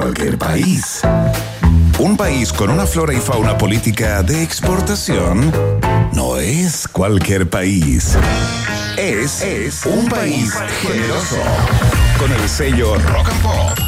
cualquier país. Un país con una flora y fauna política de exportación no es cualquier país. Es, es un país generoso. Con el sello Rock and Pop.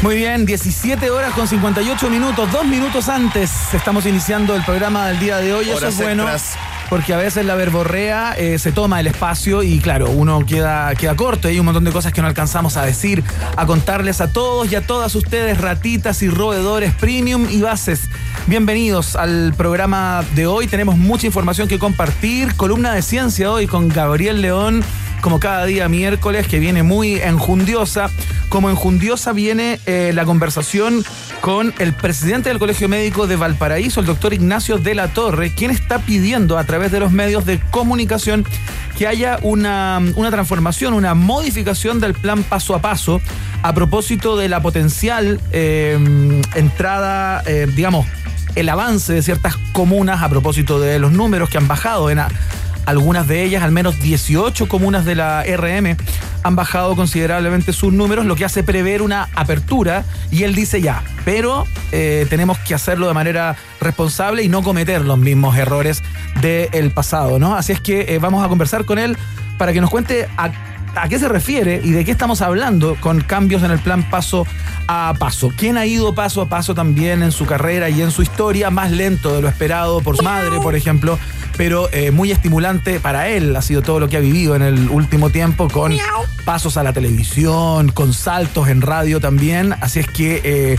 Muy bien, 17 horas con 58 minutos, dos minutos antes estamos iniciando el programa del día de hoy. Eso es bueno extras. porque a veces la verborrea eh, se toma el espacio y claro, uno queda, queda corto y hay un montón de cosas que no alcanzamos a decir, a contarles a todos y a todas ustedes, ratitas y roedores premium y bases. Bienvenidos al programa de hoy. Tenemos mucha información que compartir. Columna de ciencia hoy con Gabriel León como cada día miércoles, que viene muy enjundiosa. Como enjundiosa viene eh, la conversación con el presidente del Colegio Médico de Valparaíso, el doctor Ignacio de la Torre, quien está pidiendo a través de los medios de comunicación que haya una, una transformación, una modificación del plan paso a paso a propósito de la potencial eh, entrada, eh, digamos, el avance de ciertas comunas a propósito de los números que han bajado en... a- algunas de ellas, al menos 18 comunas de la RM, han bajado considerablemente sus números, lo que hace prever una apertura. Y él dice ya, pero eh, tenemos que hacerlo de manera responsable y no cometer los mismos errores del pasado, ¿no? Así es que eh, vamos a conversar con él para que nos cuente a, a qué se refiere y de qué estamos hablando con cambios en el plan paso a paso. ¿Quién ha ido paso a paso también en su carrera y en su historia, más lento de lo esperado por su madre, por ejemplo, pero eh, muy estimulante para él. Ha sido todo lo que ha vivido en el último tiempo con pasos a la televisión, con saltos en radio también. Así es que eh,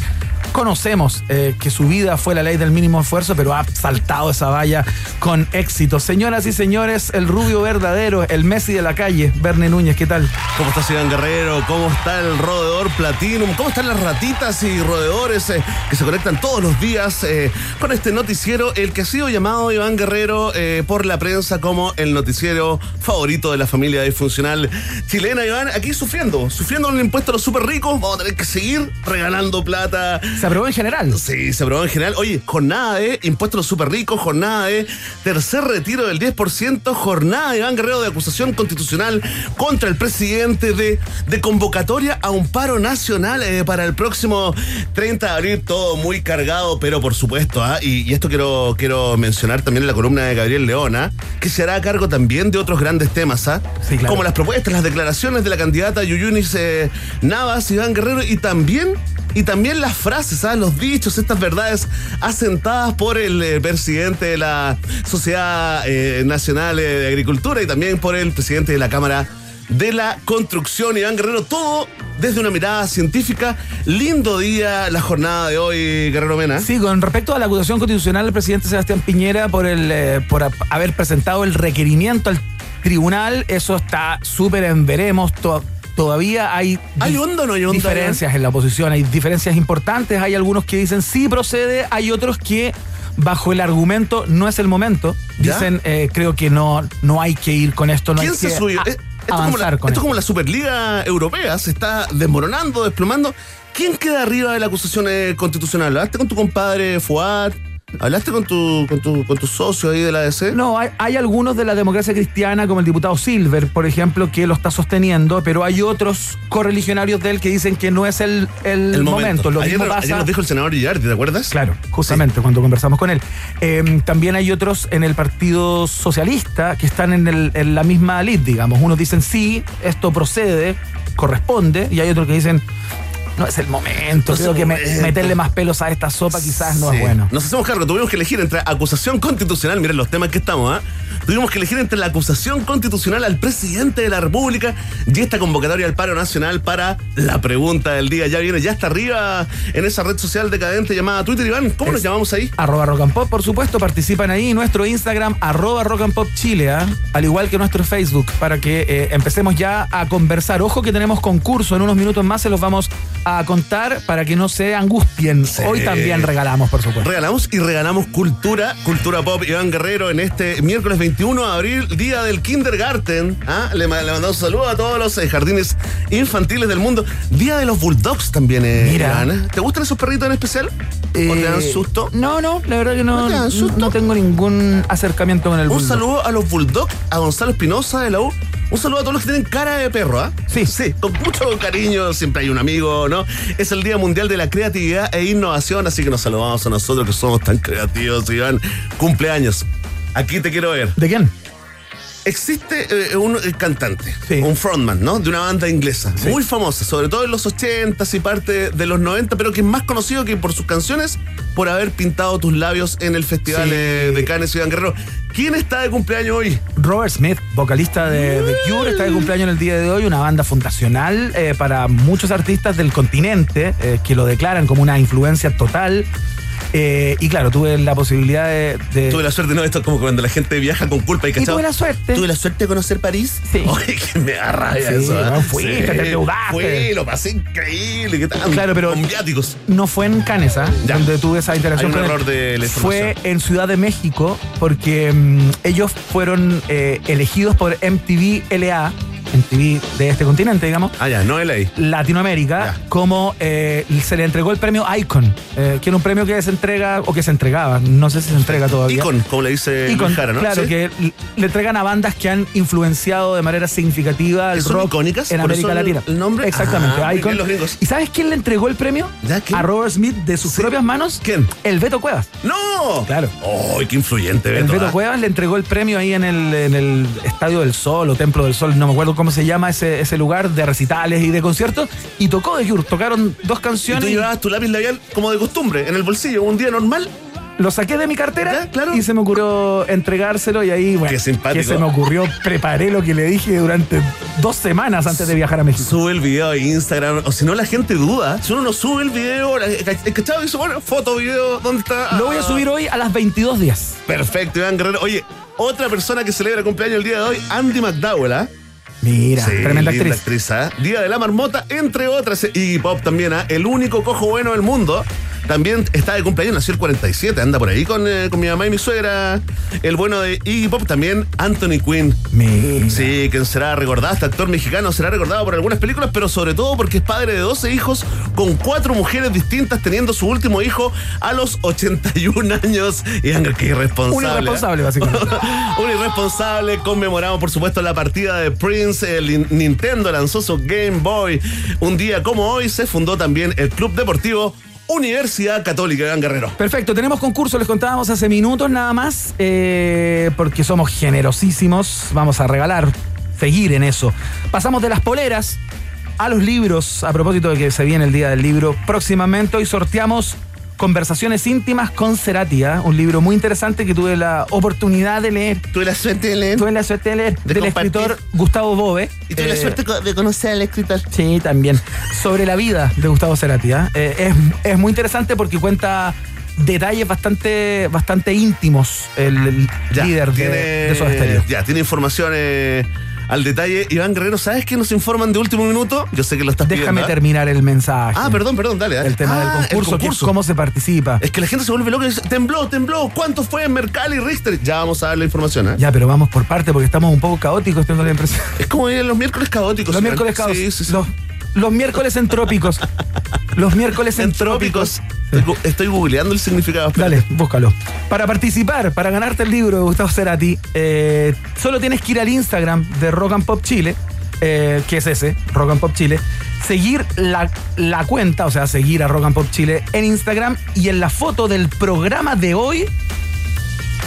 conocemos eh, que su vida fue la ley del mínimo esfuerzo, pero ha saltado esa valla con éxito. Señoras y señores, el rubio verdadero, el Messi de la calle, Verne Núñez, ¿qué tal? ¿Cómo está Iván Guerrero? ¿Cómo está el roedor Platinum? ¿Cómo están las ratitas y roedores eh, que se conectan todos los días eh, con este noticiero? El que ha sido llamado Iván Guerrero eh, por la prensa como el noticiero favorito de la familia disfuncional chilena. Iván, aquí sufriendo, sufriendo un impuesto a los súper ricos. Vamos a tener que seguir regalando plata. Se aprobó en general. Sí, se aprobó en general. Oye, jornada de impuestos a los súper ricos, jornada de tercer retiro del 10%, jornada de Iván Guerrero de acusación constitucional contra el presidente de, de convocatoria a un paro nacional eh, para el próximo 30 de abril. Todo muy cargado, pero por supuesto, ¿ah? y, y esto quiero, quiero mencionar también en la columna de Gabriel Leona, que se hará cargo también de otros grandes temas, ¿ah? Sí, claro. como las propuestas, las declaraciones de la candidata Yuyunis eh, Navas, Iván Guerrero, y también y también las frases, ¿sabes? los dichos, estas verdades asentadas por el eh, presidente de la Sociedad eh, Nacional eh, de Agricultura y también por el presidente de la Cámara de la Construcción, Iván Guerrero. Todo desde una mirada científica. Lindo día la jornada de hoy, Guerrero Mena. Sí, con respecto a la acusación constitucional del presidente Sebastián Piñera por, el, eh, por a- haber presentado el requerimiento al tribunal, eso está súper en veremos. to- todavía hay, ¿Hay onda o no hay onda, diferencias en la oposición, hay diferencias importantes. Hay algunos que dicen sí procede, hay otros que bajo el argumento no es el momento. Dicen, eh, creo que no, no hay que ir con esto, no ¿Quién hay se que subió? a- Esto, es como la, avanzar esto esto. como la Superliga Europea, se está desmoronando, desplomando. ¿Quién queda arriba de la acusación eh, constitucional? ¿Hablaste con tu compadre Fuad? ¿Hablaste con tu, con tu, con tu socio ahí de la ADC? No, hay, hay algunos de la democracia cristiana, como el diputado Silver, por ejemplo, que lo está sosteniendo, pero hay otros correligionarios de él que dicen que no es el, el, el momento. Lo ayer, mismo ayer pasa. nos dijo el senador Girardi, ¿te acuerdas? Claro, justamente cuando conversamos con él. Eh, también hay otros en el Partido Socialista que están en, el- en la misma lid, digamos. Unos dicen sí, esto procede, corresponde, y hay otros que dicen no es el momento. No Creo que momento. meterle más pelos a esta sopa quizás no Sí. es bueno. Nos hacemos cargo, tuvimos que elegir entre acusación constitucional, miren los temas que estamos, ¿ah? Tuvimos que elegir entre la acusación constitucional al presidente de la República y esta convocatoria al paro nacional para la pregunta del día. Ya viene, ya está arriba en esa red social decadente llamada Twitter, Iván. ¿Cómo nos llamamos ahí? Arroba Rock and Pop, por supuesto, participan ahí. Nuestro Instagram, arroba Rock and Pop Chile, ¿ah? al igual que nuestro Facebook, para que eh, empecemos ya a conversar. Ojo que tenemos concurso, en unos minutos más se los vamos a contar para que no se angustien. Hoy también regalamos, por supuesto. Regalamos y regalamos cultura, cultura pop. Iván Guerrero en este miércoles 21 de abril, día del kindergarten. ¿ah? Le, ma- le mandamos un saludo a todos los eh, jardines infantiles del mundo. Día de los bulldogs también, eh, Mira. Iván, ¿eh? ¿Te gustan esos perritos en especial? ¿O te dan Eh, susto? No, no, la verdad que no, ¿No no tengo ningún acercamiento con el Un bulldog. saludo a los bulldogs, a Gonzalo Espinosa de la U. Un saludo a todos los que tienen cara de perro, ¿ah? Sí. Sí, con mucho cariño, siempre hay un amigo, ¿no? Es el Día Mundial de la Creatividad e Innovación, así que nos saludamos a nosotros que somos tan creativos, Iván. Cumpleaños. Aquí te quiero ver. ¿De quién? Existe eh, un eh, cantante, Sí. un frontman, ¿no? De una banda inglesa, Sí. muy famosa, sobre todo en los 80s y parte de los 90, pero que es más conocido que por sus canciones, por haber pintado tus labios en el Festival Sí. de Cannes Ciudad Guerrero. ¿Quién está de cumpleaños hoy? Robert Smith, vocalista de The Cure, está de cumpleaños en el día de hoy, una banda fundacional eh, para muchos artistas del continente eh, que lo declaran como una influencia total. Eh, y claro, tuve la posibilidad de. de- Tuve la suerte, ¿no? Esto es como cuando la gente viaja con culpa y y cachado. tuve la suerte. Tuve la suerte de conocer París. Sí. Oye, que me arraya Sí, eso. ¿eh? no, fuiste, te endeudaste. Fui, lo pasé increíble. ¿Qué tal? Claro, pero- Con viáticos. No fue en Cannes, ¿ah? Donde tuve esa interacción Hay un error de la Fue en Ciudad de México porque mm, ellos fueron eh, elegidos por MTV LA, MTV de este continente, digamos, Ah, ya, no LA. Latinoamérica, Ya. como eh, se le entregó el premio Icon, eh, que era un premio que se entrega, o que se entregaba, no sé si se entrega todavía. Icon, como le dice Icon, Jara, ¿no? Claro, Sí. que le entregan a bandas que han influenciado de manera significativa el ¿Que son rock icónicas? en ¿Por América el- Latina. el nombre? Exactamente, Ah, Icon. los. ¿Y sabes quién le entregó el premio? ¿Ya? ¿Quién? A Robert Smith de sus Sí. propias manos. ¿Quién? El Beto Cuevas. ¡No! Claro. ¡Ay, qué influyente, El Beto! Beto ah. Cuevas le entregó el premio ahí en el, en el Estadio del Sol o Templo del Sol, no me acuerdo cómo se llama ese, ese lugar de recitales y de conciertos. Y tocó The Cure. Tocaron dos Y tú canciones. y llevabas tu lápiz labial como de costumbre, en el bolsillo, un día normal. lo saqué de mi cartera Ya, claro. y se me ocurrió entregárselo. Y ahí, bueno, Qué simpático. que se me ocurrió, preparé lo que le dije durante dos semanas antes de viajar a México. Sube el video a Instagram, o si no, la gente duda. Si uno no sube el video, la- el cachado dice, bueno, foto, video, ¿dónde está? Lo voy a subir hoy a las 22 días. Perfecto, Iván Guerrero. Oye, otra persona que celebra cumpleaños el día de hoy, Andy McDowell, ¿ah? Mira, Sí, tremenda linda actriz. ¿ah? Día de la marmota, entre otras. Y Pop también, ¿ah? El único cojo bueno del mundo. También está de cumpleaños, nació el 47, anda por ahí con, eh, con mi mamá y mi suegra. El bueno de Iggy Pop también, Anthony Quinn. Mira. Sí, quien será recordado, este actor mexicano será recordado por algunas películas, pero sobre todo porque es padre de 12 hijos con cuatro mujeres distintas, teniendo su último hijo a los 81 años. Y qué irresponsable. Un ¿eh? irresponsable, básicamente. Un irresponsable. Conmemoramos, por supuesto, la partida de Prince. El in- Nintendo lanzó su Game Boy. Un día como hoy se fundó también el Club Deportivo Universidad Católica Gran Guerrero. Perfecto, tenemos concurso, les contábamos hace minutos nada más, eh, porque somos generosísimos, vamos a regalar, seguir en eso. Pasamos de las poleras a los libros, a propósito de que se viene el Día del Libro próximamente, hoy sorteamos Conversaciones íntimas con Cerati, ¿ah? un libro muy interesante que tuve la oportunidad de leer. Tuve la suerte de leer. Tuve la suerte de leer De del compartir. escritor Gustavo Bove. Y tuve la Eh, suerte de conocer al escritor. Sí, también. Sobre la vida de Gustavo Cerati. Eh, es, es muy interesante porque cuenta detalles bastante, bastante íntimos el, el líder de, de Soda Stereo. Ya, tiene información eh, al detalle. Iván Guerrero, ¿sabes qué nos informan de último minuto? Yo sé que lo estás Déjame pidiendo. ¿ah? terminar el mensaje. Ah, perdón, perdón, dale. dale. El tema Ah, del concurso, el que es cómo se participa. Es que la gente se vuelve loca y dice, tembló, tembló. ¿Cuánto fue en Mercalli y Richter? Ya vamos a dar la información, ¿eh? Ya, pero vamos por parte porque estamos un poco caóticos, tengo la impresión. Es como ir los miércoles caóticos. Los miércoles caos. Sí, sí, sí. Los, los miércoles entrópicos. Los miércoles entrópicos. Entrópicos. Estoy, gu- estoy googleando el significado. espérate. Dale, búscalo. Para participar, para ganarte el libro de Gustavo Cerati, eh, solo tienes que ir al Instagram de Rock and Pop Chile, eh, que es ese, Rock and Pop Chile, seguir la, la cuenta, o sea, seguir a Rock and Pop Chile en Instagram y en la foto del programa de hoy,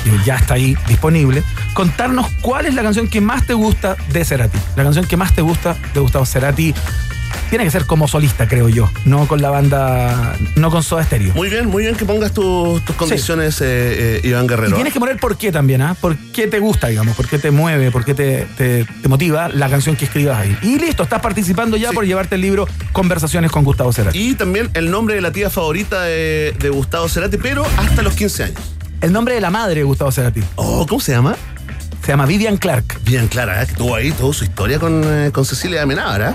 que ya está ahí disponible, contarnos cuál es la canción que más te gusta de Cerati. La canción que más te gusta de Gustavo Cerati. Tiene que ser como solista, creo yo, no con la banda, no con Soda Stereo. Muy bien, muy bien que pongas tu- tus condiciones, eh, eh, Iván Y Guerrero. tienes que poner por qué también, ¿ah? ¿Por qué te gusta, digamos? ¿Por qué te mueve? ¿Por qué te, te- te motiva la canción que escribas ahí? Y listo, estás participando ya Sí. por llevarte el libro Conversaciones con Gustavo Cerati. Y también el nombre de la tía favorita de, de Gustavo Cerati, pero hasta los 15 años. El nombre de la madre de Gustavo Cerati Oh, ¿cómo se llama? se llama Vivian Clark. Clara, ¿eh? que tuvo ahí toda su historia con, eh, con Cecilia Amenábar, ¿eh?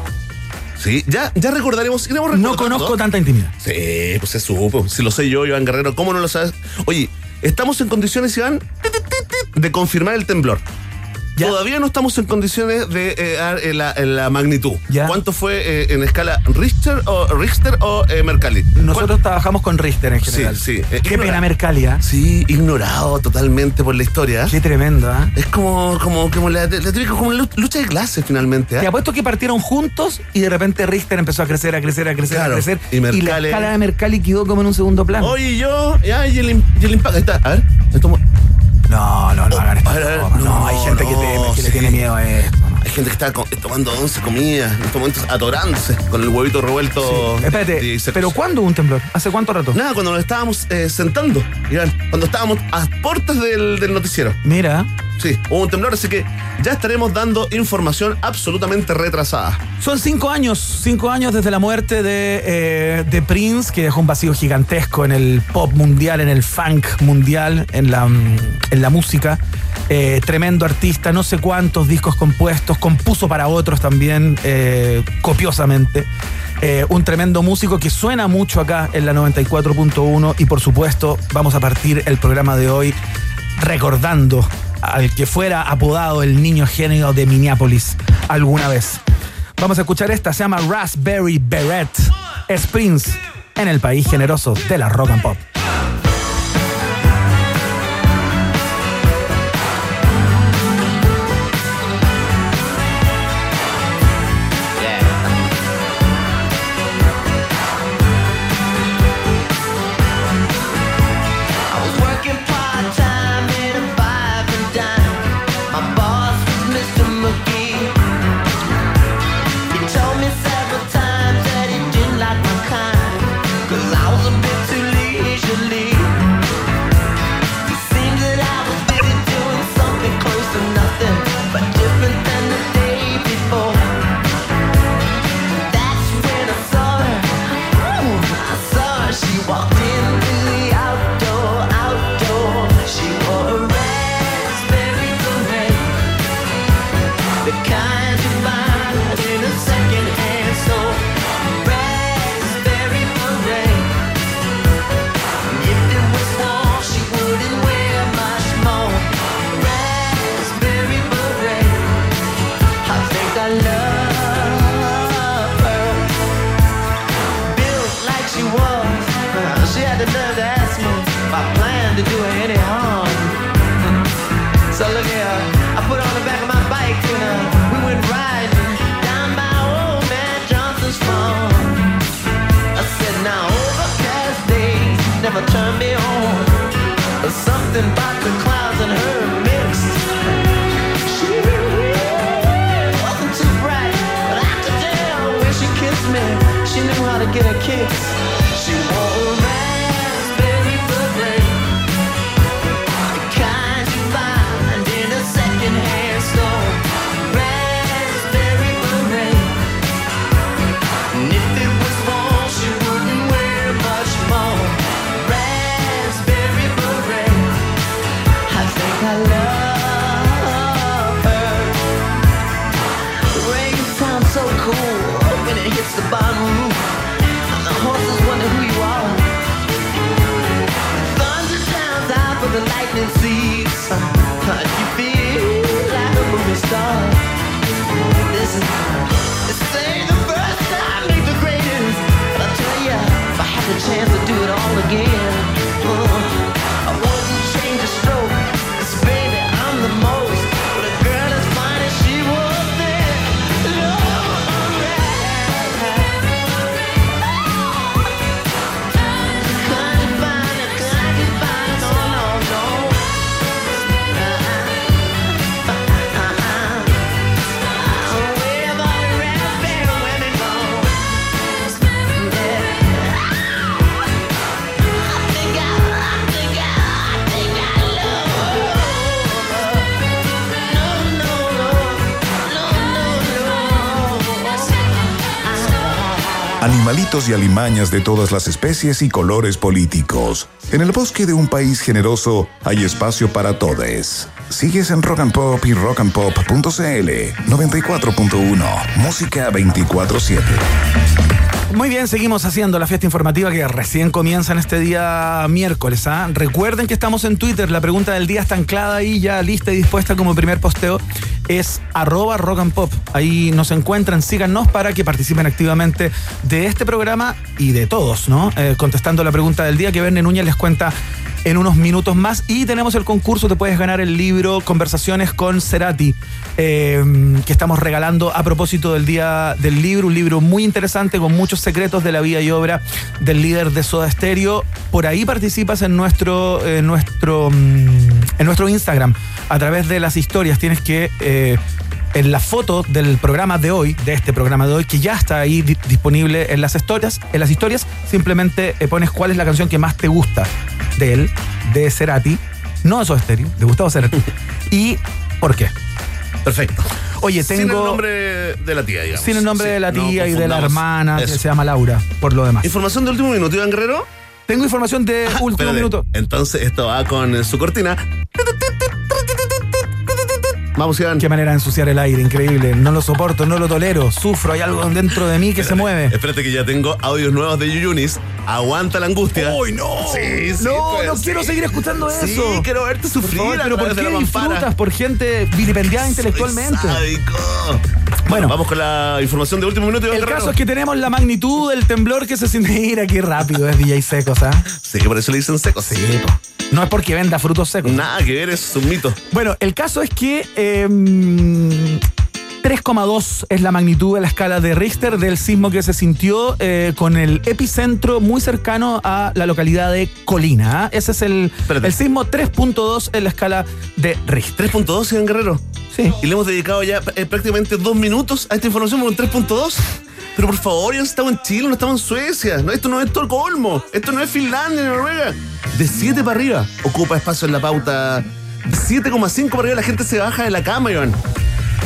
Sí, ya, ya recordaremos, iremos No conozco tanta intimidad. Sí, pues se supo. Si lo sé yo, Iván Guerrero, ¿cómo no lo sabes? Oye, estamos en condiciones, Iván, de confirmar el temblor. Ya. Todavía no estamos en condiciones de eh, dar, eh, la, eh, la magnitud. Ya. ¿Cuánto fue eh, en escala Richter o Richter o eh, Mercalli? Nosotros trabajamos con Richter en Sí, general. sí. Eh, Qué pena Mercalia. Sí, ignorado totalmente por la historia. Qué tremendo, ¿ah? Es como, como, como la, la como lucha de clases finalmente. ¿eh? Te apuesto que partieron juntos y de repente Richter empezó a crecer, a crecer, a crecer, Claro. a crecer. Y la Mercalli- escala de Mercalli quedó como en un segundo plano. Oye, yo, ya, y el, y el impacto. Ahí está, a ver. esto No, no, no hagan esto. No, hay gente que, teme, que le sí. tiene miedo a esto. ¿no? Hay gente que está co- tomando once comidas, en estos momentos atorándose con el huevito revuelto. Espérate, 16. ¿pero cuándo hubo un temblor? ¿Hace cuánto rato? Nada, cuando nos estábamos eh, sentando, cuando estábamos a puertas del, del noticiero. Mira, Sí, hubo un temblor, así que ya estaremos dando información absolutamente retrasada. son cinco años, cinco años desde la muerte de, eh, de Prince, que dejó un vacío gigantesco en el pop mundial, en el funk mundial, en la, mm, en la música. Eh, tremendo artista, no sé cuántos discos compuestos, compuso para otros también, eh, copiosamente. Un tremendo músico que suena mucho acá en la 94.1 y por supuesto vamos a partir el programa de hoy recordando al que fuera apodado el niño genio de Minneapolis alguna vez. Vamos a escuchar esta, se llama Raspberry Beret. Es Prince en el país generoso de la rock and pop. 'Cause I was a Animalitos y alimañas de todas las especies y colores políticos. En el bosque de un país generoso hay espacio para todes. Sigues en Rock and Pop y rockandpop.cl 94.1 Música 24/7. Muy bien, seguimos haciendo la fiesta informativa que recién comienza en este día miércoles. ¿ah? Recuerden que estamos en Twitter, la pregunta del día está anclada ahí ya lista y dispuesta como primer posteo. Es arroba rock and pop. Ahí nos encuentran, síganos para que participen activamente de este programa y de todos, ¿no? Eh, contestando la pregunta del día que Verne Núñez les cuenta en unos minutos más. Y tenemos el concurso, te puedes ganar el libro Conversaciones con Cerati, eh, que estamos regalando a propósito del día del libro, un libro muy interesante con muchos secretos de la vida y obra del líder de Soda Stereo. Por ahí participas en nuestro, nuestro, mm, en nuestro Instagram a través de las historias. Tienes que eh, en la foto del programa de hoy, de este programa de hoy, que ya está ahí di- disponible en las historias, en las historias simplemente eh, pones cuál es la canción que más te gusta de él, de Cerati, no de Soda Stereo, de Gustavo Cerati, y por qué. Perfecto. Oye, Sin el tengo nombre de la tía, digamos. sin el nombre Sí, de la no tía y de la hermana, que se llama Laura, por lo demás. Información de último minuto, Iván Guerrero. Tengo información de Ah, último espérate. minuto. Entonces, esto va con eh, su cortina. Vamos, Iván. Qué manera de ensuciar el aire, increíble. No lo soporto, no lo tolero, sufro, hay algo dentro de mí que se mueve. Espérate que ya tengo audios nuevos de Yuyunis. Aguanta la angustia. ¡Uy, no! Sí, sí, No, pues, no sí. quiero seguir escuchando Sí, eso. quiero verte Por sufrir. favor, a pero ¿por qué disfrutas por gente vilipendiada intelectualmente? Sádico. Bueno. Vamos con la información de último minuto. El caso es que tenemos la magnitud del temblor que se siente. Mira qué rápido es DJ Secos, ¿ah? Sí, por eso le dicen secos. Sí. No es porque venda frutos secos. Nada que ver, es un mito. Bueno, el caso es que em, 3,2 es la magnitud de la escala de Richter del sismo que se sintió eh, con el epicentro muy cercano a la localidad de Colina. ¿ah? Ese es el, el sismo 3.2 en la escala de Richter. 3.2, Iván Guerrero. Sí. Y le hemos dedicado ya eh, prácticamente dos minutos a esta información por un 3.2. Pero por favor, ya estamos en Chile, no estamos en Suecia. No, esto no es Estocolmo. Esto no es Finlandia Noruega. De 7 para arriba ocupa espacio en la pauta. 7,5 para arriba la gente se baja de la cama, Iván.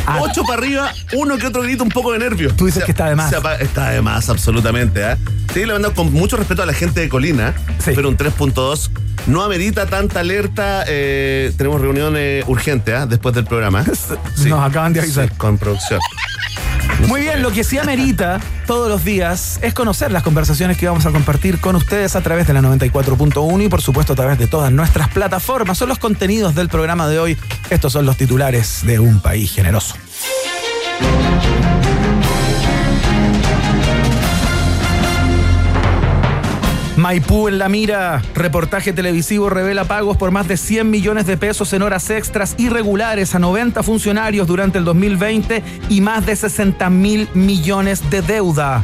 Ah. 8 para arriba, uno que otro grita un poco de nervio. Tú dices Se- que está de más. Está de más, absolutamente. ¿eh? Sí, le mandamos con mucho respeto a la gente de Colina, Sí. pero un 3.2 no amerita tanta alerta. eh, tenemos reunión eh, urgente ¿ah? después del programa. Sí. Nos acaban de avisar. Sí, con producción. Muy bien, lo que sí amerita todos los días es conocer las conversaciones que vamos a compartir con ustedes a través de la 94.1 y por supuesto a través de todas nuestras plataformas. Son los contenidos del programa de hoy. Estos son los titulares de un país generoso. Maipú en la mira. Reportaje televisivo revela pagos por más de 100 millones de pesos en horas extras irregulares a 90 funcionarios durante el 2020 y más de 60 mil millones de deuda.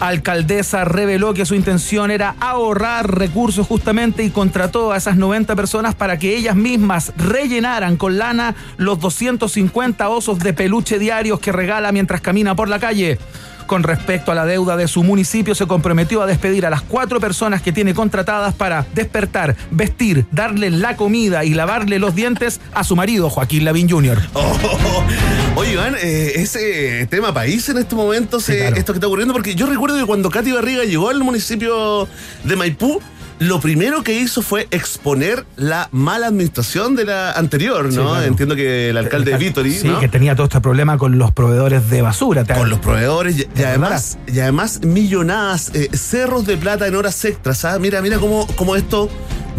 Alcaldesa reveló que su intención era ahorrar recursos justamente y contrató a esas 90 personas para que ellas mismas rellenaran con lana los 250 osos de peluche diarios que regala mientras camina por la calle. Con respecto a la deuda de su municipio, se comprometió a despedir a las cuatro personas que tiene contratadas para despertar, vestir, darle la comida y lavarle los dientes a su marido, Joaquín Lavín Jr. Oh, Oye, Iván, eh, ese tema país en estos momentos, Sí, eh, claro. esto que está ocurriendo, porque yo recuerdo que cuando Katy Barriga llegó al municipio de Maipú, lo primero que hizo fue exponer la mala administración de la anterior, ¿no? Sí, claro. Entiendo que el alcalde de Vítori, Sí, ¿no? que tenía todo este problema con los proveedores de basura. ¿te con los proveedores y, y ¿Te además y además millonadas eh, cerros de plata en horas extras ¿ah? mira mira cómo, cómo esto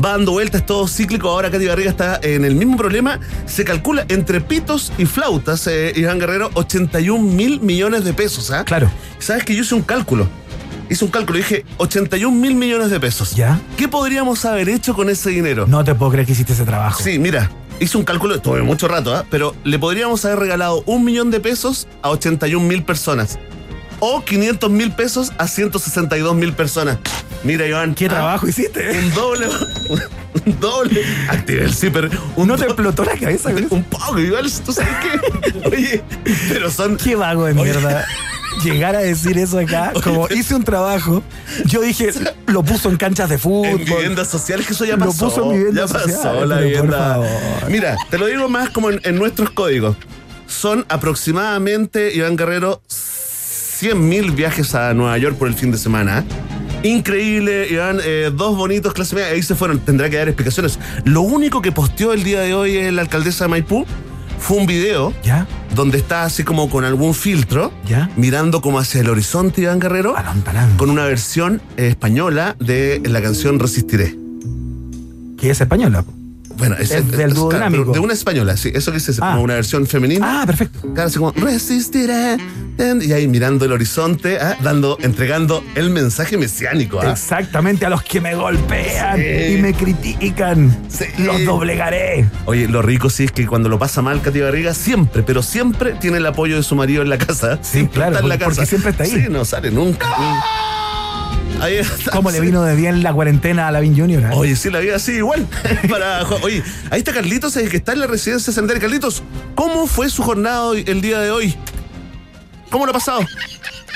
va dando vueltas todo cíclico ahora Katy Barriga está en el mismo problema se calcula entre pitos y flautas eh, Iván Guerrero 81 mil millones de pesos ¿ah? Claro. sabes que yo hice un cálculo hice un cálculo dije 81 mil millones de pesos ¿Ya? ¿qué podríamos haber hecho con ese dinero? No te puedo creer que hiciste ese trabajo. Sí, mira, hice un cálculo, tuve mucho rato, ¿ah? pero le podríamos haber regalado un millón de pesos a 81 mil personas. O 500 mil pesos a 162 mil personas. Mira, Iván. ¿Qué ¿ah? trabajo hiciste? Un doble. Un doble. Activé el zipper. Un ¿No te explotó la cabeza? Un poco, igual, ¿tú sabes qué? Oye, pero son. Qué vago de mierda. Llegar a decir eso acá, como hice un trabajo, yo dije, lo puso en canchas de En fútbol. viviendas sociales, que eso ya Lo pasó. puso en viviendas ya pasó la vivienda. Mira, te lo digo más como en, en nuestros códigos. Son aproximadamente, Iván Guerrero, 100 mil viajes a Nueva York por el fin de semana. Increíble, Iván. eh, dos bonitos clase media. Ahí se fueron. Tendrá que dar explicaciones. Lo único que posteó el día de hoy la alcaldesa de Maipú fue un video ¿Ya? donde está así como con algún filtro, ¿Ya? mirando como hacia el horizonte, Iván Guerrero, con una versión eh, española de la canción Resistiré. Que es española. po. Bueno, es, Es del es- dúo claro, dinámico. de una española, sí. Eso que es Ah. como una versión femenina. Ah, perfecto. Claro, así como resistiré. Y ahí mirando el horizonte, ah, dando, entregando el mensaje mesiánico. ah. Exactamente a los que me golpean Sí. y me critican. Sí. Los doblegaré. Oye, lo rico sí es que cuando lo pasa mal Katy Barriga, siempre, pero siempre tiene el apoyo de su marido en la casa. Sí, claro, está en la porque- porque casa. siempre está ahí. Sí, no sale nunca. Ahí. ¿Cómo le vino de bien la cuarentena a la Vin Junior? eh? Oye, sí, la vida así igual. Para, oye, ahí está Carlitos, el que está en la residencia sanitaria. Carlitos, ¿cómo fue su jornada el día de hoy? ¿Cómo lo ha pasado?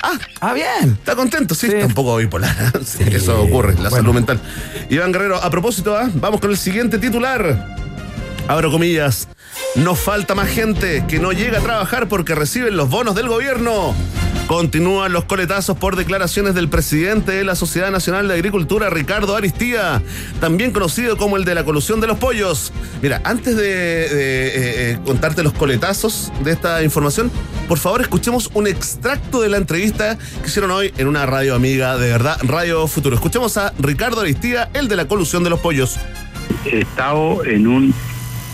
Ah, Ah, bien. ¿Está contento? Sí, Sí. está un poco bipolar. ¿eh? Sí, Sí. Eso ocurre, la Bueno. salud mental. Iván Guerrero, a propósito, ¿ah? vamos con el siguiente titular. Abro comillas. Nos falta más gente que no llega a trabajar porque reciben los bonos del gobierno. Continúan los coletazos por declaraciones del presidente de la Sociedad Nacional de Agricultura, Ricardo Aristía, también conocido como el de la colusión de los pollos. Mira, antes de, eh, eh, contarte los coletazos de esta información, por favor escuchemos un extracto de la entrevista que hicieron hoy en una radio amiga de verdad, Radio Futuro. Escuchemos a Ricardo Aristía, el de la colusión de los pollos. he estado en un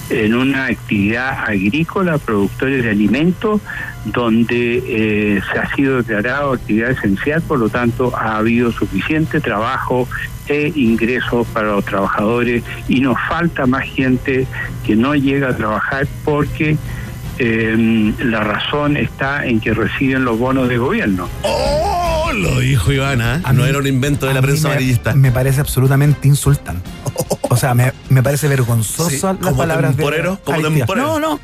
en una actividad agrícola, productores de alimentos, donde eh, se ha sido declarado actividad esencial, por lo tanto ha habido suficiente trabajo e ingresos para los trabajadores y nos falta más gente que no llega a trabajar porque eh, la razón está en que reciben los bonos de gobierno. ¡Oh! Lo dijo Ivana. A No mí- era un invento de la prensa me- amarillista. Me parece absolutamente insultante. O sea, me, me parece vergonzoso Sí, las como palabras temporero, de. como temporero. No, no.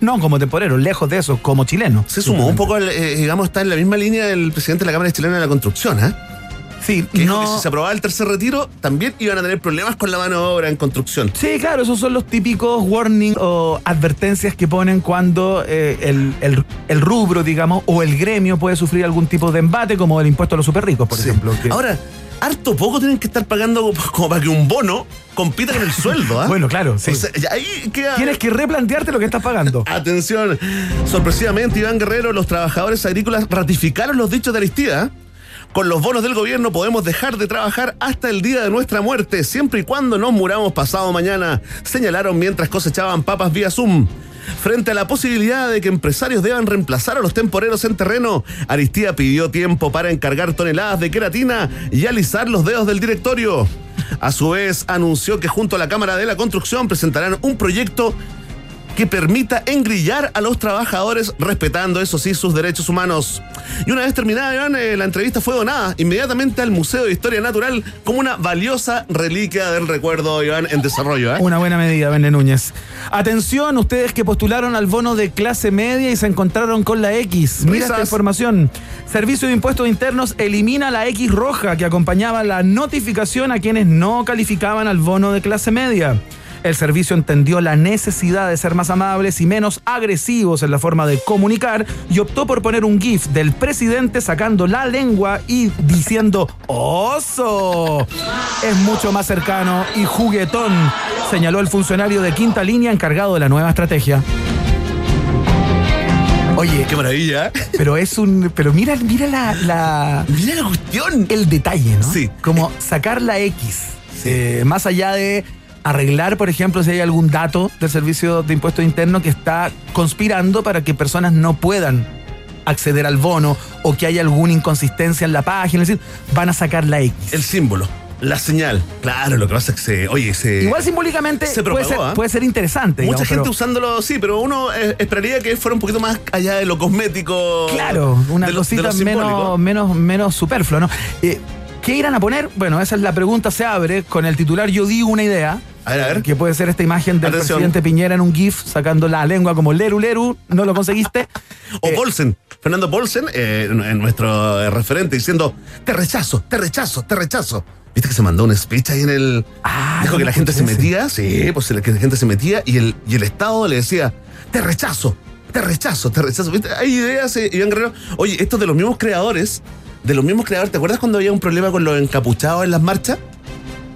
No como temporero, lejos de eso, como chileno. Se sumó un poco, eh, digamos, está en la misma línea del presidente de la Cámara Chilena de la Construcción, ¿eh? Sí, Que dijo que si se aprobaba el tercer retiro, también iban a tener problemas con la mano de obra en construcción. Sí, claro, esos son los típicos warnings o advertencias que ponen cuando eh, el, el- el rubro, digamos, o el gremio puede sufrir algún tipo de embate, como el impuesto a los superricos, por Sí. ejemplo. que- Ahora, harto poco tienen que estar pagando como para que un bono compita con el sueldo, ¿ah? Bueno, claro, sí. O sea, ya ahí queda. Tienes que replantearte lo que estás pagando. Atención, sorpresivamente, Iván Guerrero, los trabajadores agrícolas ratificaron los dichos de Aristía. Con los bonos del gobierno podemos dejar de trabajar hasta el día de nuestra muerte, siempre y cuando nos muramos pasado mañana, señalaron mientras cosechaban papas vía Zoom. Frente a la posibilidad de que empresarios deban reemplazar a los temporeros en terreno, Aristía pidió tiempo para encargar toneladas de queratina y alisar los dedos del directorio. A su vez, anunció que junto a la Cámara de la Construcción presentarán un proyecto que permita engrillar a los trabajadores respetando, eso sí, sus derechos humanos. Y una vez terminada, Iván, eh, la entrevista fue donada inmediatamente al Museo de Historia Natural como una valiosa reliquia del recuerdo, Iván, en desarrollo. ¿eh? Una buena medida, Vende Núñez. Atención, ustedes que postularon al bono de clase media y se encontraron con la X. Mira esta Risas. información. Servicio de Impuestos Internos elimina la X roja que acompañaba la notificación a quienes no calificaban al bono de clase media. El servicio entendió la necesidad de ser más amables y menos agresivos en la forma de comunicar y optó por poner un GIF del presidente sacando la lengua y diciendo ¡Oso! Es mucho más cercano y juguetón, señaló el funcionario de quinta línea encargado de la nueva estrategia. Oye, ¡Qué maravilla! ¿eh? pero es un. Pero mira, mira la, la- Mira la cuestión. el detalle, ¿no? Sí. Como sacar la X. Eh, más allá de arreglar, por ejemplo, si hay algún dato del servicio de impuestos internos que está conspirando para que personas no puedan acceder al bono o que haya alguna inconsistencia en la página, es decir, van a sacar la X. El símbolo, la señal. Claro, lo que pasa es que se. Oye, se. Igual simbólicamente se puede, propagó, ser, ¿ah? puede ser interesante. Mucha digamos, gente pero- usándolo, sí, pero uno esperaría que fuera un poquito más allá de lo cosmético. Claro, una lo- cosita menos, menos, menos superfluo, ¿no? Eh, ¿Qué irán a poner? Bueno, esa es la pregunta, se abre con el titular Yo digo una idea. A ver, a ver. Que puede ser esta imagen del Atención. presidente Piñera en un GIF sacando la lengua como leru leru, no lo conseguiste. O Eh, Paulsen, Fernando Paulsen, eh, nuestro eh, referente, diciendo, te rechazo, te rechazo, te rechazo. ¿Viste que se mandó un speech ahí en el... Ah, dijo que la gente se metía, sí, pues que la gente se metía y el, y el Estado le decía, te rechazo, te rechazo, te rechazo. ¿Viste? Hay ideas, eh, Iván Guerrero. Oye, esto es de los mismos creadores de los mismos creadores. ¿Te acuerdas cuando había un problema con los encapuchados en las marchas?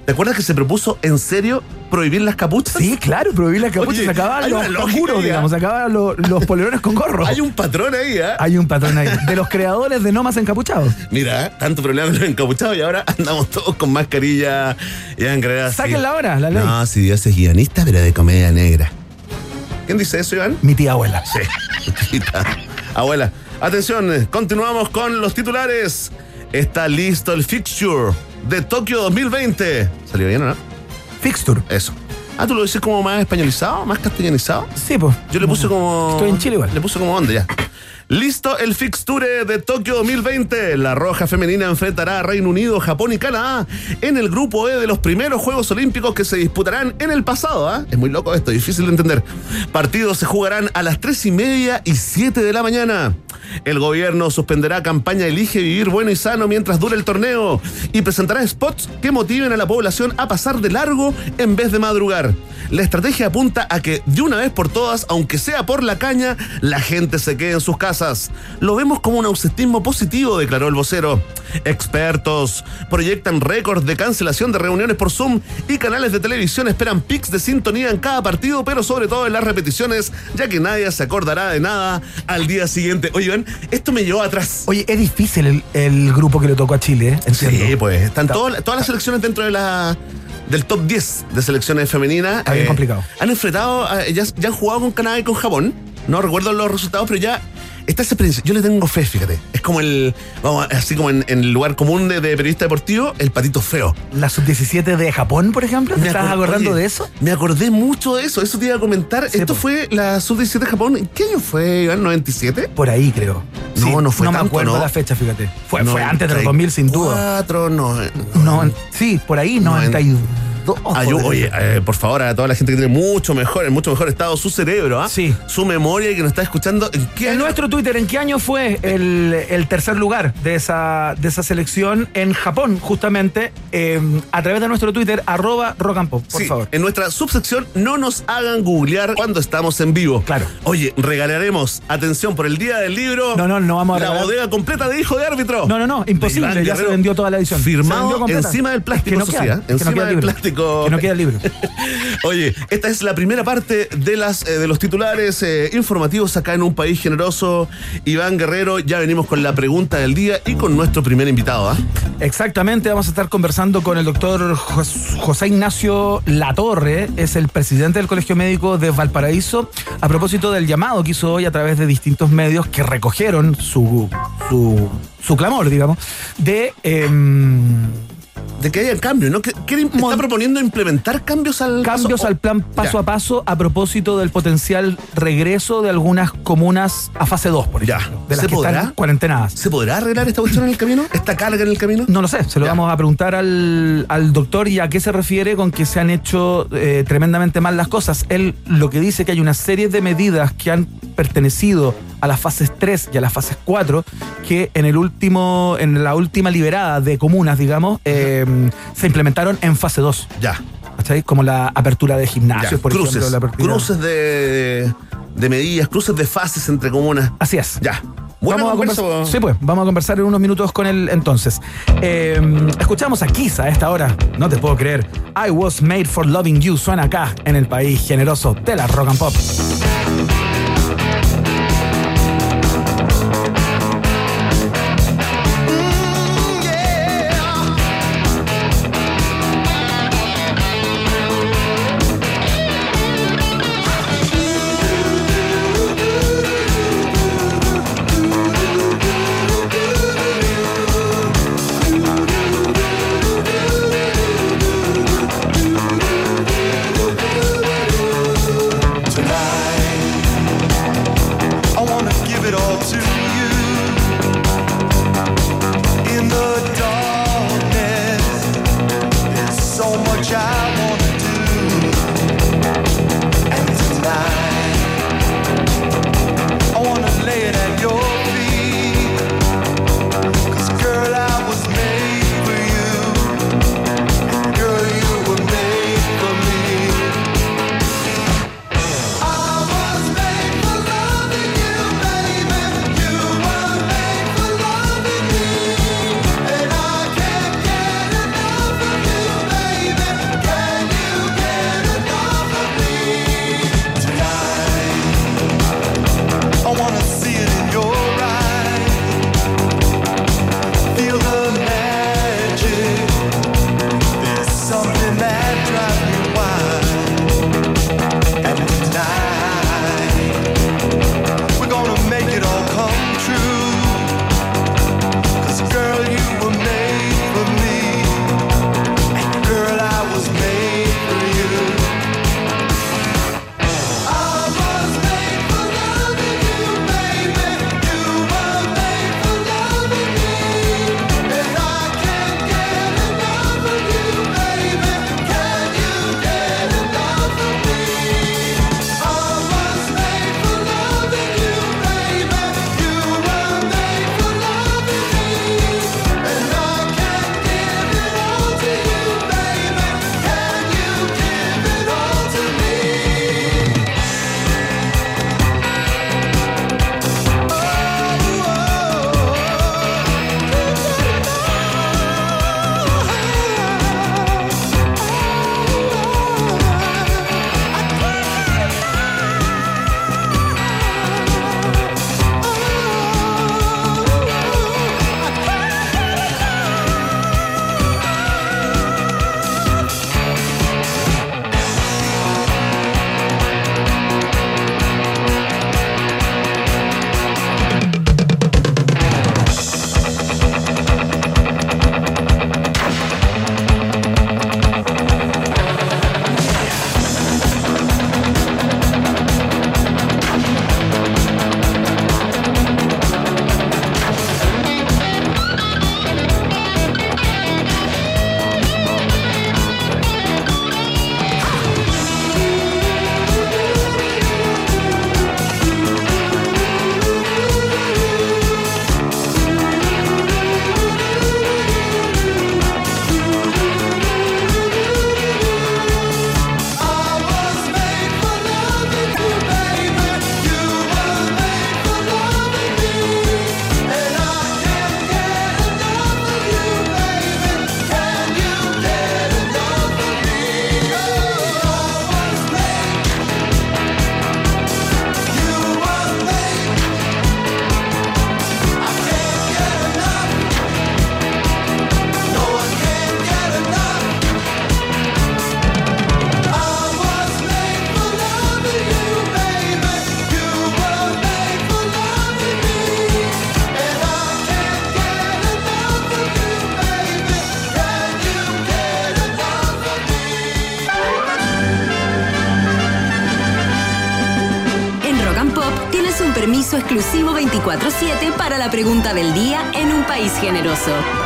¿Te acuerdas que se propuso en serio prohibir las capuchas? Sí, claro, prohibir las capuchas Oye, se acababan los ahí, ¿ah? digamos, se acababan los, los polerones con gorro. Hay un patrón ahí, ¿ah? Hay un patrón ahí. De los creadores de No Más Encapuchados. Mira, tanto problema con los encapuchados y ahora andamos todos con mascarilla y en creer Sáquenla ahora, la ley. No, si Dios es guionista, pero de comedia negra. ¿Quién dice eso, Iván? Mi tía abuela. Sí. Tita. Abuela, atención, eh, continuamos con los titulares. Está listo el fixture de Tokio 2020. ¿Salió bien o no? Fixture. Eso. Ah, ¿tú lo dices como más españolizado, más castellanizado? Sí, pues. Yo le puse como. Estoy en Chile igual. Le puse como onda ya. Listo el fixture de Tokio 2020. La Roja Femenina enfrentará a Reino Unido, Japón y Canadá en el grupo E de los primeros Juegos Olímpicos que se disputarán en el pasado. ¿ah? Es muy loco esto, difícil de entender. Partidos se jugarán a las 3 y media y 7 de la mañana. El gobierno suspenderá campaña Elige Vivir Bueno y Sano mientras dure el torneo y presentará spots que motiven a la población a pasar de largo en vez de madrugar. La estrategia apunta a que de una vez por todas, aunque sea por la caña, la gente se quede en sus casas. Lo vemos como un ausentismo positivo, declaró el vocero. Expertos proyectan récords de cancelación de reuniones por Zoom y canales de televisión esperan pics de sintonía en cada partido, pero sobre todo en las repeticiones, ya que nadie se acordará de nada al día siguiente. Oye, Iván, esto me llevó atrás. Oye, es difícil el, el grupo que le tocó a Chile, ¿eh? Entiendo. Sí, pues están todas, todas las selecciones dentro de la del top 10 de selecciones femeninas. eh, Está bien complicado. Han enfrentado, a- ya, ya han jugado con Canadá y con Japón. No recuerdo los resultados, pero ya está esa experiencia. Yo le tengo fe, fíjate. Es como el, vamos, así como en, en el lugar común de, de periodista deportivo, el patito feo. La sub-17 de Japón, por ejemplo, ¿te Me estás acor- acordando oye, de eso? Me acordé mucho de eso. Eso te iba a comentar. Sí, Esto po. fue la sub-17 de Japón. ¿En qué año fue, Iván? ¿97? Por ahí, creo. No, no fue No me tanto, acuerdo ¿no? la fecha, fíjate. Fue, fue antes de los 2000, sin duda. 4, no. No, sí, por ahí, 92. Ay, podría oye, eh, por favor, a toda la gente que tiene mucho mejor, en mucho mejor estado su cerebro, ¿ah? Sí. Su memoria y que nos está escuchando. ¿En qué En año? nuestro Twitter, ¿en qué año fue el, el tercer lugar de esa, de esa selección en Japón, justamente? eh, a través de nuestro Twitter, arroba rock and pop, por Sí, favor. En nuestra subsección, no nos hagan googlear cuando estamos en vivo. Claro. Oye, regalaremos, atención, por el día del libro. No, no, no vamos a La regalar. bodega completa de hijo de árbitro. No, no, no, imposible, ya se vendió toda la edición. Firmado encima del Es plástico, que no eso queda, sí, ¿ah? es que no Encima del libro. plástico. Que no queda el libro. Oye, esta es la primera parte de las eh, de los titulares eh, informativos acá en un país generoso. Iván Guerrero, ya venimos con la pregunta del día y con nuestro primer invitado, ¿ah? Exactamente, vamos a estar conversando con el doctor Jos- José Ignacio Latorre, es el presidente del Colegio Médico de Valparaíso, a propósito del llamado que hizo hoy a través de distintos medios que recogieron su, su, su clamor, digamos, de... De que haya cambios, ¿no? Que, que está proponiendo implementar cambios al cambios paso- al plan paso Ya. a paso a propósito del potencial regreso de algunas comunas a fase 2, por Ya. ejemplo, de las ¿Se que podrá? están cuarentenadas. ¿Se podrá arreglar esta cuestión en el camino? ¿Esta carga en el camino? No lo sé, se lo Ya. vamos a preguntar al, al doctor y a qué se refiere con que se han hecho eh, tremendamente mal las cosas. Él lo que dice que hay una serie de medidas que han pertenecido a las fases 3 y a las fases 4 que en el último, en la última liberada de comunas, digamos, eh, se implementaron en fase 2. Ya. ¿Cachai? Como la apertura de ya. gimnasios, por cruces. ejemplo. La apertura- Cruces de, de medidas, cruces de fases entre comunas. Así es. Ya. Buena vamos a conversa, conversar, sí, pues, vamos a conversar en unos minutos con él entonces. Eh, escuchamos a Kiss a esta hora. No te puedo creer. I was made for loving you suena acá en el país generoso de la rock and pop.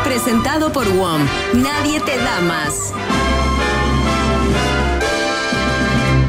Presentado por WOM. Nadie te da más.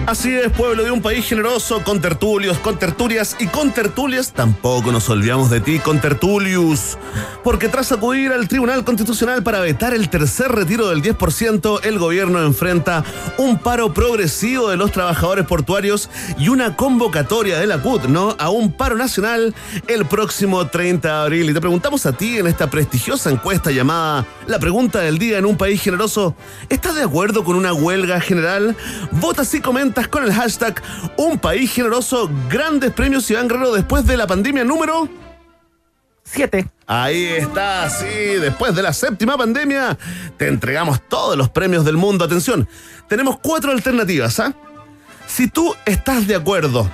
Así es, pueblo de un país generoso, con tertulios, con tertulias y con tertulias, tampoco nos olvidamos de ti, con tertulius. Porque tras acudir al Tribunal Constitucional para vetar el tercer retiro del 10%, el gobierno enfrenta un paro progresivo de los trabajadores portuarios y una convocatoria de la CUT, ¿no? A un paro nacional el próximo 30 de abril. Y te preguntamos a ti en esta prestigiosa encuesta llamada La Pregunta del Día en un País Generoso, ¿estás de acuerdo con una huelga general? Vota si comentas con el hashtag Un País Generoso, grandes premios Iván Guerrero después de la pandemia número... Ahí está, sí, después de la séptima pandemia, te entregamos todos los premios del mundo. Atención, tenemos cuatro alternativas, ¿ah? Si tú estás de acuerdo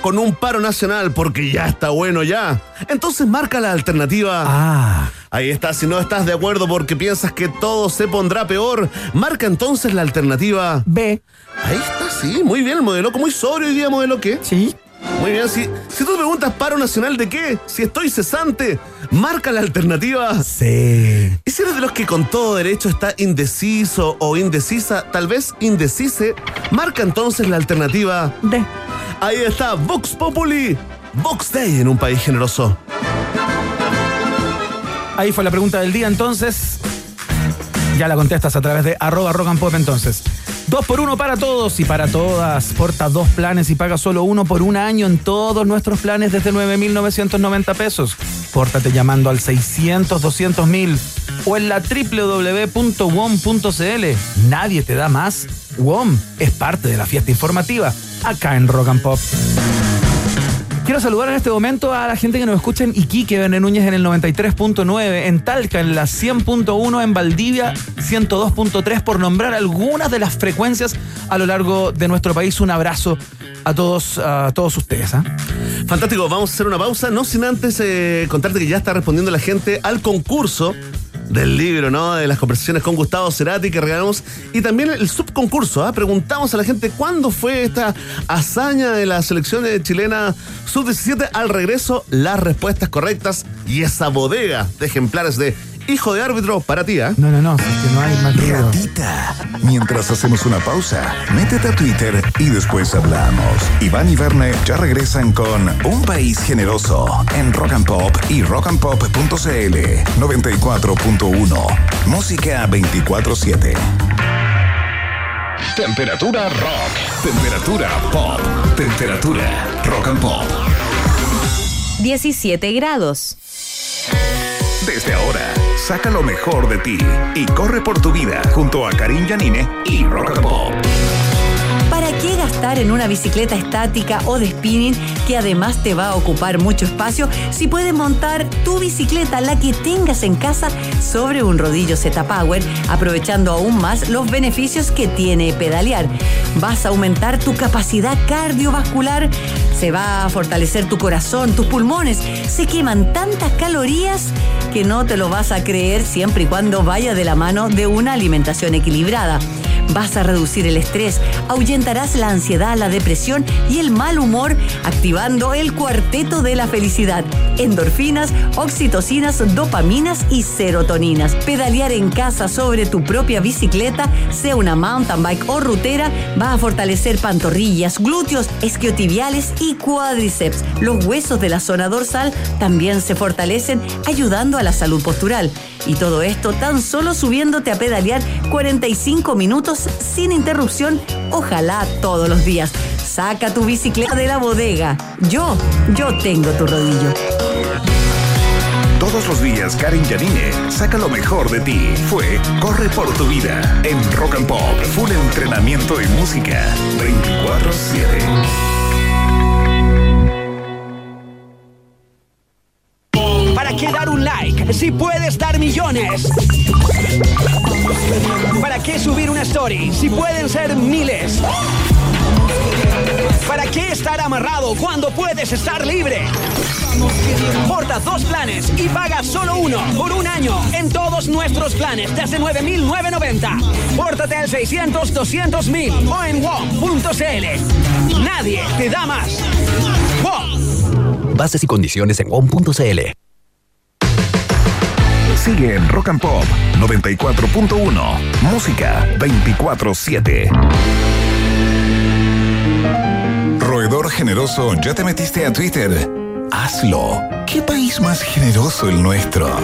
con un paro nacional porque ya está bueno ya, entonces marca la alternativa. Ah. Ahí está, si no estás de acuerdo porque piensas que todo se pondrá peor, marca entonces la alternativa. B. Ahí está, sí, muy bien el modelo, muy sobrio hoy día modelo qué. Sí. Muy bien, si, si tú preguntas paro nacional de qué, si estoy cesante, marca la alternativa. Sí. Y si eres de los que con todo derecho está indeciso o indecisa, tal vez indecise, marca entonces la alternativa. D. Ahí está, Vox Populi, Vox Day en un país generoso. Ahí fue la pregunta del día entonces. Ya la contestas a través de arroba rock entonces. Dos por uno para todos y para todas. Porta dos planes y paga solo uno por un año en todos nuestros planes desde 9,990 pesos. Pórtate llamando al 600 200 mil o en la www.wom.cl. Nadie te da más. WOM es parte de la fiesta informativa acá en Rock and Pop. Quiero saludar en este momento a la gente que nos escucha en Iquique, Bené Núñez en el 93.9, en Talca en la 100.1, en Valdivia 102.3, por nombrar algunas de las frecuencias a lo largo de nuestro país. Un abrazo a todos, a todos ustedes. ¿ah? Fantástico, vamos a hacer una pausa, no sin antes eh, contarte que ya está respondiendo la gente al concurso del libro, ¿no? De las conversaciones con Gustavo Cerati que regalamos. Y también el subconcurso, ¿ah? Preguntamos a la gente cuándo fue esta hazaña de la selección chilena sub-17 al regreso, las respuestas correctas y esa bodega de ejemplares de Hijo de árbitro para ti, ¿ah? No, no, no, es que no hay más ruido. Ratita. Mientras hacemos una pausa, métete a Twitter y después hablamos. Iván y Verne ya regresan con Un País Generoso en Rock and Pop y rockandpop.cl 94.1. Música 24-7. Temperatura rock. Temperatura pop. Temperatura rock and pop. 17 grados. Desde ahora, saca lo mejor de ti y corre por tu vida junto a Karim Yanine y Rock Pop. ¿Para qué gastar en una bicicleta estática o de spinning que además te va a ocupar mucho espacio si puedes montar tu bicicleta, la que tengas en casa, sobre un rodillo Z-Power, aprovechando aún más los beneficios que tiene pedalear? Vas a aumentar tu capacidad cardiovascular, se va a fortalecer tu corazón, tus pulmones, se queman tantas calorías que no te lo vas a creer siempre y cuando vaya de la mano de una alimentación equilibrada. Vas a reducir el estrés, ahuyentarás la ansiedad, la depresión y el mal humor, activando el cuarteto de la felicidad. Endorfinas, oxitocinas, dopaminas y serotoninas. Pedalear en casa sobre tu propia bicicleta, sea una mountain bike o rutera, va a fortalecer pantorrillas, glúteos, isquiotibiales y cuádriceps. Los huesos de la zona dorsal también se fortalecen, ayudando a la salud postural. Y todo esto tan solo subiéndote a pedalear 45 minutos sin interrupción, ojalá todos los días. Saca tu bicicleta de la bodega. Yo, yo tengo tu rodillo. Todos los días, Karin Yanine saca lo mejor de ti. Fue Corre por tu vida en Rock and Pop. Full entrenamiento y música. 24-7. ¿Para qué dar un like si puedes dar millones? ¿Para qué subir una story si pueden ser miles? ¿Para qué estar amarrado cuando puedes estar libre? Porta dos planes y paga solo uno por un año en todos nuestros planes desde 9.990. Pórtate al 600-200.000 o en WOM.cl. Nadie te da más. WOM. Bases y condiciones en WOM.cl. Sigue en Rock and Pop 94.1. Música 24-7. Roedor generoso, ¿ya te metiste a Twitter? Hazlo. ¿Qué país más generoso el nuestro?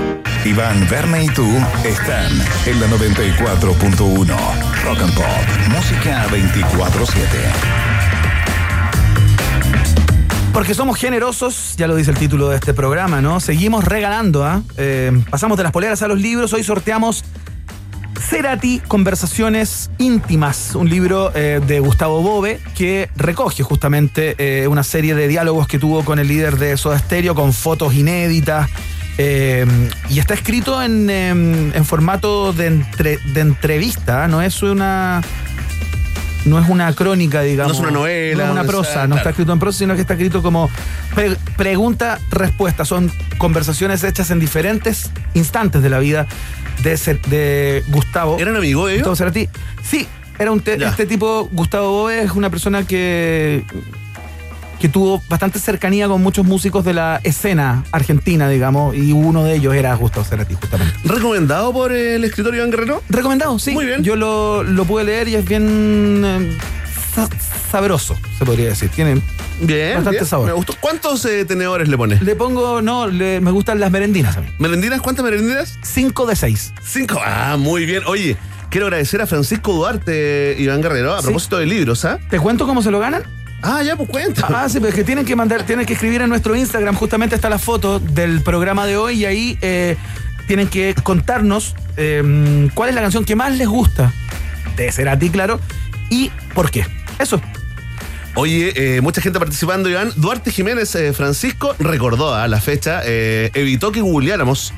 Iván, Verne y tú están en la 94.1. Rock and Pop. Música 24-7. Porque somos generosos, ya lo dice el título de este programa, ¿no? Seguimos regalando, ¿ah? Eh, pasamos de las poleras a los libros, hoy sorteamos Cerati, Conversaciones íntimas, un libro eh, de Gustavo Bove que recoge justamente eh, una serie de diálogos que tuvo con el líder de Soda Stereo, con fotos inéditas. y está escrito en, em, en formato de, entre- de entrevista, ¿ah? no es una. No es una crónica, digamos. No es una novela, No es una prosa, no claro. está escrito en prosa, sino que está escrito como pre- pregunta-respuesta. Son conversaciones hechas en diferentes instantes de la vida de, de Gustavo. ¿Eran amigos ellos? Gustavo Cerati. Sí, era un este tipo, Gustavo Bove, es una persona que que tuvo bastante cercanía con muchos músicos de la escena argentina, digamos, y uno de ellos era Gustavo Cerati, justamente. ¿Recomendado por el escritor Iván Guerrero? Recomendado, sí. Muy bien. Yo lo, lo pude leer y es bien eh, sa- sabroso, se podría decir. Tiene, Bien, Bastante bien, sabor. Me gustó. ¿Cuántos eh, tenedores le pones? le pongo, no, le- me gustan las merendinas a mí. ¿Merendinas? ¿Cuántas merendinas? 5 de 6. Cinco. Ah, muy bien. Oye, quiero agradecer a Francisco Duarte, Iván Guerrero, a Sí. propósito de libros, ¿ah? ¿Te cuento cómo se lo ganan? Ah, ya, pues cuenta. Ah, sí, pero es que tienen que mandar, tienen que escribir en nuestro Instagram, justamente está la foto del programa de hoy y ahí eh, tienen que contarnos eh, cuál es la canción que más les gusta de Cerati, claro, y por qué. Eso. Oye, eh, mucha gente participando, Iván. Duarte Jiménez eh, Francisco recordó a la fecha, eh, evitó que googleáramos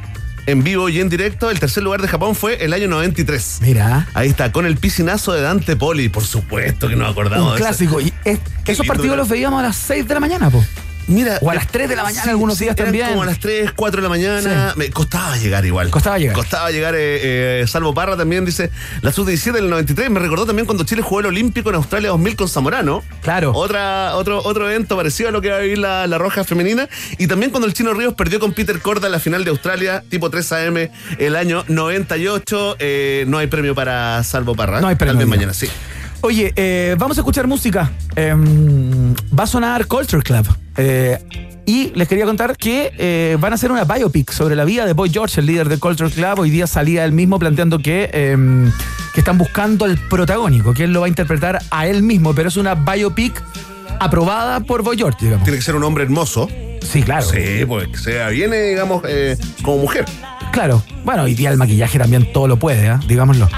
en vivo y en directo. El tercer lugar de Japón fue el año 93. Mira. Ahí está, con el piscinazo de Dante Poli. Por supuesto que nos acordamos Un de eso. clásico. Y es- Qué esos lindo partidos los veíamos a las 6 de la mañana, po. Mira, O a las 3 de la mañana algunos días también. como a las 3, 4 de la mañana. Me costaba llegar igual. Costaba llegar. Costaba llegar. eh, eh, Salvo Parra también dice, la sub-17 del 93 me recordó también cuando Chile jugó el Olímpico en Australia 2000 con Zamorano. Claro. Otra, otro, otro evento parecido a lo que va a vivir la, la Roja Femenina. Y también cuando el Chino Ríos perdió con Peter Corda en la final de Australia, tipo 3 AM, el año 98. Eh, no hay premio para Salvo Parra. No hay premio, Tal vez mañana, sí. Oye, eh, vamos a escuchar música. Em, va a sonar Culture Club. Eh, y les quería contar que eh, van a hacer una biopic sobre la vida de Boy George, el líder de Culture Club. Hoy día salía él mismo planteando que, em, que están buscando al protagónico, que él lo va a interpretar a él mismo, pero es una biopic aprobada por Boy George, digamos. Tiene que ser un hombre hermoso. Sí, claro. Sí, pues que sea viene, digamos, eh, como mujer. Claro. Bueno, hoy día el maquillaje también todo lo puede, digámoslo.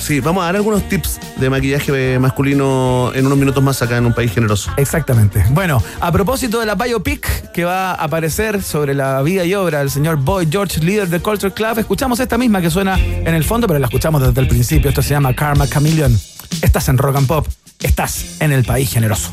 Sí, vamos a dar algunos tips de maquillaje masculino en unos minutos más acá en un país generoso. Exactamente. Bueno, a propósito de la biopic que va a aparecer sobre la vida y obra del señor Boy George, líder de Culture Club, escuchamos esta misma que suena en el fondo, pero la escuchamos desde el principio. Esto se llama Karma Chameleon. Estás en Rock and Pop. Estás en el país generoso.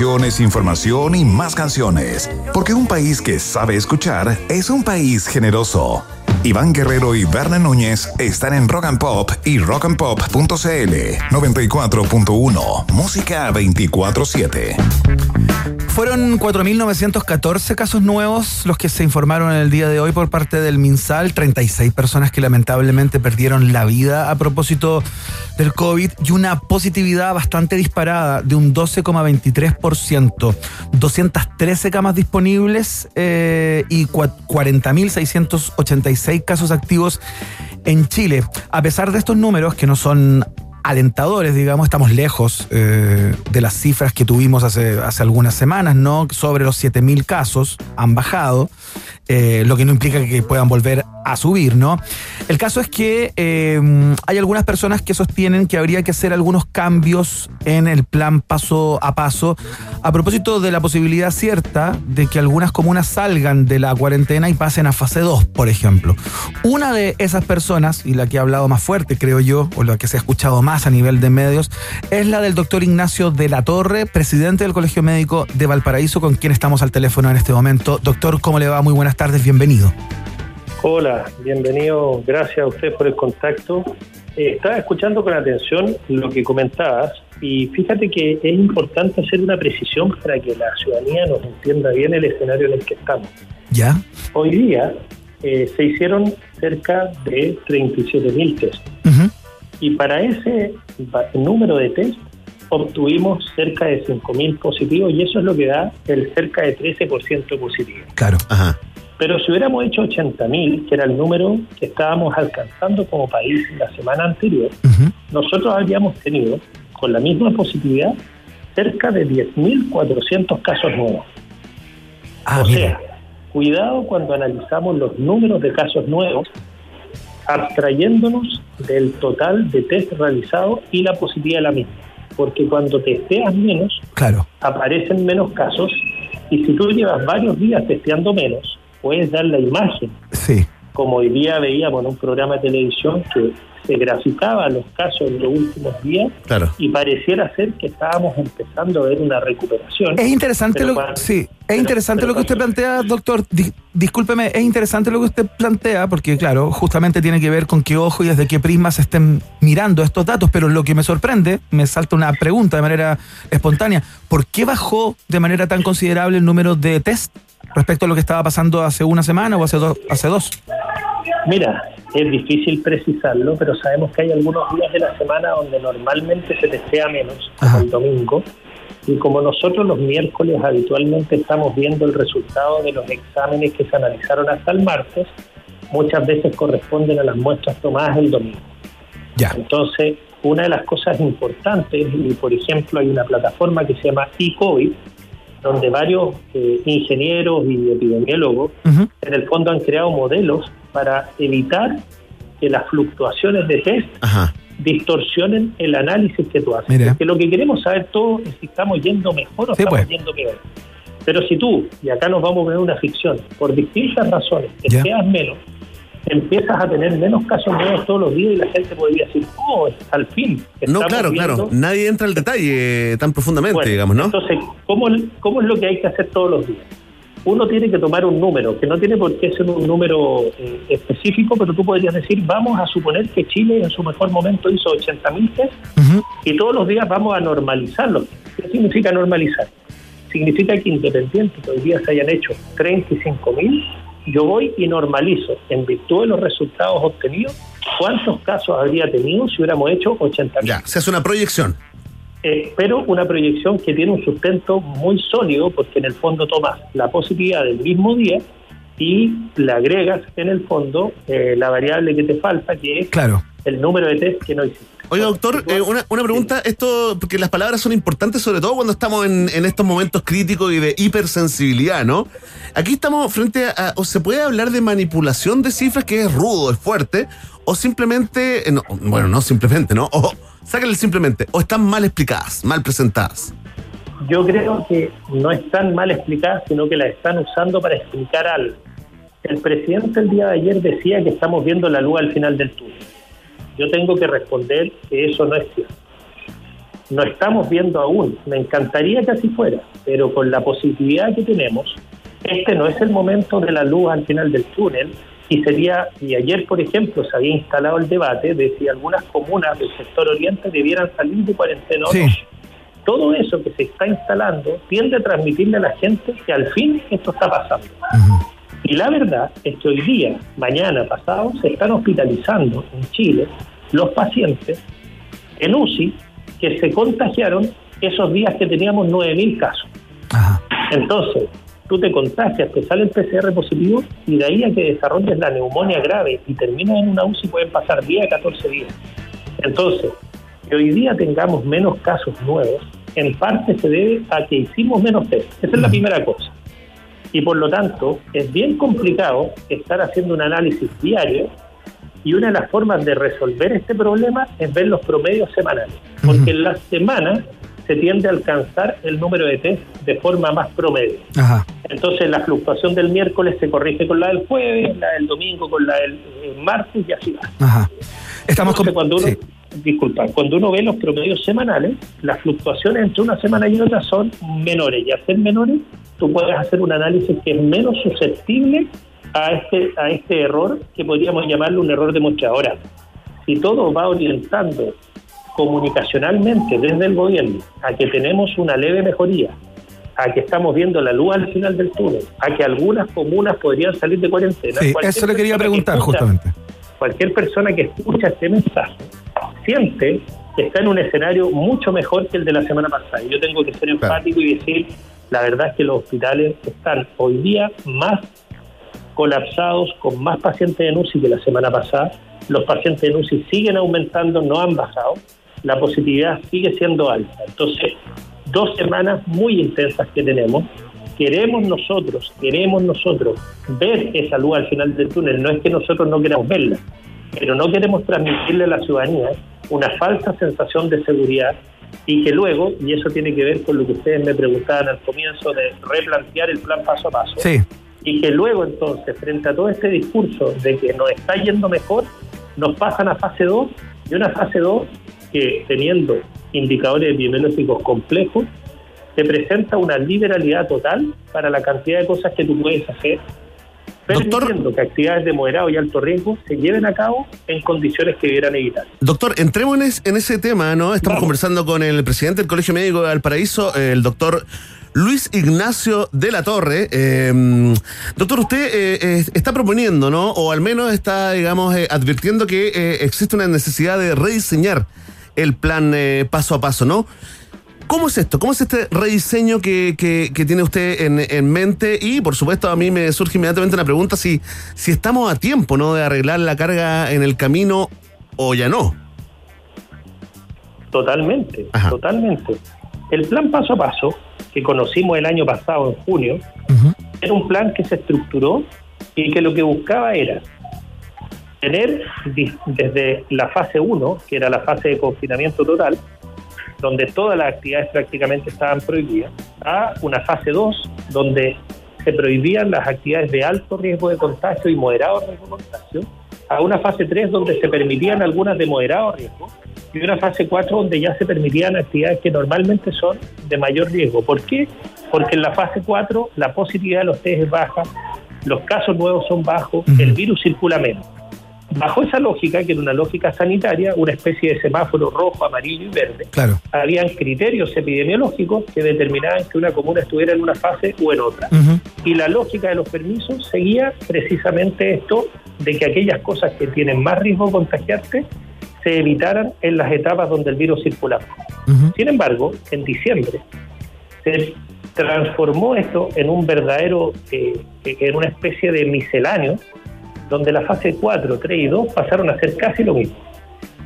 Información y más canciones. Porque un país que sabe escuchar es un país generoso. Iván Guerrero y Berna Núñez están en Rock and Pop y rockandpop.cl 94.1 Música 24/7. Fueron 4.914 casos nuevos los que se informaron el día de hoy por parte del MinSal, 36 personas que lamentablemente perdieron la vida a propósito del COVID y una positividad bastante disparada de un 12,23%, 213 camas disponibles eh, y cua- 40.686 casos activos en Chile. A pesar de estos números que no son alentadores, digamos, estamos lejos eh, de las cifras que tuvimos hace, hace algunas semanas, ¿no? Sobre los 7.000 casos han bajado, eh, lo que no implica que puedan volver a subir, ¿no? El caso es que eh, hay algunas personas que sostienen que habría que hacer algunos cambios en el plan paso a paso a propósito de la posibilidad cierta de que algunas comunas salgan de la cuarentena y pasen a fase 2, por ejemplo. Una de esas personas, y la que ha hablado más fuerte, creo yo, o la que se ha escuchado más a nivel de medios, es la del doctor Ignacio de la Torre, presidente del Colegio Médico de Valparaíso, con quien estamos al teléfono en este momento. Doctor, ¿cómo le va? Muy buenas tardes, bienvenido. Hola, bienvenido, gracias a usted por el contacto. Eh, estaba escuchando con atención lo que comentabas y fíjate que es importante hacer una precisión para que la ciudadanía nos entienda bien el escenario en el que estamos. ¿Ya? Hoy día eh, se hicieron cerca de 37.000 test Ujú. y para ese número de test obtuvimos cerca de 5.000 positivos y eso es lo que da el cerca de 13% positivo. Claro. Ajá. Pero si hubiéramos hecho 80.000, que era el número que estábamos alcanzando como país la semana anterior, Ujú. nosotros habríamos tenido, con la misma positividad, cerca de 10.400 casos nuevos. Ah, o sea, cuidado cuando analizamos los números de casos nuevos, abstrayéndonos del total de test realizados y la positividad de la misma. Porque cuando testeas menos, Claro. aparecen menos casos y si tú llevas varios días testeando menos, puedes dar la imagen, Sí. como hoy día veíamos en un programa de televisión que se graficaba los casos en los últimos días Claro. y pareciera ser que estábamos empezando a ver una recuperación. Es interesante lo sí, es pero- interesante pero lo que usted plantea, doctor. Di- discúlpeme, es interesante lo que usted plantea porque claro, justamente tiene que ver con qué ojo y desde qué prisma se estén mirando estos datos, pero lo que me sorprende, me salta una pregunta de manera espontánea, ¿por qué bajó de manera tan considerable el número de test respecto a lo que estaba pasando hace una semana o hace dos hace dos? Mira, es difícil precisarlo, pero sabemos que hay algunos días de la semana donde normalmente se testea menos, como el domingo, y como nosotros los miércoles habitualmente estamos viendo el resultado de los exámenes que se analizaron hasta el martes, muchas veces corresponden a las muestras tomadas el domingo. Ya. Entonces, una de las cosas importantes, y por ejemplo hay una plataforma que se llama eCovid, donde varios eh, ingenieros y epidemiólogos en el fondo han creado modelos para evitar que las fluctuaciones de test Ajá. distorsionen el análisis que tú haces. Mire. Porque lo que queremos saber todos es si estamos yendo mejor o Sí, estamos pues. yendo peor. Pero si tú, y acá nos vamos a ver una ficción, por distintas razones, que Ya. seas menos, empiezas a tener menos casos nuevos todos los días y la gente podría decir, oh, al fin. No, claro, viendo claro. Nadie entra al detalle tan profundamente, bueno, digamos, ¿no? Entonces, ¿cómo, ¿cómo es lo que hay que hacer todos los días? Uno tiene que tomar un número, que no tiene por qué ser un número eh, específico, pero tú podrías decir, vamos a suponer que Chile en su mejor momento hizo 80.000 test Ujú. y todos los días vamos a normalizarlo. ¿Qué significa normalizar? Significa que independiente que hoy día se hayan hecho 35.000, yo voy y normalizo, en virtud de los resultados obtenidos, cuántos casos habría tenido si hubiéramos hecho 80.000 Ya, se hace una proyección. eh, pero una proyección que tiene un sustento muy sólido porque en el fondo tomas la positividad del mismo día y le agregas en el fondo eh, la variable que te falta, que es Claro. el número de test que no hiciste. Oiga, doctor, eh, una, una pregunta, esto, porque las palabras son importantes, sobre todo cuando estamos en, en estos momentos críticos y de hipersensibilidad, ¿no? Aquí estamos frente a, o se puede hablar de manipulación de cifras, que es rudo, es fuerte, o simplemente, eh, no, bueno, no simplemente, ¿no? O sáquenle simplemente, o están mal explicadas, mal presentadas. Yo creo que no están mal explicadas, sino que las están usando para explicar algo. El presidente el día de ayer decía que estamos viendo la luz al final del túnel. Yo tengo que responder que eso no es cierto. no estamos viendo aún. Me encantaría que así fuera, pero con la positividad que tenemos, este no es el momento de la luz al final del túnel y sería, y ayer por ejemplo se había instalado el debate de si algunas comunas del sector oriente debieran salir de cuarentena Sí. Todo eso que se está instalando tiende a transmitirle a la gente que al fin esto está pasando. Y la verdad es que hoy día, mañana, pasado, se están hospitalizando en Chile los pacientes en UCI que se contagiaron esos días que teníamos 9.000 casos. Ajá. Entonces, tú te contagias, te sale el PCR positivo y de ahí a que desarrolles la neumonía grave y termines en una UCI pueden pasar 10 a 14 días. Entonces, que hoy día tengamos menos casos nuevos, en parte se debe a que hicimos menos test. Esa es la primera cosa. Y por lo tanto, es bien complicado estar haciendo un análisis diario y una de las formas de resolver este problema es ver los promedios semanales. Porque en la semana se tiende a alcanzar el número de test de forma más promedio. Ajá. Entonces la fluctuación del miércoles se corrige con la del jueves, la del domingo con la del eh, martes y así va. Ajá. Estamos Entonces, con. cuando uno, sí. Disculpa, cuando uno ve los promedios semanales, las fluctuaciones entre una semana y otra son menores. Y al ser menores, tú puedes hacer un análisis que es menos susceptible a este, a este error, que podríamos llamarlo un error demostrado. Ahora, si todo va orientando comunicacionalmente desde el gobierno a que tenemos una leve mejoría, a que estamos viendo la luz al final del túnel, a que algunas comunas podrían salir de cuarentena. Sí, eso le quería que preguntar escucha- justamente. cualquier persona que escucha este mensaje siente que está en un escenario mucho mejor que el de la semana pasada. Y yo tengo que ser enfático y decir, la verdad es que los hospitales están hoy día más colapsados, con más pacientes en UCI que la semana pasada. Los pacientes en UCI siguen aumentando, no han bajado. La positividad sigue siendo alta. Entonces, dos semanas muy intensas que tenemos. Queremos nosotros, queremos nosotros ver esa luz al final del túnel. No es que nosotros no queramos verla, pero no queremos transmitirle a la ciudadanía una falsa sensación de seguridad y que luego, y eso tiene que ver con lo que ustedes me preguntaban al comienzo de replantear el plan paso a paso, Sí. y que luego entonces, frente a todo este discurso de que nos está yendo mejor, nos pasan a fase 2 y una fase 2 que teniendo indicadores epidemiológicos complejos, te presenta una liberalidad total para la cantidad de cosas que tú puedes hacer, permitiendo que actividades de moderado y alto riesgo se lleven a cabo en condiciones que debieran evitar. Doctor, entremos en, es- en ese tema, ¿no? Estamos conversando con el presidente del Colegio Médico de Valparaíso, el doctor Luis Ignacio de la Torre. Eh, doctor, usted eh, eh, está proponiendo, ¿no? O al menos está, digamos, eh, advirtiendo que eh, existe una necesidad de rediseñar el plan eh, paso a paso, ¿no? ¿Cómo es esto? ¿Cómo es este rediseño que, que- que tiene usted en, en mente? Y por supuesto a mí me surge inmediatamente una pregunta si, si estamos a tiempo, ¿no? De arreglar la carga en el camino o ya no. Totalmente, totalmente. El plan paso a paso, que conocimos el año pasado, en junio, era un plan que se estructuró y que lo que buscaba era tener desde la fase 1, que era la fase de confinamiento total, donde todas las actividades prácticamente estaban prohibidas, a una fase 2, donde se prohibían las actividades de alto riesgo de contagio y moderado riesgo de contagio, a una fase 3 donde se permitían algunas de moderado riesgo y una fase 4 donde ya se permitían actividades que normalmente son de mayor riesgo. ¿Por qué? Porque en la fase 4 la positividad de los test es baja, los casos nuevos son bajos, el virus circula menos. Bajo esa lógica, que era una lógica sanitaria, una especie de semáforo rojo, amarillo y verde, Claro. habían criterios epidemiológicos que determinaban que una comuna estuviera en una fase o en otra. Y la lógica de los permisos seguía precisamente esto de que aquellas cosas que tienen más riesgo de contagiarte se evitaran en las etapas donde el virus circulaba. Sin embargo, en diciembre se transformó esto en un verdadero, eh, en una especie de misceláneo, donde la fase 4, 3 y 2 pasaron a ser casi lo mismo.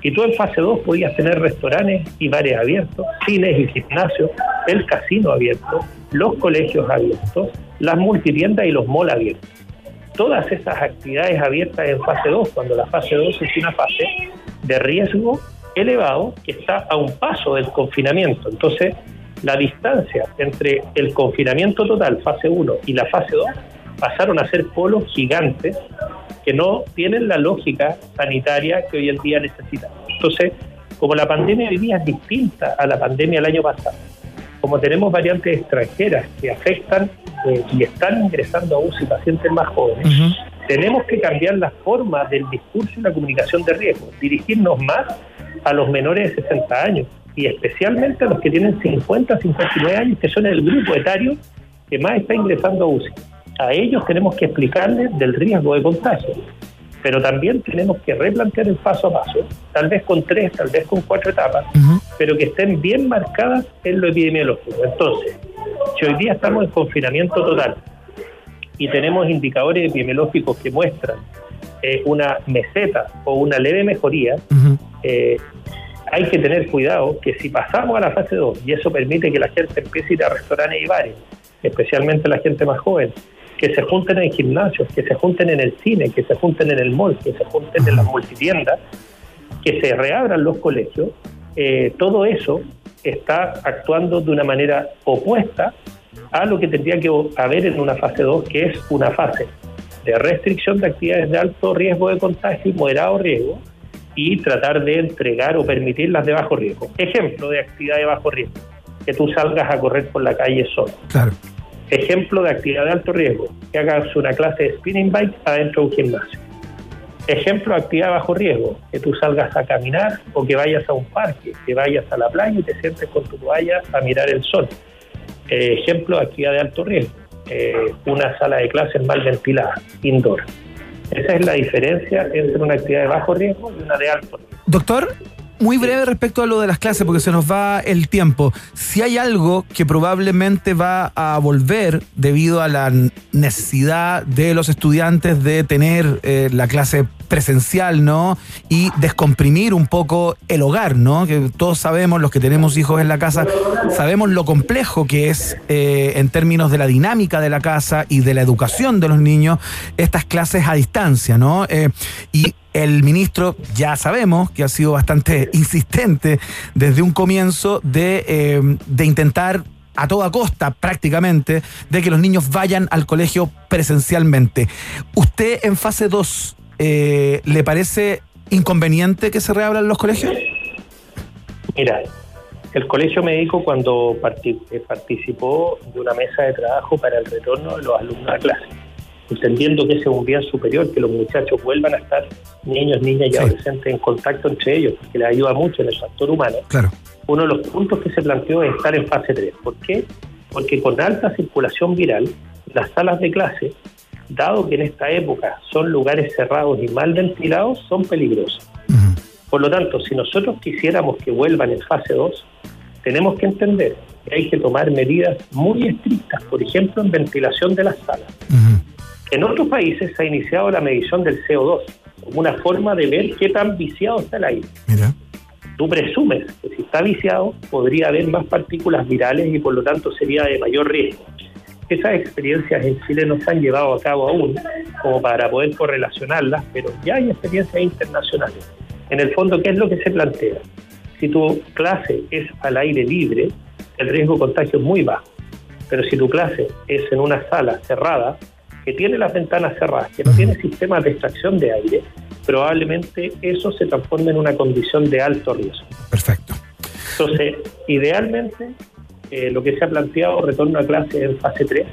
Y tú en fase 2 podías tener restaurantes y bares abiertos, cines y gimnasios, el casino abierto, los colegios abiertos, las multitiendas y los malls abiertos. Todas esas actividades abiertas en fase 2, cuando la fase 2 es una fase de riesgo elevado que está a un paso del confinamiento. Entonces, la distancia entre el confinamiento total, fase 1, y la fase 2, pasaron a ser polos gigantes que no tienen la lógica sanitaria que hoy en día necesitamos. Entonces, Como la pandemia hoy día es distinta a la pandemia del año pasado, como tenemos variantes extranjeras que afectan eh, y están ingresando a UCI pacientes más jóvenes, tenemos que cambiar la forma del discurso y la comunicación de riesgo, dirigirnos más a los menores de 60 años y especialmente a los que tienen 50, 59 años, que son el grupo etario que más está ingresando a UCI. A ellos tenemos que explicarles del riesgo de contagio, pero también tenemos que replantear el paso a paso, tal vez con tres, tal vez con cuatro etapas, pero que estén bien marcadas en lo epidemiológico. Entonces, si hoy día estamos en confinamiento total y tenemos indicadores epidemiológicos que muestran eh, una meseta o una leve mejoría, eh, hay que tener cuidado que si pasamos a la fase 2 y eso permite que la gente empiece a ir a restaurantes y bares, especialmente la gente más joven, que se junten en gimnasios, que se junten en el cine, que se junten en el mall, que se junten en las multitiendas, que se reabran los colegios, eh, todo eso está actuando de una manera opuesta a lo que tendría que haber en una fase 2, que es una fase de restricción de actividades de alto riesgo de contagio y moderado riesgo, y tratar de entregar o permitirlas de bajo riesgo. Ejemplo de actividad de bajo riesgo, que tú salgas a correr por la calle solo. Claro. Ejemplo de actividad de alto riesgo, que hagas una clase de spinning bike adentro de un gimnasio. Ejemplo de actividad de bajo riesgo, que tú salgas a caminar o que vayas a un parque, que vayas a la playa y te sientes con tu toalla a mirar el sol. Eh, ejemplo de actividad de alto riesgo, eh, una sala de clases mal ventilada, indoor. Esa es la diferencia entre una actividad de bajo riesgo y una de alto riesgo. Doctor, muy breve respecto a lo de las clases, porque se nos va el tiempo. Si hay algo que probablemente va a volver debido a la necesidad de los estudiantes de tener eh, la clase presencial, ¿no? Y descomprimir un poco el hogar, ¿no? Que todos sabemos, los que tenemos hijos en la casa, sabemos lo complejo que es eh, en términos de la dinámica de la casa y de la educación de los niños, estas clases a distancia, ¿no? Eh, y el ministro ya sabemos que ha sido bastante insistente desde un comienzo de, eh, de intentar a toda costa prácticamente de que los niños vayan al colegio presencialmente. ¿Usted en fase 2 eh, le parece inconveniente que se reabran los colegios? Mira, el colegio médico cuando eh, participó de una mesa de trabajo para el retorno de los alumnos a clase, entendiendo que ese es un bien superior, que los muchachos vuelvan a estar, niños, niñas y Sí. adolescentes, en contacto entre ellos, porque les ayuda mucho en el factor humano. Claro. Uno de los puntos que se planteó es estar en fase 3. ¿Por qué? Porque con alta circulación viral, las salas de clase, dado que en esta época son lugares cerrados y mal ventilados, son peligrosos. Por lo tanto, si nosotros quisiéramos que vuelvan en fase 2, tenemos que entender que hay que tomar medidas muy estrictas, por ejemplo, en ventilación de las salas. En otros países se ha iniciado la medición del CO2 como una forma de ver qué tan viciado está el aire. Mira. Tú presumes que si está viciado podría haber más partículas virales y por lo tanto sería de mayor riesgo. Esas experiencias en Chile no se han llevado a cabo aún como para poder correlacionarlas, pero ya hay experiencias internacionales. En el fondo, ¿qué es lo que se plantea? Si tu clase es al aire libre, el riesgo de contagio es muy bajo. Pero si tu clase es en una sala cerrada, que tiene las ventanas cerradas, que no tiene sistemas de extracción de aire, probablemente eso se transforme en una condición de alto riesgo. Perfecto. Entonces, idealmente, eh, lo que se ha planteado, retorno a clase en fase 3,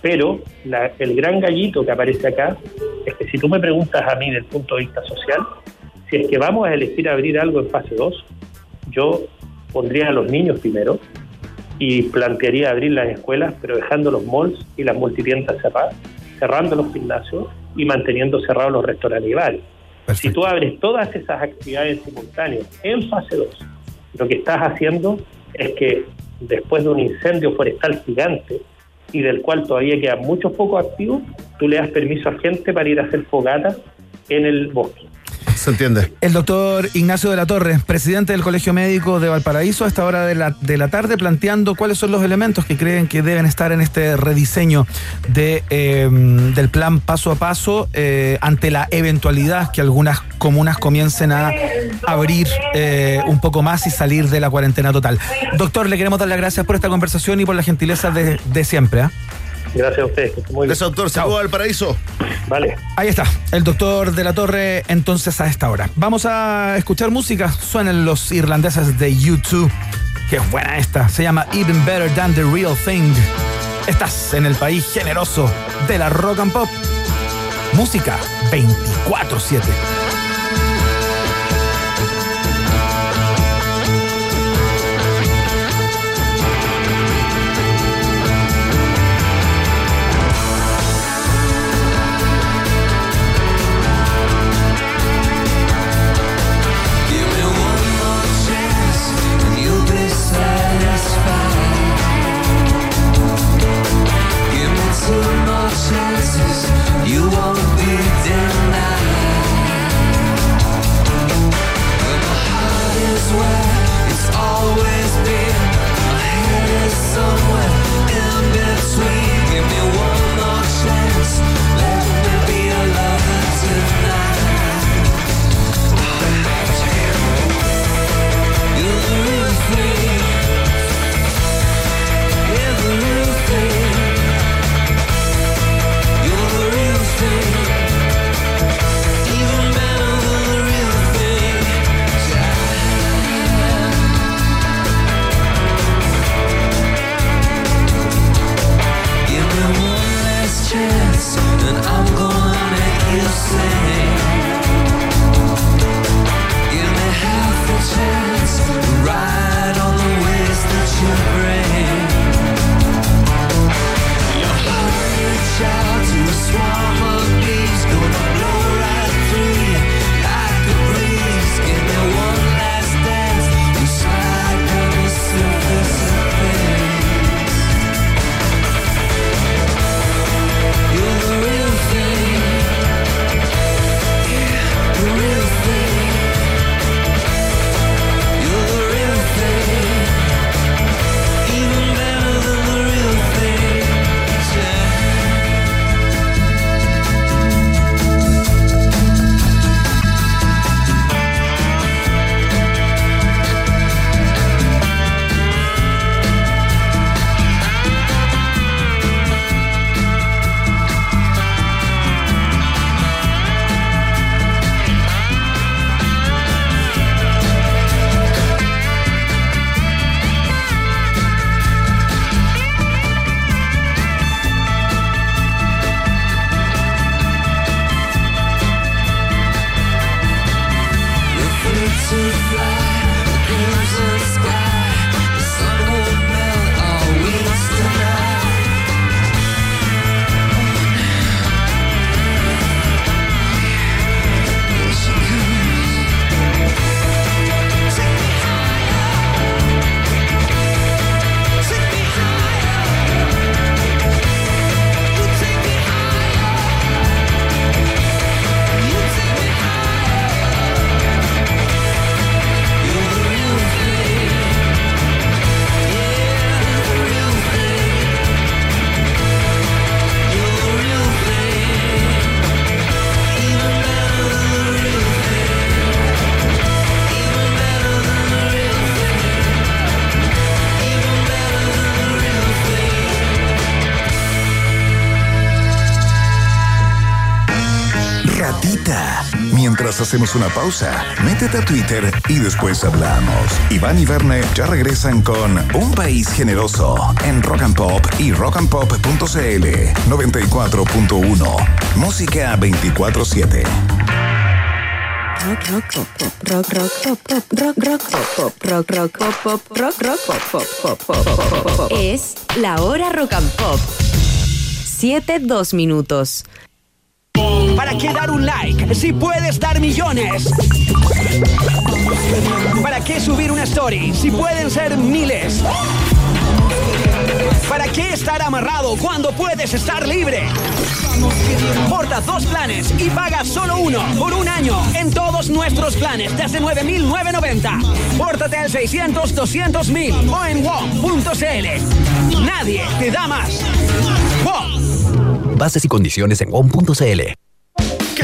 pero la- el gran gallito que aparece acá es que si tú me preguntas a mí desde el punto de vista social, si es que vamos a elegir abrir algo en fase 2, yo pondría a los niños primero y plantearía abrir las escuelas, pero dejando los malls y las multitiendas cerradas, cerrando los gimnasios y manteniendo cerrados los restaurantes y bares. Si tú abres todas esas actividades simultáneas en fase 2, lo que estás haciendo es que después de un incendio forestal gigante y del cual todavía quedan muchos pocos activos, tú le das permiso a gente para ir a hacer fogatas en el bosque. Se entiende. El doctor Ignacio de la Torre, presidente del Colegio Médico de Valparaíso, a esta hora de la, de la tarde, planteando cuáles son los elementos que creen que deben estar en este rediseño de, eh, del plan paso a paso eh, ante la eventualidad que algunas comunas comiencen a abrir eh, un poco más y salir de la cuarentena total. Doctor, le queremos dar las gracias por esta conversación y por la gentileza de, de siempre. Gracias a ustedes. Muy bien. Gracias, doctor. Saludos al paraíso. Vale. Ahí está, el doctor de la Torre entonces a esta hora. Vamos a escuchar música. Suenan los irlandeses de U2. Qué buena esta. Se llama Even Better Than the Real Thing. Estás en el país generoso de la rock and pop. Música 24-7. Mientras hacemos una pausa, métete a Twitter y después hablamos. Iván y Verne ya regresan con Un País Generoso en Rock and Pop y rockandpop.cl 94.1. Música 24-7. Rock, rock, rock, rock, rock, rock, rock, rock, rock, rock, pop. Es la hora rock and pop. Siete, dos minutos. ¿Para qué dar un like si puedes dar millones? ¿Para qué subir una story si pueden ser miles? ¿Para qué estar amarrado cuando puedes estar libre? Porta dos planes y paga solo uno por un año en todos nuestros planes desde 9.990. Pórtate al 600-200.000 o en WOM.cl. Nadie te da más. Bases y condiciones en WOM.cl.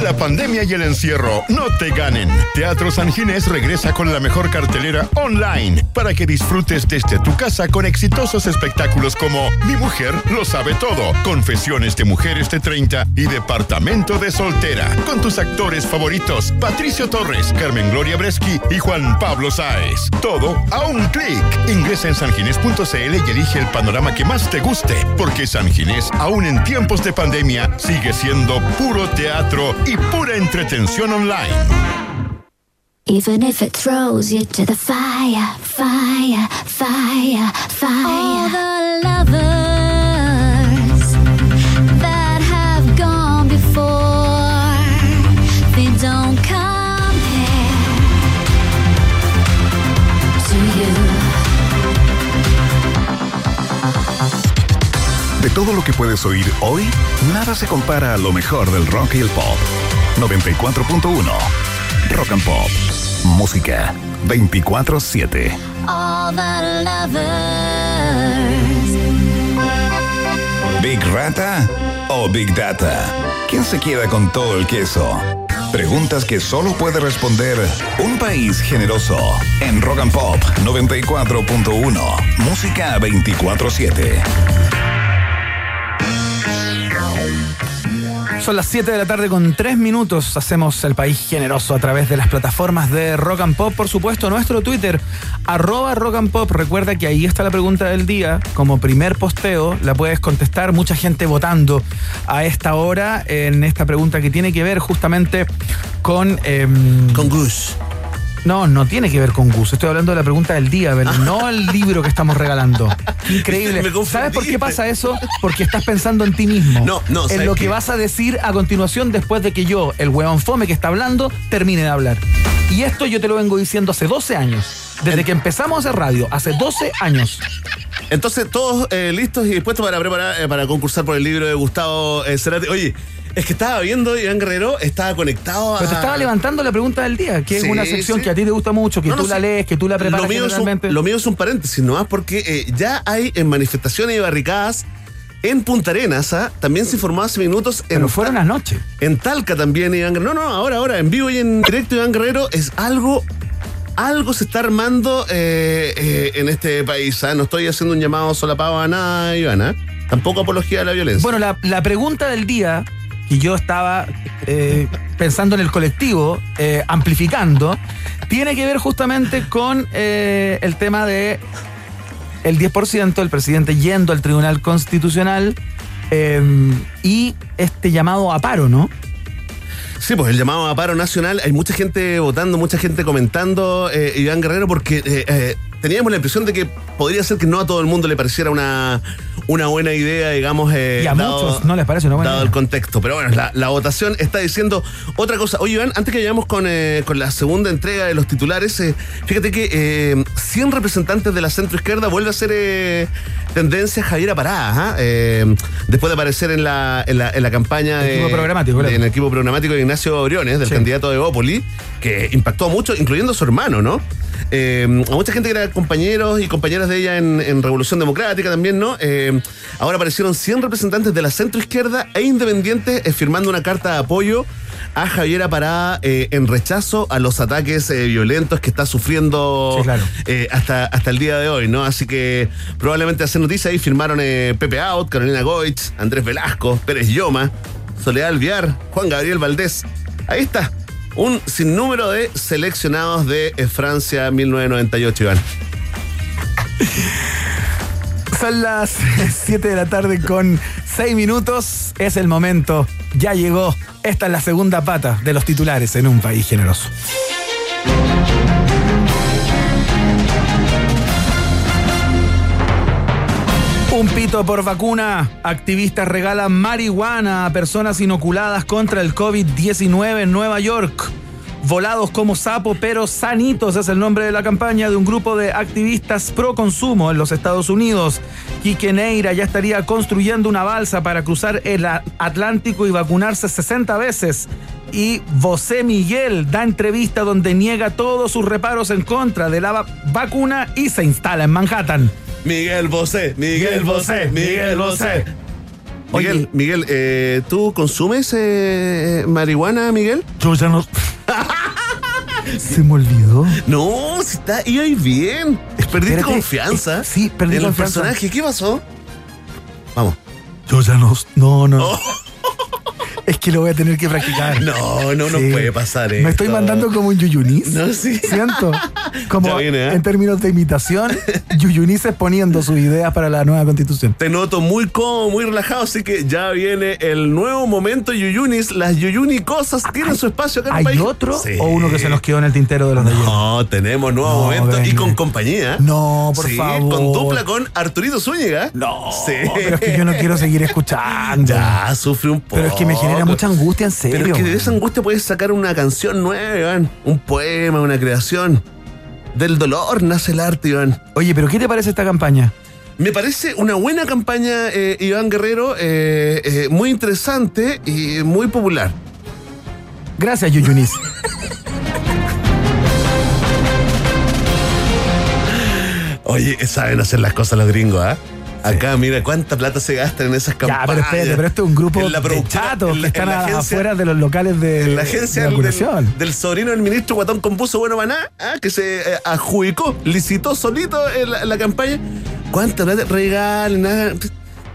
La pandemia y el encierro no te ganen. Teatro San Ginés regresa con la mejor cartelera online para que disfrutes desde tu casa con exitosos espectáculos como Mi mujer lo sabe todo, Confesiones de mujeres de 30 y Departamento de soltera, con tus actores favoritos Patricio Torres, Carmen Gloria Breschi y Juan Pablo Sáez. Todo a un clic. Ingresa en sanginés.cl y elige el panorama que más te guste, porque San Ginés, aún en tiempos de pandemia, sigue siendo puro teatro y pura entretención online. Even if it throws you to the fire, fire, fire, fire. All the lovers todo lo que puedes oír hoy, nada se compara a lo mejor del rock y el pop. 94.1 Rock and Pop. Música 24-7. All the lovers. ¿Big Rata o Big Data? ¿Quién se queda con todo el queso? Preguntas que solo puede responder un país generoso. En Rock and Pop 94.1. Música 24-7. Son las 7 de la tarde con 3 minutos. Hacemos el país generoso a través de las plataformas de Rock and Pop. Por supuesto, nuestro Twitter, arroba Rock and Pop. Recuerda que ahí está la pregunta del día. Como primer posteo, la puedes contestar. Mucha gente votando a esta hora en esta pregunta que tiene que ver justamente con. em, Con Gus. No, no tiene que ver con Gus. Estoy hablando de la pregunta del día, ¿verdad? no el libro que estamos regalando. Increíble. ¿Sabes por qué pasa eso? Porque estás pensando en ti mismo. No, no, En ¿sabes lo que vas a decir a continuación después de que yo, el huevón fome que está hablando, termine de hablar. Y esto yo te lo vengo diciendo hace 12 años. Desde que empezamos a hacer radio, hace 12 años. Entonces, todos eh, listos y dispuestos para preparar, eh, para concursar por el libro de Gustavo eh, Cerati. Oye, es que estaba viendo, Iván Guerrero estaba conectado a. Pero te estaba levantando la pregunta del día, que Ah. Sí, es una sección sí. que a ti te gusta mucho, que No, no, tú la sí. lees, que tú la preparas lo mío, es un, lo mío es un paréntesis, nomás porque eh, ya hay en manifestaciones y barricadas en Punta Arenas, ¿ah? también se informó hace minutos en, Pero fueron anoche. en Talca también, Iván Guerrero. No, no, ahora, ahora, en vivo y en directo, Iván Guerrero, es algo. Algo se está armando eh, eh, en este país. ¿ah? No estoy haciendo un llamado solapado a nada, Ivana. Tampoco apología de la violencia. Bueno, la, la pregunta del día, y yo estaba eh, pensando en el colectivo, eh, amplificando, tiene que ver justamente con eh, el tema de el 10%, el presidente yendo al Tribunal Constitucional eh, y este llamado a paro, ¿no? Sí, pues el llamado a paro nacional, hay mucha gente votando, mucha gente comentando, Iván Guerrero, porque teníamos la impresión de que podría ser que no a todo el mundo le pareciera una, una buena idea, digamos, eh, Y a muchos no les parece una buena dado idea. el contexto. Pero bueno, la, la votación está diciendo otra cosa. Oye, Iván, antes que vayamos con, eh, con la segunda entrega de los titulares, eh, fíjate que eh, 100 representantes de la centroizquierda vuelve a ser eh, tendencia Javiera Parada, ¿ah? Eh, después de aparecer en la, en la, en la campaña El de- equipo programático, de- en el equipo programático de Ignacio Briones, del Sí. candidato de Bópoli, que impactó mucho, incluyendo a su hermano, ¿no? Eh, a mucha gente que era compañeros y compañeras de ella en, en Revolución Democrática también, ¿no? Eh, ahora aparecieron 100 representantes de la centroizquierda e independientes eh, firmando una carta de apoyo a Javiera Parada eh, en rechazo a los ataques eh, violentos que está sufriendo Sí, claro. eh, hasta, hasta el día de hoy, ¿no? Así que probablemente hacer noticia ahí firmaron Pepe Out, Carolina Goich, Andrés Velasco, Pérez Yoma, Soledad Alviar, Juan Gabriel Valdés. Ahí está. Un sinnúmero de seleccionados de eh, Francia 1998, Iván. Son las 7 de la tarde con 6 minutos. Es el momento. Ya llegó. Esta es la segunda pata de los titulares en un país generoso. Un pito por vacuna. Activistas regalan marihuana a personas inoculadas contra el COVID-19 en Nueva York. Volados como sapo, pero sanitos es el nombre de la campaña de un grupo de activistas pro consumo en los Estados Unidos. Quique Neira ya estaría construyendo una balsa para cruzar el Atlántico y vacunarse 60 veces. Y José Miguel da entrevista donde niega todos sus reparos en contra de la va- vacuna y se instala en Manhattan. Miguel Bosé, Miguel Bosé, Miguel Bosé. Miguel, Miguel, eh, ¿tú consumes eh, marihuana, Miguel? Yo ya no. Se me olvidó. No, si está y ahí bien. Perdiste Espérate, confianza. eh, sí, perdí en confianza. el personaje. ¿Qué pasó? Vamos. Yo ya no. No, no. Es que lo voy a tener que practicar. No, no, no Sí. puede pasar Me estoy esto. mandando como un yuyunis. No, sí. Siento. Como viene, ¿eh? en términos de imitación, yuyunis exponiendo sus ideas para la nueva constitución. Te noto muy cómodo, muy relajado, así que ya viene el nuevo momento Yuyunis. Las Yuyuni cosas tienen su espacio acá en el ¿Hay otro Sí. o uno que se nos quedó en el tintero de los de ayer? No, tenemos nuevo No, momento y venga. con compañía. No, por Sí, favor. con dupla con Arturito Zúñiga. No, Sí. pero es que yo no quiero seguir escuchando. Ya, sufre un poco. Pero es que me genera mucha angustia, en serio. Pero es que de esa angustia puedes sacar una canción nueva, Iván. Un poema, una creación. Del dolor nace el arte, Iván. Oye, pero ¿qué te parece esta campaña? Me parece una buena campaña, eh, Iván Guerrero, eh, eh, muy interesante y muy popular. Gracias, Yuyunis. Oye, saben hacer las cosas los gringos, ¿ah? Acá, mira cuánta plata se gasta en esas ya, campañas. pero espérate, pero esto es un grupo En la de chatos que la- están agencia- afuera de los locales de, En la agencia de del, vacunación. del sobrino del ministro Guatón Compuso Bueno Maná, ¿ah? que se eh, adjudicó, licitó solito en la, en la campaña. ¿Cuánta plata regalen? nada?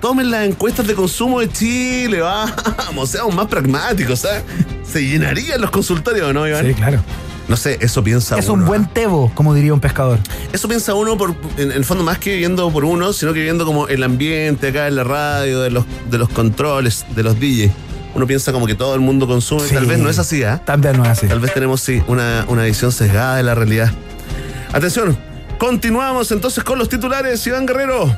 Tomen las encuestas de consumo de Chile, vamos, seamos más pragmáticos, ¿sabes? Se llenarían los consultorios, ¿no, Iván? Sí, claro. No sé, eso piensa Es uno. un buen tebo, como diría un pescador. Eso piensa uno por, en, el fondo más que viviendo por uno, sino que viviendo como el ambiente acá en la radio, de los, de los controles, de los DJs. Uno piensa como que todo el mundo consume. Sí. Tal vez no es así, ¿ah? También no es así. Tal vez tenemos, sí, una, una visión sesgada de la realidad. Atención, continuamos entonces con los titulares, Iván Guerrero.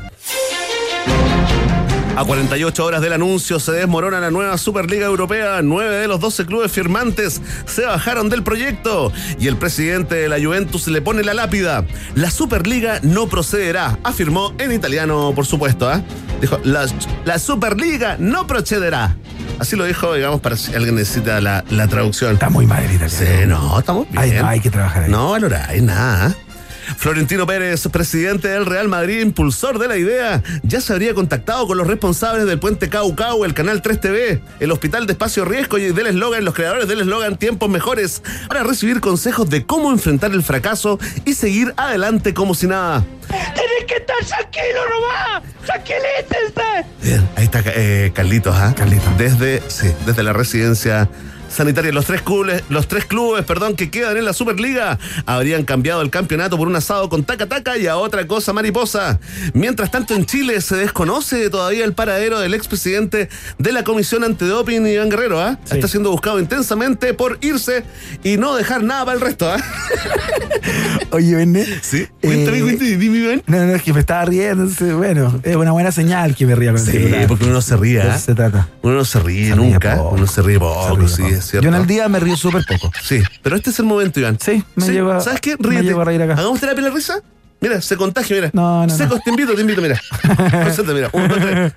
A 48 horas del anuncio se desmorona la nueva Superliga Europea. Nueve de los 12 clubes firmantes se bajaron del proyecto y el presidente de la Juventus le pone la lápida. La Superliga no procederá, afirmó en italiano, por supuesto. ¿ah? Dijo, la, la Superliga no procederá. Así lo dijo, digamos, para si alguien necesita la, la traducción. Está muy mal el italiano. Sí, no, estamos bien. Ay, no, hay que trabajar ahí. No valoráis nada. Florentino Pérez, presidente del Real Madrid, impulsor de la idea, ya se habría contactado con los responsables del puente Caucao, el canal 3 TV, el hospital de espacio riesgo y del eslogan, los creadores del eslogan Tiempos Mejores, para recibir consejos de cómo enfrentar el fracaso y seguir adelante como si nada. Tienes que estar tranquilo nomás. Tranquilícense. Bien, ahí está eh, Carlitos, ¿ah? Carlitos. Desde, sí, desde la residencia sanitaria. Los tres clubes, los tres clubes, perdón, que quedan en la Superliga habrían cambiado el campeonato por un asado con taca taca y a otra cosa mariposa. Mientras tanto, en Chile se desconoce todavía el paradero del expresidente de la Comisión Antidoping, Iván Guerrero, ¿ah? Sí. Está siendo buscado intensamente por irse y no dejar nada para el resto, ¿ah? Oye, Vene. Sí. Cuéntame, Eh, cuéntame, dime, Iván. No, no, es que me estaba riendo. entonces, bueno, es una buena señal que me ría Sí, porque uno no se ¿ah? eso se trata. Uno no se ríe Se ríe nunca, poco. uno se ríe poco, Se ríe sí, poco. Es cierto. Yo en el día me río súper poco. Sí, pero este es el momento, Iván. Sí, me lleva- ¿Sabes qué? me Ríete. llevo a reír acá. Hagamos terapia de la risa. Mira, se contagia, mira. No, no, Secos, no. te invito, te invito, mira. Concéntrate, mira. Un, dos, tres.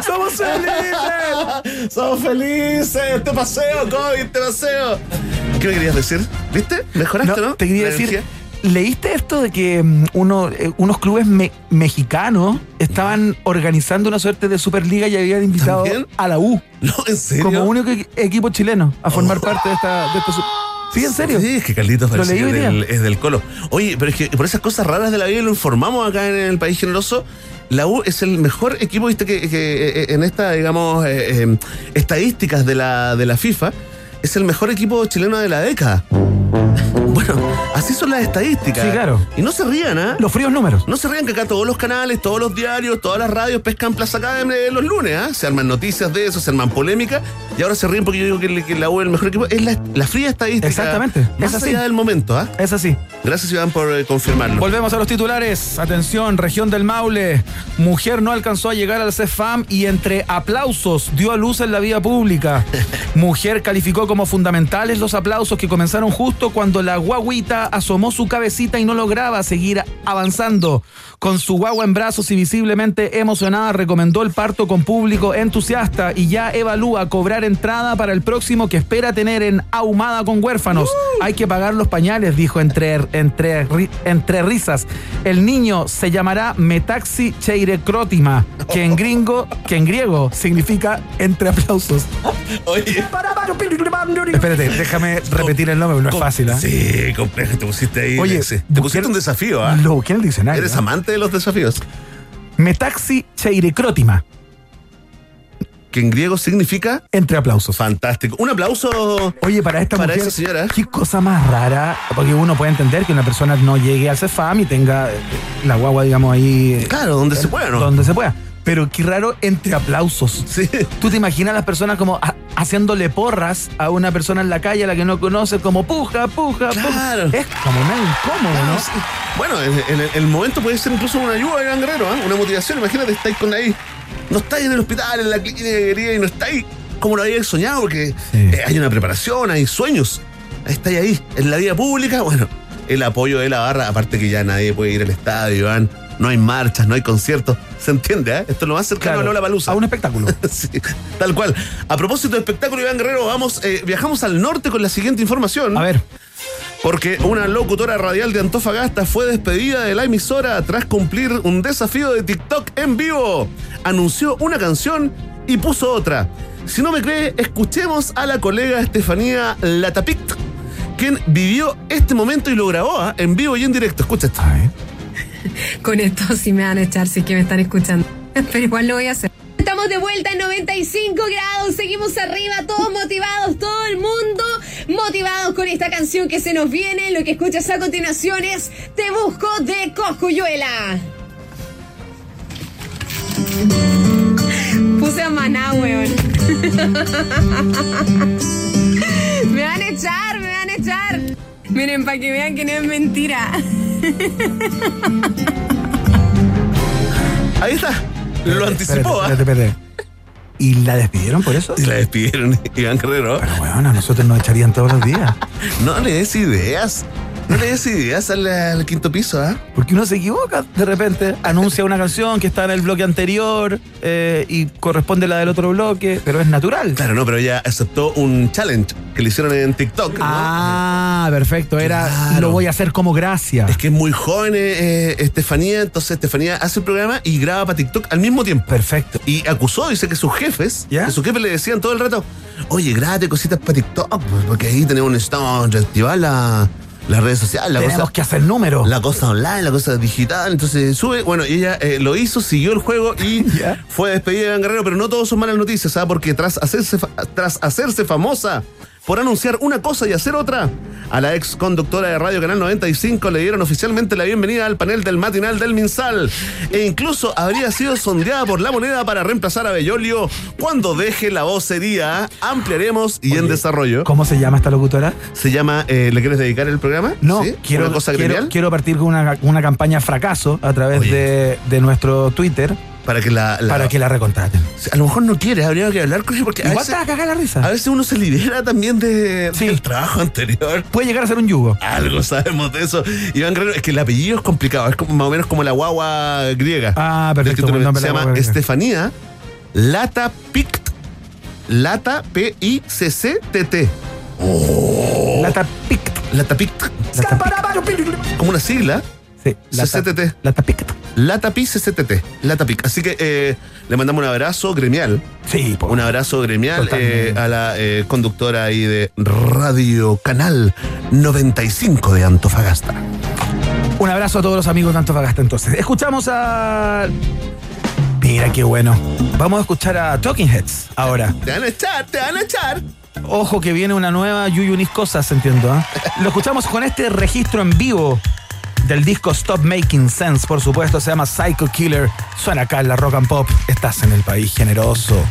¡Somos felices! ¡Somos felices! ¡Te paseo, COVID! ¡Te paseo! ¿Qué me querías decir? ¿Viste? ¿Mejoraste, no? te quería La decir, energía. ¿Leíste esto de que mm, uno, eh, unos clubes me- mexicanos estaban organizando una suerte de Superliga y habían invitado ¿También? a la U No, ¿en serio? como único equi- equipo chileno a formar parte de esta, de esta Sí, en serio. Sí, es que Carlitos Lo leí del, es del colo. Oye, pero es que por esas cosas raras de la vida lo informamos acá en el país generoso. La U es el mejor equipo, viste, que, que, eh, en esta, digamos, eh, eh, estadísticas de la, de la FIFA, es el mejor equipo chileno de la década. Bueno, así son las estadísticas. Sí, claro. Y no se rían, ¿ah? Los fríos números. No se rían que acá todos los canales, todos los diarios, todas las radios pescan Plaza Academy los lunes, ¿ah? Se arman noticias de eso, se arman polémicas y ahora se ríen porque yo digo que, la U es el mejor equipo. Es la, la fría estadística. Exactamente, Más es así. allá del momento, ¿ah? Es así. Gracias, Iván, por eh, confirmarlo. Volvemos a los titulares. Atención, región del Maule. Mujer no alcanzó a llegar al CEFAM y entre aplausos dio a luz en la vía pública. Mujer calificó como fundamentales los aplausos que comenzaron justo cuando la guaguita asomó su cabecita y no lograba seguir avanzando. Con su guagua en brazos y visiblemente emocionada, recomendó el parto con público entusiasta y ya evalúa cobrar entrada para el próximo que espera tener en Ahumada con huérfanos. Hay que pagar los pañales, dijo entre, entre, ri- entre risas. El niño se llamará Metaxi Cheirecrótima, que en gringo, que en griego significa entre aplausos. Oye. Espérate, déjame repetir el nombre, no es fácil, ¿ah? Sí, complejo, te pusiste ahí. Oye, te pusiste un desafío, ¿ah? Lo busqué en el diccionario. Eres ¿ah? De los desafíos. Metaxi Cheirecrótima, Que en griego significa entre aplausos. fantástico. Un aplauso. Oye, para esta Para mujer, esa señora. qué cosa más rara, porque uno puede entender que una persona no llegue al CEFAM y tenga la guagua, digamos, ahí. Claro, donde se pueda, ¿no? Donde se pueda. Pero qué raro entre aplausos. Sí. ¿Tú te imaginas a las personas como ha- haciéndole porras a una persona en la calle a la que no conoce, como puja, puja, Claro. puja? Es como medio incómodo, ¿no? Sí. Bueno, en, el, el momento puede ser incluso una ayuda de gran guerrero, ¿ah? una motivación. Imagínate, estáis con ahí. No estáis en el hospital, en la clínica y no estáis como lo habíais soñado, porque eh, hay una preparación, hay sueños. Estáis ahí, en la vida pública. Bueno, el apoyo de la barra, aparte que ya nadie puede ir al estadio, Iván. No hay marchas, no hay conciertos. ¿Se entiende? eh? Esto es lo más cercano Claro, a Lola Palusa. a un espectáculo. Sí, tal cual. A propósito de espectáculo, Iván Guerrero, vamos, eh, viajamos al norte con la siguiente información. A ver. Porque una locutora radial de Antofagasta fue despedida de la emisora tras cumplir un desafío de TikTok en vivo. Anunció una canción y puso otra. Si no me cree, escuchemos a la colega Estefanía Latapict, quien vivió este momento y lo grabó ¿ah? en vivo y en directo. Escucha esto. Con esto sí me van a echar, sí que me están escuchando. Pero igual lo voy a hacer. Estamos de vuelta en 95 grados, seguimos arriba, todos motivados, todo el mundo motivados con esta canción que se nos viene. Lo que escuchas a continuación es Te Busco de Coscuyuela. Puse a maná, weón. Me van a echar, me van a echar. Miren, para que vean que no es mentira. Ahí está. Lo anticipó. ¿ah? Espérate, espérate, espérate. ¿Y la despidieron por eso? Y la despidieron, Iván Guerrero. Pero bueno, a nosotros nos echarían todos los días. No le des ideas. No le des ideas al, al quinto piso, ¿ah? Porque uno se equivoca de repente, anuncia una canción que está en el bloque anterior eh, y corresponde a la del otro bloque, pero es natural. Claro, no, pero ella aceptó un challenge que le hicieron en TikTok. ¿no? Ah, perfecto, era Claro. lo voy a hacer como gracia. Es que es muy joven eh, Estefanía, entonces Estefanía hace el programa y graba para TikTok al mismo tiempo. Perfecto. Y acusó, dice que sus jefes, ¿Ya? que sus jefes le decían todo el rato, oye, grábate cositas para TikTok, porque ahí tenemos, necesitamos reactivar la, las redes sociales, la Tenemos cosa, que hacer números. la cosa online, la cosa digital, entonces sube, bueno, y ella eh, lo hizo, siguió el juego y fue despedida de Iván Guerrero, pero no todos son malas noticias, ¿sabes? Porque tras hacerse, tras hacerse famosa por anunciar una cosa y hacer otra, a la ex conductora de Radio Canal 95 le dieron oficialmente la bienvenida al panel del matinal del Minsal. E incluso habría sido sondeada por la moneda para reemplazar a Bellolio cuando deje la vocería. Ampliaremos y en desarrollo. ¿Cómo se llama esta locutora? Se llama, eh, ¿le quieres dedicar el programa? No, ¿Sí? quiero, ¿Una cosa quiero, partir con una, una campaña fracaso a través de nuestro Twitter Para que la, la- para que la recontraten. A lo mejor no quiere, habría que hablar con ella porque a Igual te veces, a cagar la risa. a veces uno se libera también de, Sí. del trabajo anterior. Puede llegar a ser un yugo. Algo sabemos de eso. Iván Guerrero, es que el apellido es complicado, es como, más o menos como la guagua griega. Ah, perfecto, se la llama griega. Estefanía Lata Pict. Lata P-I-C-C-T-T. La tapic. Lata Pict. Como una sigla. Sí, la CCTT. La tapic. Lata Pi CCTT. Lata Pic. Así que eh, le mandamos un abrazo gremial. Sí, po. Un abrazo gremial eh, a la eh, conductora ahí de Radio Canal 95 de Antofagasta. Un abrazo a todos los amigos de Antofagasta entonces. Escuchamos a... Mira qué bueno. Vamos a escuchar a Talking Heads ahora. Te van a echar, te van a echar. Ojo que viene una nueva Yuyunis Cosas, entiendo. ¿ah? Lo escuchamos con este registro en vivo del disco Stop Making Sense, por supuesto, se llama Psycho Killer. Suena acá en la Rock and Pop. Estás en el país generoso.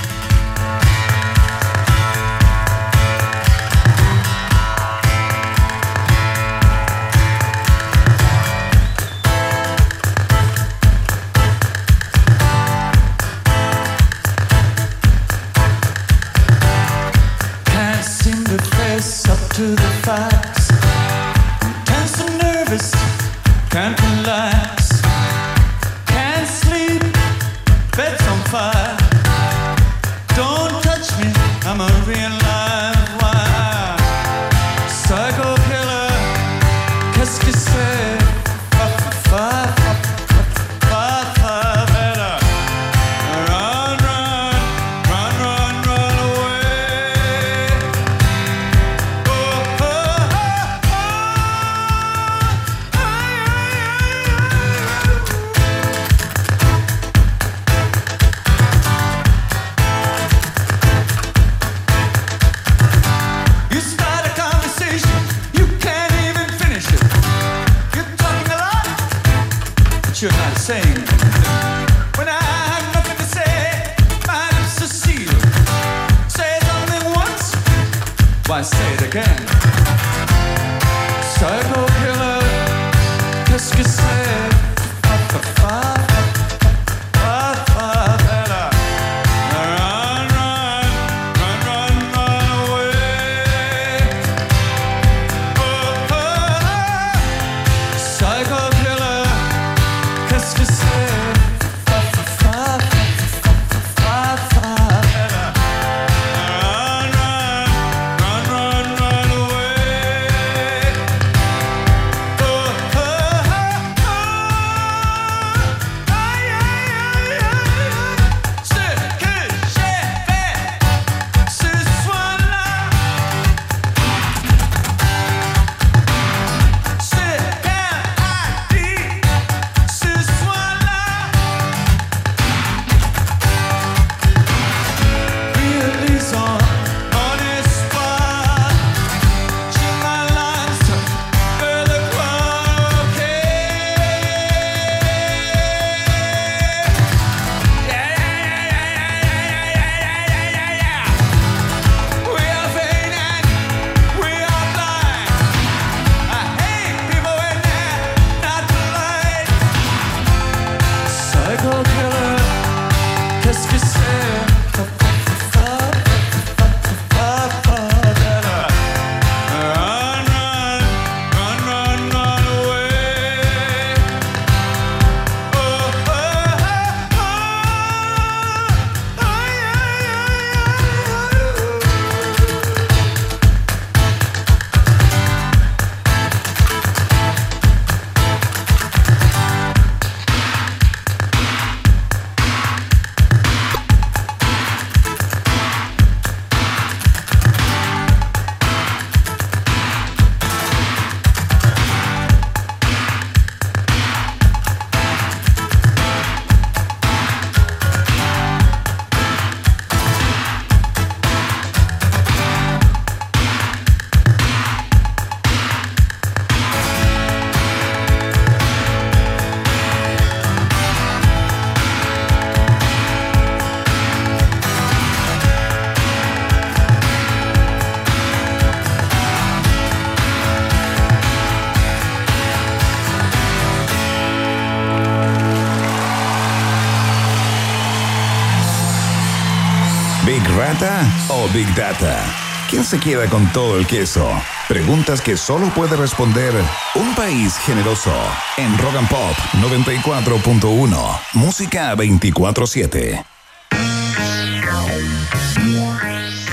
¿Big Rata o Big Data? ¿Quién se queda con todo el queso? Preguntas que solo puede responder un país generoso. En Rock and Pop 94.1. Música 24-7.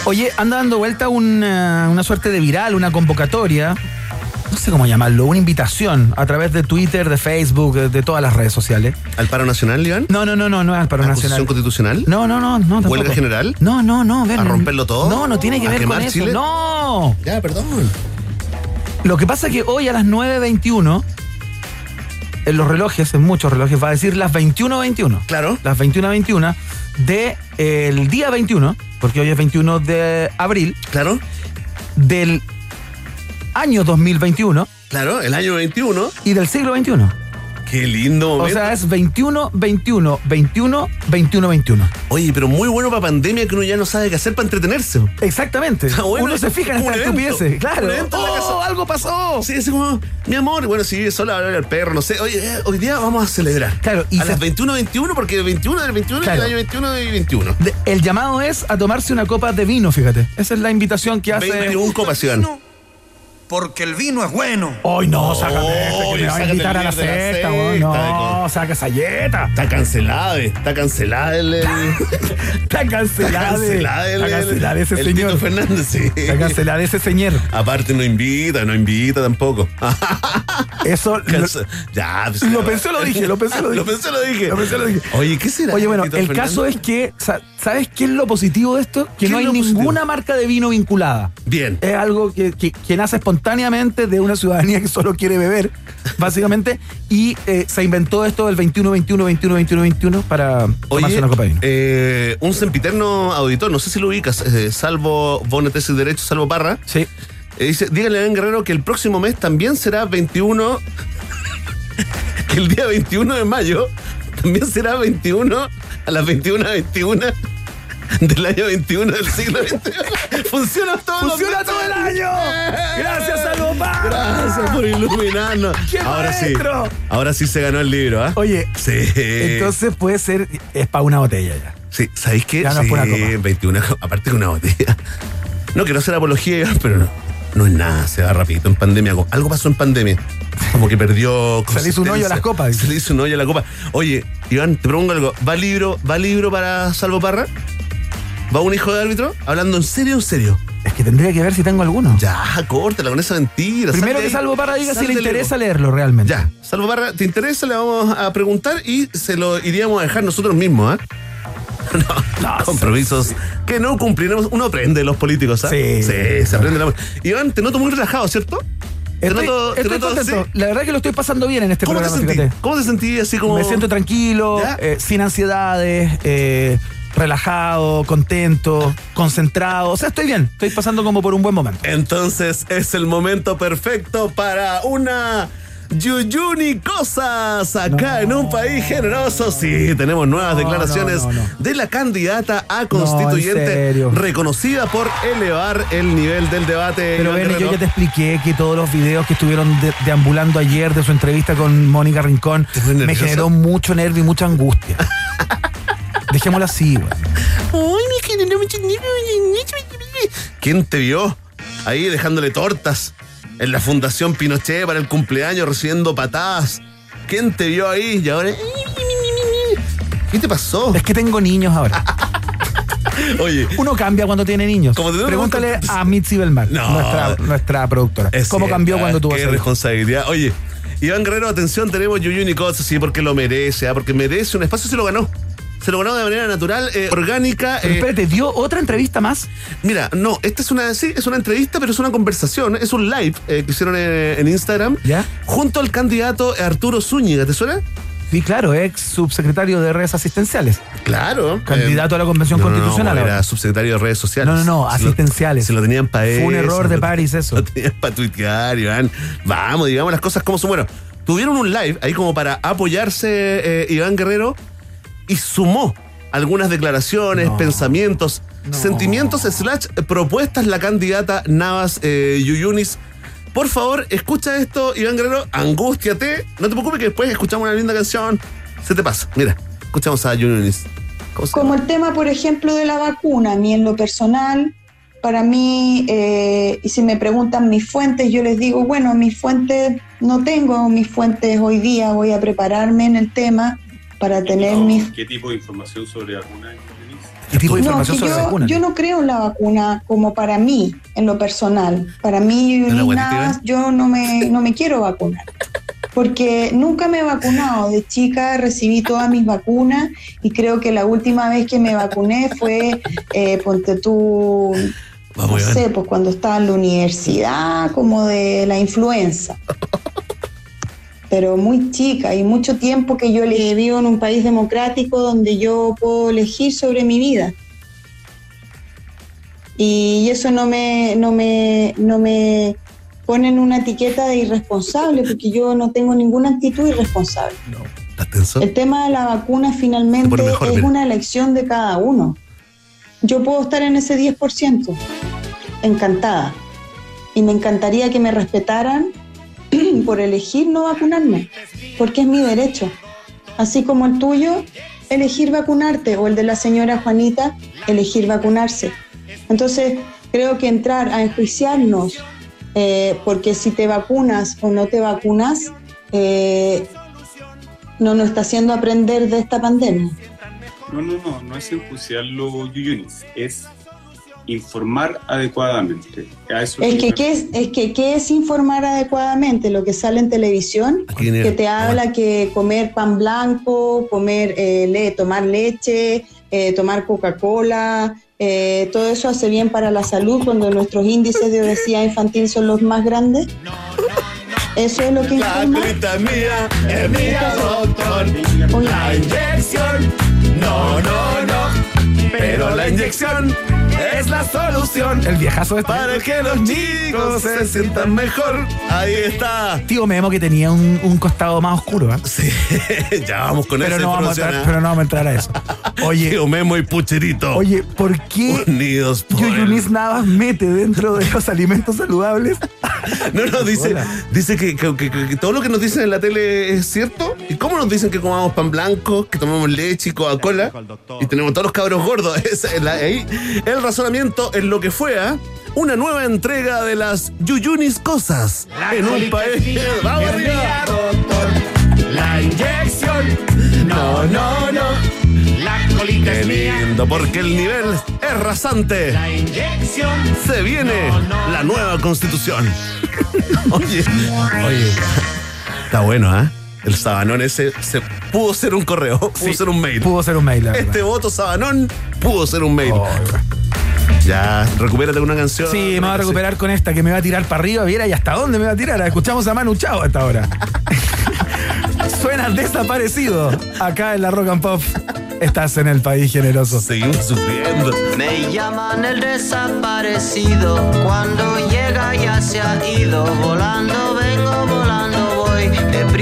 Oye, anda dando vuelta una, una suerte de viral, una convocatoria, sé cómo llamarlo, una invitación a través de Twitter, de Facebook, de, de todas las redes sociales. ¿Al paro nacional, Iván? No, no, no, no, no es al paro ¿Acusación nacional. constitucional? No, no, no, no. tampoco. ¿Huelga general? No, no, no. ven, ¿A romperlo todo? No, no tiene que ¿A ver con eso. Chile? No. Ya, perdón. Lo que pasa es que hoy a las 9.21, en los relojes, en muchos relojes, va a decir las 21.21. Claro. Las 21.21 de eh, el día 21, porque hoy es 21 de abril. Claro. Del año 2021 Claro, el año 21. y del siglo XXI. Qué lindo O momento. sea, es 21, 21, 21, 21, 21. Oye, pero muy bueno para pandemia que uno ya no sabe qué hacer para entretenerse. Exactamente. Está bueno, Uno se fija en estas estupideces. Claro. en la Oh, algo pasó. Sí, así como, mi amor, bueno, sí, solo hablar al perro, no sé. Oye, eh, hoy día vamos a celebrar. Claro, y a se- las 21, 21, porque 21 del 21 Claro. y el año 21 y 21. De- el llamado es a tomarse una copa de vino, fíjate. Esa es la invitación que hace. 21 copación. Porque el vino es bueno. Hoy no, sácame este, que me va a invitar la secta, weón. No, saca esa yeta. Está cancelada, eh, está cancelada el. Está cancelada. Está cancelada el, Está cancelada ese el señor. Tito Fernández, sí. Está cancelada ese señor. Aparte no invita, no invita tampoco. Eso ya, pues, lo pensé, lo dije, lo pensé, lo dije. Lo pensé, lo dije. Lo pensé, lo dije. Oye, ¿qué será? Oye, bueno, Tito el Fernández? caso es que, sa- ¿sabes qué es lo positivo de esto? Que ¿Qué no hay ninguna marca de vino vinculada. Bien. Es algo que, que- que nace espontáneamente de una ciudadanía que solo quiere beber, básicamente, y eh, se inventó esto del 21, 21, 21, 21, 21 para tomarse una copa de vino. eh, un sempiterno auditor, no sé si lo ubicas, eh, salvo Bonetes y Derecho, salvo Parra. Sí. eh, dice, díganle a Ben Guerrero que el próximo mes también será 21, que el día 21 de mayo también será 21 a las 21 21 del año 21 del siglo XXI. Funciona todo. ¡Funciona todo el año! ¡Gracias, Salvo Parra! Gracias por iluminarnos. ¡Qué Ahora sí. maestro! Ahora sí se ganó el libro, ¿ah? Oye, Sí. entonces puede ser, es para una botella ya. Sí, ¿sabéis qué? Ya no sí, es una copa. 21, aparte que una botella. No quiero hacer apología, pero no, no es nada, se va rapidito en pandemia. Algo- pasó en pandemia. Como que perdió. Se le hizo un hoyo a las copas. Se le hizo un hoyo a la copa. Oye, Iván, te pregunto algo. ¿Va libro, va libro para Salvo Parra? ¿Va un hijo de árbitro? Hablando en serio, en serio. Es que tendría que ver si tengo alguno. Ya, córtala con esa mentira. Primero que Salvo Parra diga si le interesa leerlo realmente. Ya, Salvo Parra, ¿te interesa? Le vamos a preguntar y se lo iríamos a dejar nosotros mismos, ¿ah? No, compromisos que no cumpliremos. Uno aprende de los políticos, ¿ah? Sí. Sí, se aprende. la- Iván, te noto muy relajado, ¿cierto? Te Estoy, noto- te estoy noto- contento. sí. La verdad que lo estoy pasando bien en este ¿Cómo te programa, fíjate. ¿Cómo te sentís así como.? Me siento tranquilo, eh, sin ansiedades, eh, relajado, contento, concentrado. O sea, estoy bien. Estoy pasando como por un buen momento. Entonces es el momento perfecto para una Yuyuni Cosas acá en un país generoso. Sí, tenemos nuevas No, declaraciones no, de la candidata a en constituyente reconocida por elevar el nivel del debate. Pero Iván ven, yo ya te expliqué que todos los videos que estuvieron de- deambulando ayer de su entrevista con Mónica Rincón ¿Te pones me generó mucho nervio y mucha angustia. Dejémoslo así. ¿Quién te vio ahí dejándole tortas en la Fundación Pinochet para el cumpleaños recibiendo patadas? ¿Quién te vio ahí? Y ahora. ¿Qué te pasó? Es que tengo niños ahora. Oye, Uno cambia cuando tiene niños. Como Pregúntale a Mitzi Belmar, No. nuestra, nuestra productora. Es ¿Cómo cambió cuando tuvo Qué responsabilidad. Oye, Iván Guerrero, atención, tenemos Yuyuni Cosas, sí, porque lo merece, ¿ah? porque merece un espacio, se lo ganó. Se lo ganó de manera natural, eh, orgánica. Pero eh, espérate, ¿dio otra entrevista más? Mira, no, esta es una, sí, es una entrevista, pero es una conversación, es un live eh, que hicieron en, en Instagram ¿Ya? junto al candidato Arturo Zúñiga, ¿te suena? Sí, claro, ex subsecretario de redes asistenciales. Claro. Candidato a la Convención no, no, no, Constitucional era subsecretario de redes sociales. No, no, no, Se lo- asistenciales. Se lo tenían para Fue un error de París eso. Lo tenían para tuitear, Iván. Vamos, digamos las cosas como son. Bueno, tuvieron un live ahí como para apoyarse eh, Iván Guerrero y sumó algunas declaraciones, No. pensamientos, No. sentimientos slash propuestas la candidata Navas eh, Yuyunis. Por favor, escucha esto, Iván Guerrero, angústiate. No te preocupes que después escuchamos una linda canción. Se te pasa. Mira, escuchamos a Yuyunis. ¿Cómo se Como el tema, por ejemplo, de la vacuna, a mí en lo personal, para mí, eh, y si me preguntan mis fuentes, yo les digo, bueno, mis fuentes, no tengo mis fuentes hoy día, voy a prepararme en el tema para tener mis... ¿Qué tipo de información sobre vacuna? ¿Qué tipo de No, información sobre yo, vacunas? yo no creo en la vacuna como para mí, en lo personal. Para mí, ¿De la ni guatita, nada, yo no me, no me quiero vacunar. Porque nunca me he vacunado. De chica recibí todas mis vacunas y creo que la última vez que me vacuné fue, eh, ponte tú, no Vamos, sé, pues cuando estaba en la universidad, como de la influenza. Pero muy chica y mucho tiempo que yo le vivo en un país democrático donde yo puedo elegir sobre mi vida. Y eso no me, no me, no me pone en una etiqueta de irresponsable, porque yo no tengo ninguna actitud irresponsable. ¿Estás tenso? El tema de la vacuna finalmente mejor, es mira. una elección de cada uno. Yo puedo estar en ese 10%, encantada. Y me encantaría que me respetaran por elegir no vacunarme, porque es mi derecho. Así como el tuyo, elegir vacunarte, o el de la señora Juanita, elegir vacunarse. Entonces, creo que entrar a enjuiciarnos, eh, porque si te vacunas o no te vacunas, eh, no nos está haciendo aprender de esta pandemia. No, no, no, no es enjuiciarlo, Yuyunis, es informar adecuadamente. A eso Es que, ¿qué es, es que, ¿qué es informar adecuadamente? Lo que sale en televisión, que te habla que comer pan blanco, comer, eh, le- tomar leche, eh, tomar Coca-Cola, eh, todo eso hace bien para la salud cuando nuestros índices de obesidad infantil son los más grandes. Eso es lo que La informa. colita mía es mía, doctor. Oye, La inyección, no, no, no. Pero la inyección es la solución. El viejazo este. Para que los chicos se sientan mejor. Ahí está. Tío Memo que tenía un, un costado más oscuro, ¿eh? Sí, ya vamos con Pero esa no, vamos a entrar, pero no vamos a entrar a eso. Oye, Tío Memo y Pucherito. oye, ¿por qué Unidos por el- Yuyunis Navas mete dentro de los alimentos saludables? No, no, dice, Hola. dice que, que- que- que todo lo que nos dicen en la tele es cierto. ¿Y cómo nos dicen que comamos pan blanco, que tomamos leche y Coca-Cola? Y tenemos todos los cabros gordos. Es la- ahí, el razonamiento es lo que fue, ¿ah? Una nueva entrega de las Yuyunis Cosas en un país. ¡Vamos arriba! La inyección. No, no, no. La colita Qué lindo, porque el nivel es rasante. La inyección. Se viene la nueva constitución. Oye, oye. Está bueno, ¿ah? El sabanón ese se, pudo ser un correo, pudo ser un mail. Pudo ser un mail, la verdad. Este voto sabanón pudo ser un mail. Oh, ya, recupérate con una canción. Sí, me voy a recuperar con esta que me va a tirar para arriba. Viera, ¿y hasta dónde me va a tirar? Escuchamos a Manu Chao hasta ahora. Suena desaparecido acá en la Rock and Pop. Estás en el país generoso. Seguimos sufriendo. Me llaman el desaparecido, cuando llega ya se ha ido, volando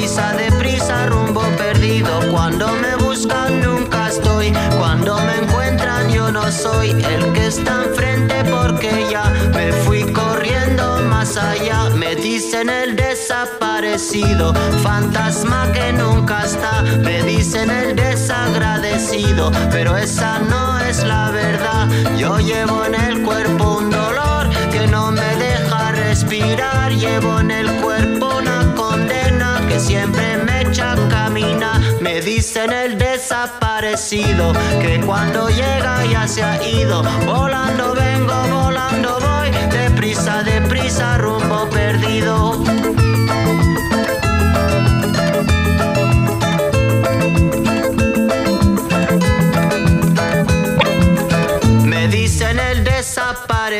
deprisa, deprisa, rumbo perdido, cuando me buscan nunca estoy, cuando me encuentran yo no soy el que está enfrente porque ya me fui corriendo más allá, me dicen el desaparecido, fantasma que nunca está, me dicen el desagradecido, pero esa no es la verdad, yo llevo en el cuerpo un dolor que no me deja respirar, llevo en el cuerpo siempre me echa a me dicen el desaparecido, que cuando llega ya se ha ido, volando vengo, volando voy, deprisa, deprisa, rumbo perdido.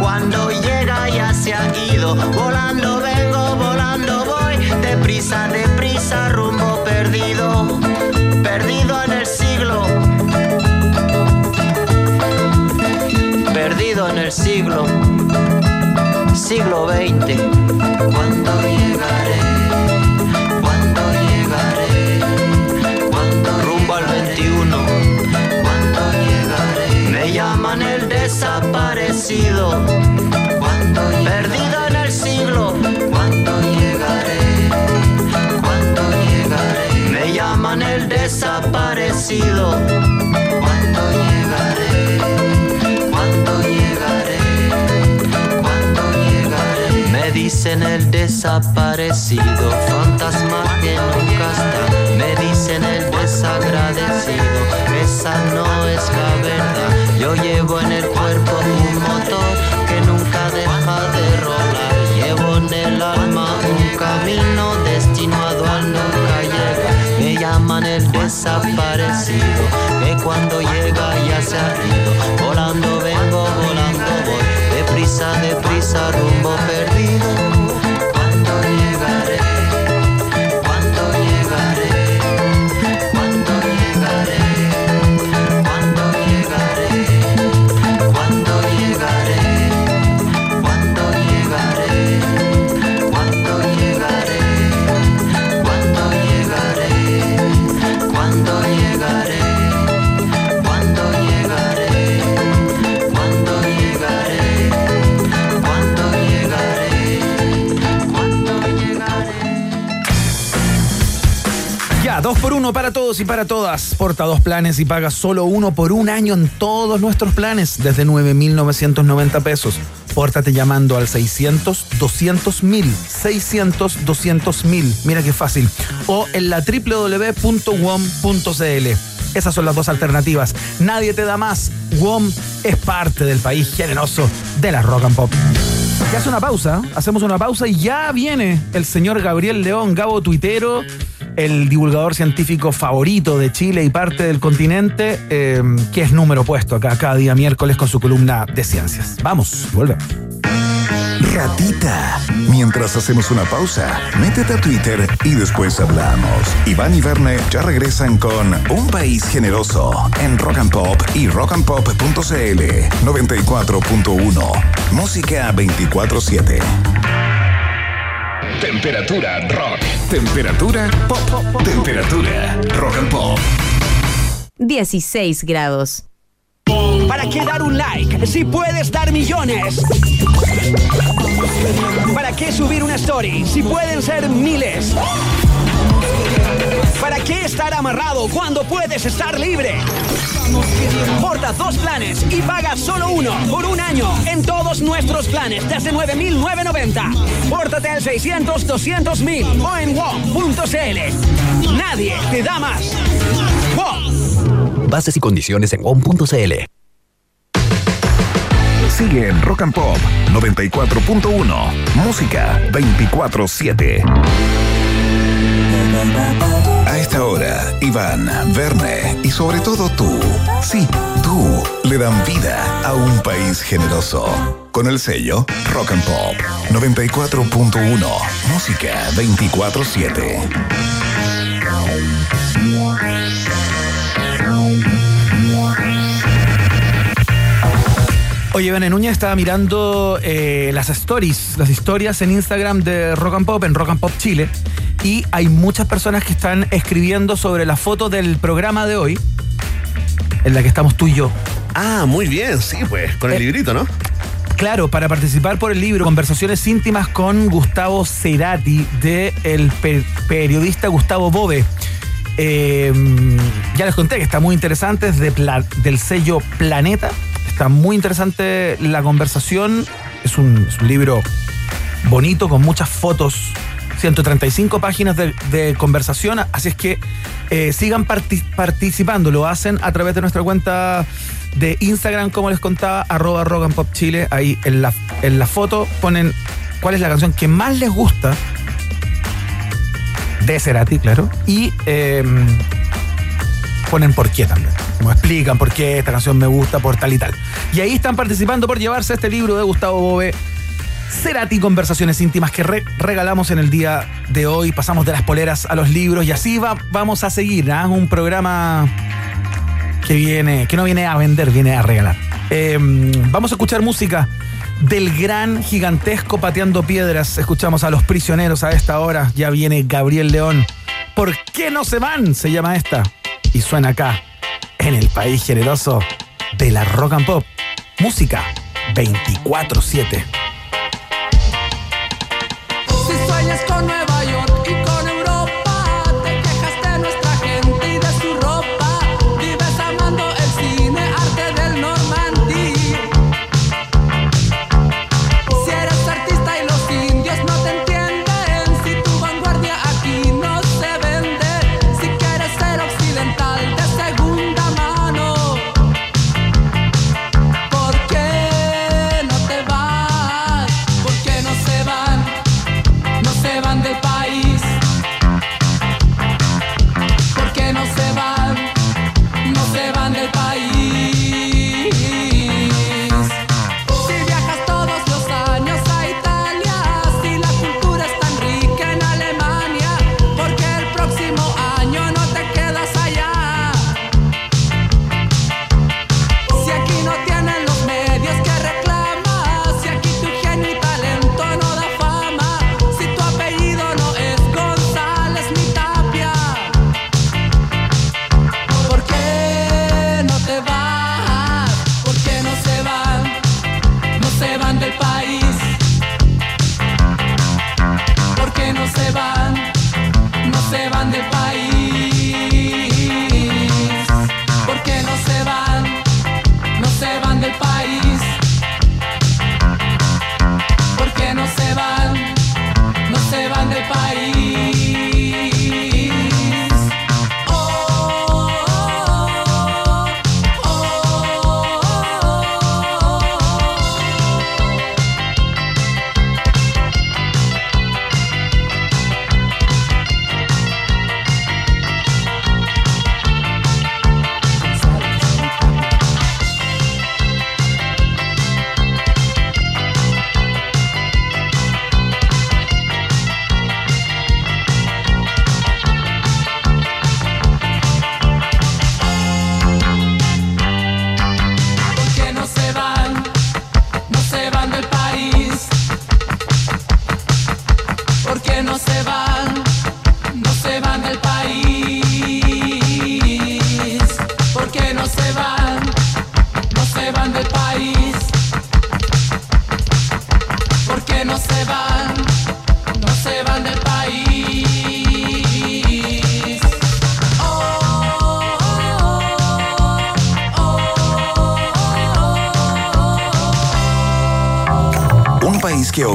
cuando llega ya se ha ido. Volando vengo, volando voy, deprisa, deprisa, rumbo perdido, perdido en el siglo. Perdido en el siglo siglo XX. ¿Cuándo llegaré? Desaparecido. ¿Cuándo Perdido en el siglo. ¿Cuándo llegaré? ¿Cuándo llegaré? Me llaman el desaparecido. ¿Cuándo llegaré? ¿Cuándo llegaré? cuando llegaré. Me dicen el desaparecido, fantasma que nunca está. Me dicen el desagradecido, esa no es la verdad. Yo llevo en el cuerpo desaparecido, que cuando llega ya se ha ido. Volando vengo, volando voy, deprisa, deprisa, rumbo perdido. Ya, para todos y para todas. Porta dos planes y paga solo uno por un año en todos nuestros planes, desde 9,990 pesos. Pórtate llamando al 600 200 mil. 600 200 mil. Mira qué fácil. O en la www.wom.cl. Esas son las dos alternativas. Nadie te da más. WOM es parte del país generoso de la rock and pop. Y hace una pausa, hacemos una pausa y ya viene el señor Gabriel León, Gabo Tuitero, el divulgador científico favorito de Chile y parte del continente, eh, que es número puesto acá cada día miércoles con su columna de ciencias. Vamos, volvemos. Ratita. Mientras hacemos una pausa, métete a Twitter y después hablamos. Iván y Verne ya regresan con Un País Generoso en Rock and Pop y rockandpop.cl 94.1. Música 24-7. Temperatura rock. Temperatura pop. Temperatura rock and pop. 16 grados. ¿Para qué dar un like si puedes dar millones? ¿Para qué subir una story si pueden ser miles? ¿Para qué estar amarrado cuando puedes estar libre? Porta dos planes y paga solo uno por un año en todos nuestros planes desde 9.990. Pórtate al 600 200 mil o en WOM.cl. Nadie te da más. WOM. Bases y condiciones en WOM.cl. Sigue en Rock and Pop 94.1. Música 24-7. Iván, Verne y sobre todo tú, sí, tú, le dan vida a un país generoso. Con el sello Rock and Pop 94.1. Música 24-7. Oye, Bene Núñez estaba mirando eh, las stories, las historias en Instagram de Rock and Pop, en Rock and Pop Chile, y hay muchas personas que están escribiendo sobre la foto del programa de hoy, en la que estamos tú y yo. Ah, muy bien, sí, pues, con el Eh, librito, ¿no? Claro, para participar por el libro Conversaciones íntimas con Gustavo Cerati de el pe- periodista Gustavo Bove. Eh, ya les conté que está muy interesante, es de del sello Planeta. Está muy interesante la conversación. Es un, es un libro bonito con muchas fotos. 135 páginas de, de conversación, así es que eh, sigan parti- participando, lo hacen a través de nuestra cuenta de Instagram, como les contaba, arroba rock and pop chile, ahí en la, en la foto ponen cuál es la canción que más les gusta de Cerati, claro, y eh, ponen por qué también. Como explican por qué esta canción me gusta, por tal y tal. Y ahí están participando por llevarse este libro de Gustavo Bove, Cerati Conversaciones íntimas que re- regalamos en el día de hoy. Pasamos de las poleras a los libros y así va, vamos a seguir. ¿ah? Un programa que viene, que no viene a vender, viene a regalar. Eh, vamos a escuchar música del gran gigantesco pateando piedras. Escuchamos a los prisioneros a esta hora. Ya viene Gabriel León. ¿Por qué no se van? Se llama esta. Y suena acá, en el país generoso de la rock and pop. Música 24-7.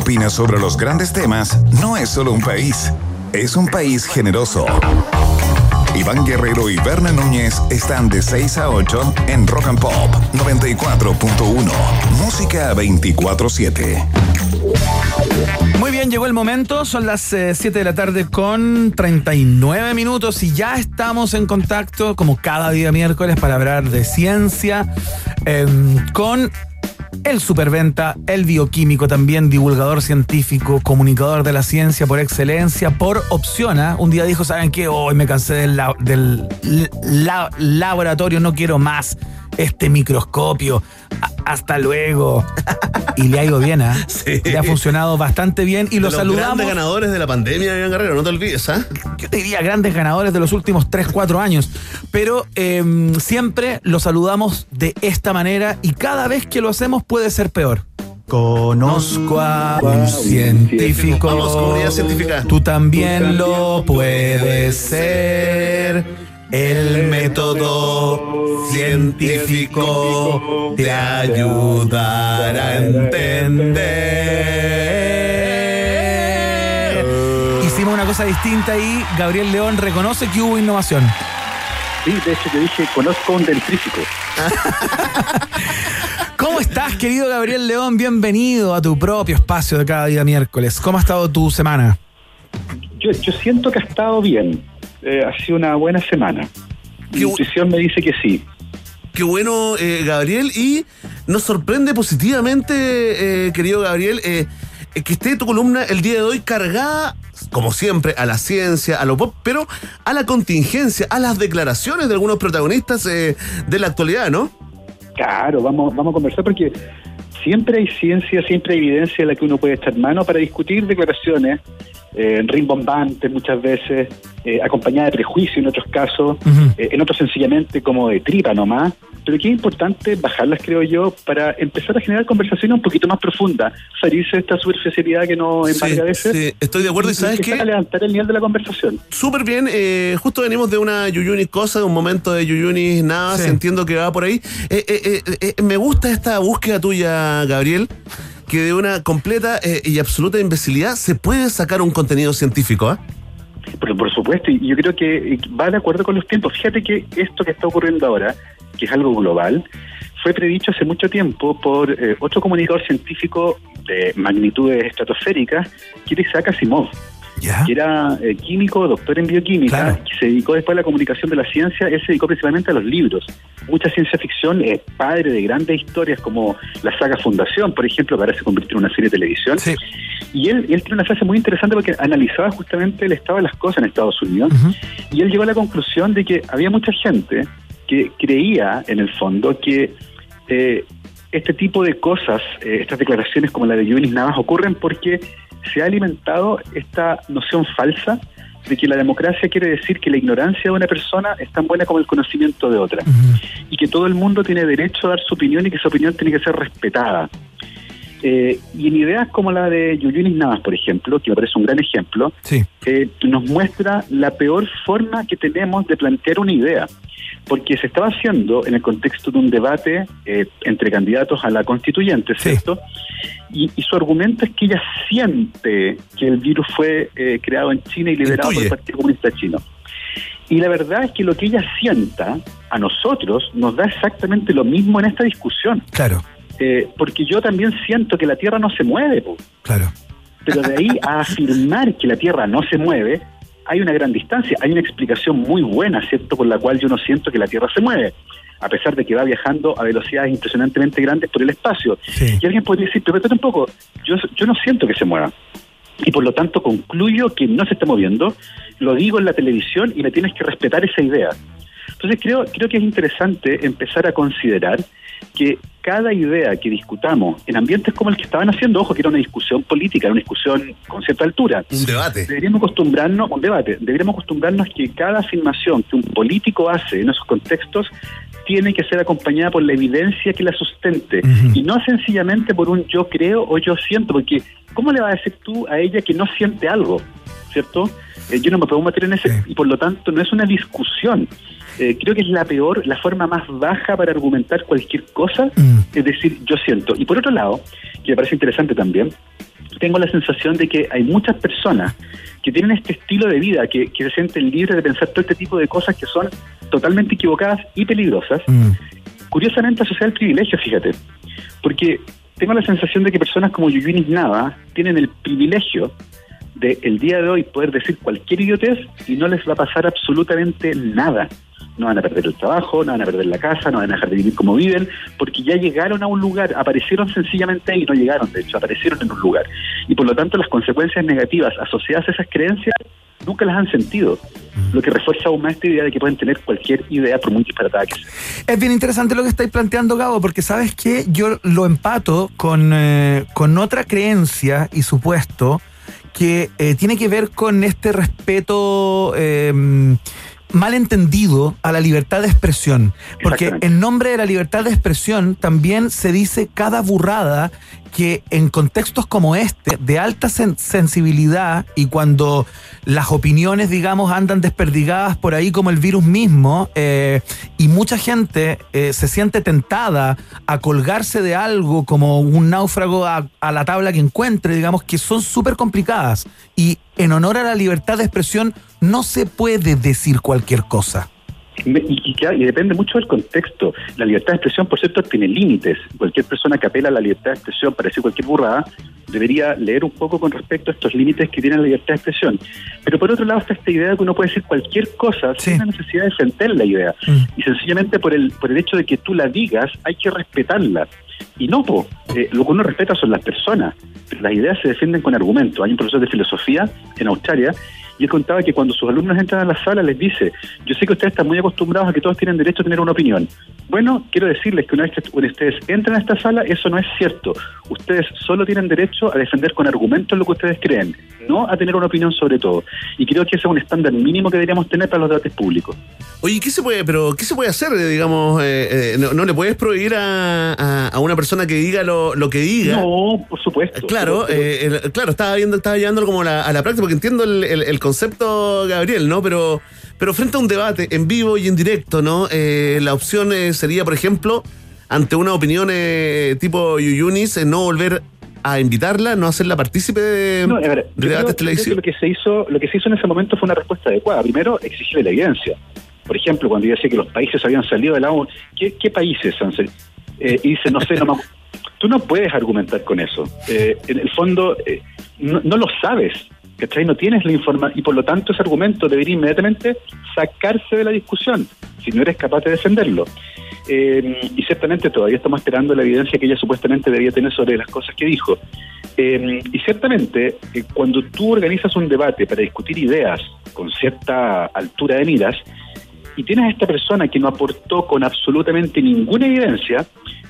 Opina sobre los grandes temas no es solo un país, es un país generoso. Iván Guerrero y Berna Núñez están de 6 a 8 en Rock and Pop 94.1. Música 24-7. Muy bien, llegó el momento, son las 7 de la tarde con 39 minutos y ya estamos en contacto, como cada día miércoles, para hablar de ciencia em, con el superventa, el bioquímico también, divulgador científico, comunicador de la ciencia por excelencia, por opción. ¿ah? Un día dijo, ¿saben qué? Hoy me cansé del, la- del la- laboratorio, no quiero más este microscopio. Hasta luego. Y le ha ido bien, ¿ah? Le ha funcionado bastante bien y De lo los saludamos. grandes ganadores de la pandemia, Iván Guerrero, no te olvides, ¿ah? yo te diría grandes ganadores de los últimos 3, 4 años. Pero eh, siempre lo saludamos de esta manera y cada vez que lo hacemos puede ser peor. Conozco a un científico. Vamos, comunidad científica. Tú también lo puedes ser. El método científico te ayudará a entender. Hicimos una cosa distinta y Gabriel León reconoce que hubo innovación. Sí, de hecho yo dije, conozco a un dentífico. ¿Cómo estás, querido Gabriel León? Bienvenido a tu propio espacio de cada día miércoles. ¿Cómo ha estado tu semana? Yo, yo siento que ha estado bien. Eh, ha sido una buena semana. Mi intuición me dice que sí. Qué bueno, eh, Gabriel. Y nos sorprende positivamente, eh, querido Gabriel, eh, que esté tu columna el día de hoy cargada, como siempre, a la ciencia, a lo pop, pero a la contingencia, a las declaraciones de algunos protagonistas eh, de la actualidad, ¿no? Claro, vamos, vamos a conversar porque siempre hay ciencia, siempre hay evidencia en la que uno puede echar mano para discutir declaraciones eh, rimbombantes muchas veces, eh, acompañadas de prejuicio en otros casos, eh, en otros sencillamente como de tripa nomás, pero que es importante bajarlas, creo yo, para empezar a generar conversaciones un poquito más profundas, salirse de esta superficialidad que nos embarga a veces. sí, estoy de acuerdo y sabes qué? a levantar el nivel de la conversación. Súper bien, eh, justo venimos de una Yuyunis cosa, de un momento de Yuyunis nada, Sí. entiendo que va por ahí. Eh, eh, eh, eh, me gusta esta búsqueda tuya, Gabriel, que de una completa eh, y absoluta imbecilidad se puede sacar un contenido científico, ¿ah? Por, por supuesto, y yo creo que va de acuerdo con los tiempos. Fíjate que esto que está ocurriendo ahora, que es algo global, fue predicho hace mucho tiempo por eh, otro comunicador científico de magnitudes estratosféricas, que era Isaac Asimov, que era eh, químico, doctor en bioquímica, que se dedicó después a la comunicación de la ciencia, él se dedicó principalmente a los libros. Mucha ciencia ficción, es padre de grandes historias como la saga Fundación, por ejemplo, que ahora se convirtió en una serie de televisión. Y él, él tiene una frase muy interesante porque analizaba justamente el estado de las cosas en Estados Unidos y él llegó a la conclusión de que había mucha gente que creía, en el fondo, que eh, este tipo de cosas, eh, estas declaraciones como la de Yunis Navas, ocurren porque se ha alimentado esta noción falsa de que la democracia quiere decir que la ignorancia de una persona es tan buena como el conocimiento de otra. Y que todo el mundo tiene derecho a dar su opinión y que esa opinión tiene que ser respetada. Eh, y en ideas como la de Yuyunis Navas, por ejemplo, que me parece un gran ejemplo, eh, nos muestra la peor forma que tenemos de plantear una idea, porque se estaba haciendo en el contexto de un debate eh, entre candidatos a la constituyente, ¿cierto? Y, y su argumento es que ella siente que el virus fue eh, creado en China y liberado por el Partido Comunista Chino. Y la verdad es que lo que ella sienta a nosotros nos da exactamente lo mismo en esta discusión. Claro. Eh, porque yo también siento que la Tierra no se mueve. po. Claro. Pero de ahí a afirmar que la Tierra no se mueve, hay una gran distancia. Hay una explicación muy buena, ¿cierto?, por la cual yo no siento que la Tierra se mueve, a pesar de que va viajando a velocidades impresionantemente grandes por el espacio. Y alguien podría decir, pero espérate un poco, yo, yo no siento que se mueva. Y por lo tanto concluyo que no se está moviendo, lo digo en la televisión y me tienes que respetar esa idea. Entonces creo, creo que es interesante empezar a considerar que cada idea que discutamos en ambientes como el que estaban haciendo, ojo, que era una discusión política, era una discusión con cierta altura. Un debate. Deberíamos acostumbrarnos, un debate, deberíamos acostumbrarnos que cada afirmación que un político hace en esos contextos tiene que ser acompañada por la evidencia que la sustente y no sencillamente por un yo creo o yo siento, porque ¿cómo le vas a decir tú a ella que no siente algo? ¿Cierto? Eh, yo no me puedo meter en ese y por lo tanto no es una discusión. Eh, creo que es la peor, la forma más baja para argumentar cualquier cosa, es decir, yo siento. Y por otro lado, que me parece interesante también, tengo la sensación de que hay muchas personas que tienen este estilo de vida, que, que se sienten libres de pensar todo este tipo de cosas que son totalmente equivocadas y peligrosas, curiosamente asociar el privilegio, fíjate, porque tengo la sensación de que personas como Yuyunis Nava tienen el privilegio de el día de hoy poder decir cualquier idiotez y no les va a pasar absolutamente nada. No van a perder el trabajo, no van a perder la casa, no van a dejar de vivir como viven, porque ya llegaron a un lugar, aparecieron sencillamente ahí, no llegaron, de hecho, aparecieron en un lugar. Y por lo tanto las consecuencias negativas asociadas a esas creencias nunca las han sentido, lo que refuerza aún más esta idea de que pueden tener cualquier idea por muy disparatada que. Es bien interesante lo que estáis planteando, Gabo, porque sabes que yo lo empato con, eh, con otra creencia y supuesto que eh, tiene que ver con este respeto eh, malentendido a la libertad de expresión. Porque en nombre de la libertad de expresión también se dice cada burrada que en contextos como este, de alta sen- sensibilidad y cuando las opiniones, digamos, andan desperdigadas por ahí como el virus mismo, eh, y mucha gente eh, se siente tentada a colgarse de algo como un náufrago a, a la tabla que encuentre, digamos, que son súper complicadas. Y en honor a la libertad de expresión no se puede decir cualquier cosa. Y, y y depende mucho del contexto. La libertad de expresión, por cierto, tiene límites. Cualquier persona que apela a la libertad de expresión para decir cualquier burrada debería leer un poco con respecto a estos límites que tiene la libertad de expresión. Pero por otro lado está esta idea de que uno puede decir cualquier cosa sin la necesidad de defender la idea. Y sencillamente por el, por el hecho de que tú la digas, hay que respetarla. Y no, eh, lo que uno respeta son las personas, las ideas se defienden con argumentos. Hay un profesor de filosofía en Australia y él contaba que cuando sus alumnos entran a la sala les dice, yo sé que ustedes están muy acostumbrados a que todos tienen derecho a tener una opinión. Bueno, quiero decirles que una vez que ustedes entran a esta sala, eso no es cierto. Ustedes solo tienen derecho a defender con argumentos lo que ustedes creen, no a tener una opinión sobre todo. Y creo que ese es un estándar mínimo que deberíamos tener para los debates públicos. Oye, ¿qué se puede, pero qué se puede hacer? Digamos, eh, eh, no, no le puedes prohibir a, a- a una persona que diga lo, lo que diga. No, por supuesto. Claro, Pero- eh, el- claro, estaba viendo, estaba llevándolo como la- a la práctica, porque entiendo el, el- el concepto, Gabriel, ¿no? Pero, pero frente a un debate en vivo y en directo, ¿no? Eh, la opción eh, sería, por ejemplo, ante una opinión eh, tipo Yuyunis, eh, no volver a invitarla, no hacerla partícipe de, No, ver, de debates televisivos. lo que se hizo, lo que se hizo en ese momento fue una respuesta adecuada. Primero, exigir la evidencia. Por ejemplo, cuando yo decía que los países habían salido de la ONU, ¿qué, qué países han salido? Eh, y dice, no sé, no me Tú no puedes argumentar con eso. Eh, en el fondo, eh, no, no lo sabes. ¿Cachai? No tienes la información y por lo tanto ese argumento debería inmediatamente sacarse de la discusión si no eres capaz de defenderlo. Eh, y ciertamente todavía estamos esperando la evidencia que ella supuestamente debía tener sobre las cosas que dijo. Eh, y ciertamente, cuando tú organizas un debate para discutir ideas con cierta altura de miras, y tienes a esta persona que no aportó con absolutamente ninguna evidencia,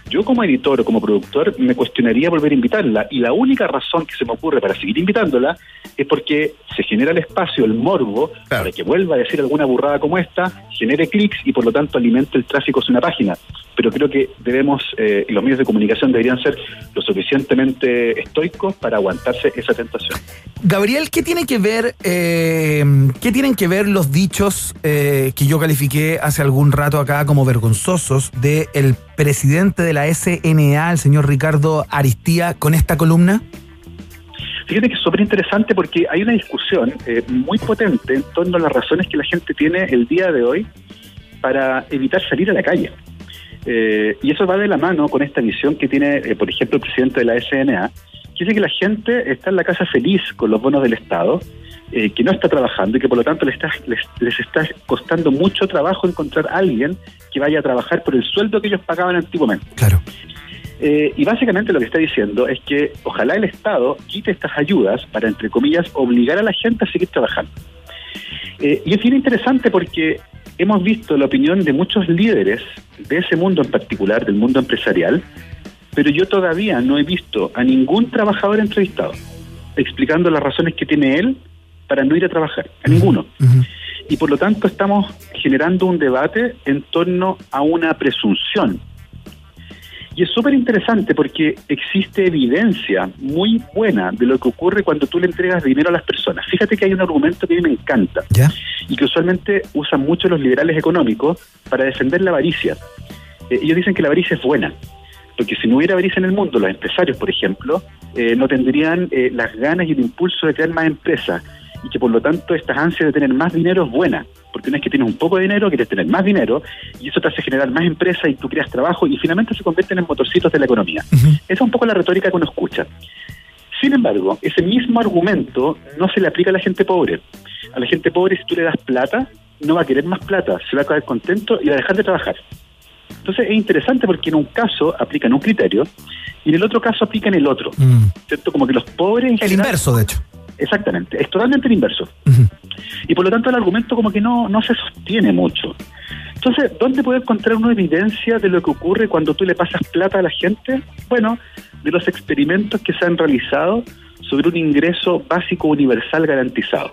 yo como editor o como productor me cuestionaría volver a invitarla. Y la única razón que se me ocurre para seguir invitándola es porque se genera el espacio, el morbo, para que vuelva a decir alguna burrada como esta, genere clics y por lo tanto alimente el tráfico de una página. Pero creo que debemos, eh, y los medios de comunicación deberían ser lo suficientemente estoicos para aguantarse esa tentación. Gabriel, ¿qué tiene que ver, eh, qué tienen que ver los dichos eh, que yo califiqué hace algún rato acá como vergonzosos de el presidente de la SNA, el señor Ricardo Aristía, con esta columna? Fíjate que es súper interesante porque hay una discusión eh, muy potente en torno a las razones que la gente tiene el día de hoy para evitar salir a la calle. Eh, y eso va de la mano con esta visión que tiene, eh, por ejemplo, el presidente de la SNA, que dice que la gente está en la casa feliz con los bonos del Estado, eh, que no está trabajando y que por lo tanto les está, les, les está costando mucho trabajo encontrar a alguien que vaya a trabajar por el sueldo que ellos pagaban antiguamente. Eh, y básicamente lo que está diciendo es que ojalá el Estado quite estas ayudas para, entre comillas, obligar a la gente a seguir trabajando. Eh, y es bien interesante porque hemos visto la opinión de muchos líderes de ese mundo en particular, del mundo empresarial, pero yo todavía no he visto a ningún trabajador entrevistado explicando las razones que tiene él para no ir a trabajar, a ninguno. Y por lo tanto estamos generando un debate en torno a una presunción. Y es súper interesante porque existe evidencia muy buena de lo que ocurre cuando tú le entregas dinero a las personas. Fíjate que hay un argumento que a mí me encanta y que usualmente usan mucho los liberales económicos para defender la avaricia. Eh, ellos dicen que la avaricia es buena, porque si no hubiera avaricia en el mundo, los empresarios, por ejemplo, eh, no tendrían eh, las ganas y el impulso de crear más empresas y que por lo tanto estas ansias de tener más dinero es buena, porque una vez que tienes un poco de dinero, quieres tener más dinero y eso te hace generar más empresas y tú creas trabajo y finalmente se convierten en motorcitos de la economía. Esa es un poco la retórica que uno escucha. Sin embargo, ese mismo argumento no se le aplica a la gente pobre. A la gente pobre, si tú le das plata, no va a querer más plata, se va a quedar contento y va a dejar de trabajar. Entonces es interesante porque en un caso aplican un criterio y en el otro caso aplican el otro. ¿Cierto? Como que los pobres... en El general- inverso, de hecho. Exactamente, es totalmente el inverso. Y por lo tanto el argumento como que no, no se sostiene mucho. Entonces, ¿dónde puede encontrar una evidencia de lo que ocurre cuando tú le pasas plata a la gente? Bueno, de los experimentos que se han realizado sobre un ingreso básico universal garantizado.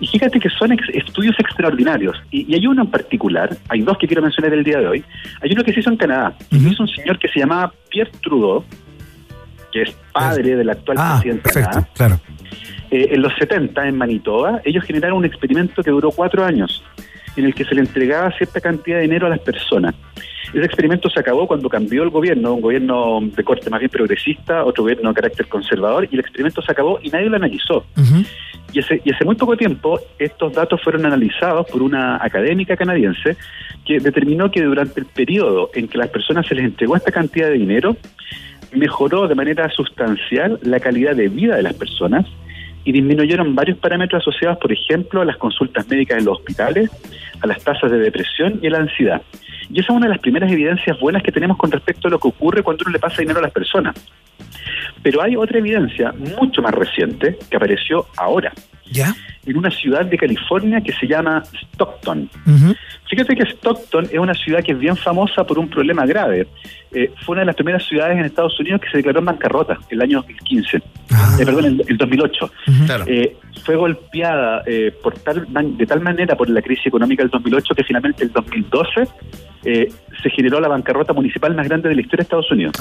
Y fíjate que son ex- estudios extraordinarios. Y, y hay uno en particular, hay dos que quiero mencionar el día de hoy. Hay uno que se hizo en Canadá. lo hizo un señor que se llamaba Pierre Trudeau, que es padre del actual Ah, presidente de Canadá. perfecto, claro. Eh, en los 70, en Manitoba, ellos generaron un experimento que duró cuatro años, en el que se le entregaba cierta cantidad de dinero a las personas. Ese experimento se acabó cuando cambió el gobierno, un gobierno de corte más bien progresista, otro gobierno de carácter conservador, y el experimento se acabó y nadie lo analizó. Y hace, y hace muy poco tiempo estos datos fueron analizados por una académica canadiense que determinó que durante el periodo en que a las personas se les entregó esta cantidad de dinero, mejoró de manera sustancial la calidad de vida de las personas y disminuyeron varios parámetros asociados, por ejemplo, a las consultas médicas en los hospitales, a las tasas de depresión y a la ansiedad. Y esa es una de las primeras evidencias buenas que tenemos con respecto a lo que ocurre cuando uno le pasa dinero a las personas. Pero hay otra evidencia mucho más reciente que apareció ahora, ¿Ya? en una ciudad de California que se llama Stockton. Fíjate que Stockton es una ciudad que es bien famosa por un problema grave. Eh, fue una de las primeras ciudades en Estados Unidos que se declaró en bancarrota el año 2015. Eh, perdón, el, el 2008. Eh, fue golpeada eh, por tal, man- de tal manera por la crisis económica del 2008 que finalmente el 2012 eh, se generó la bancarrota municipal más grande de la historia de Estados Unidos.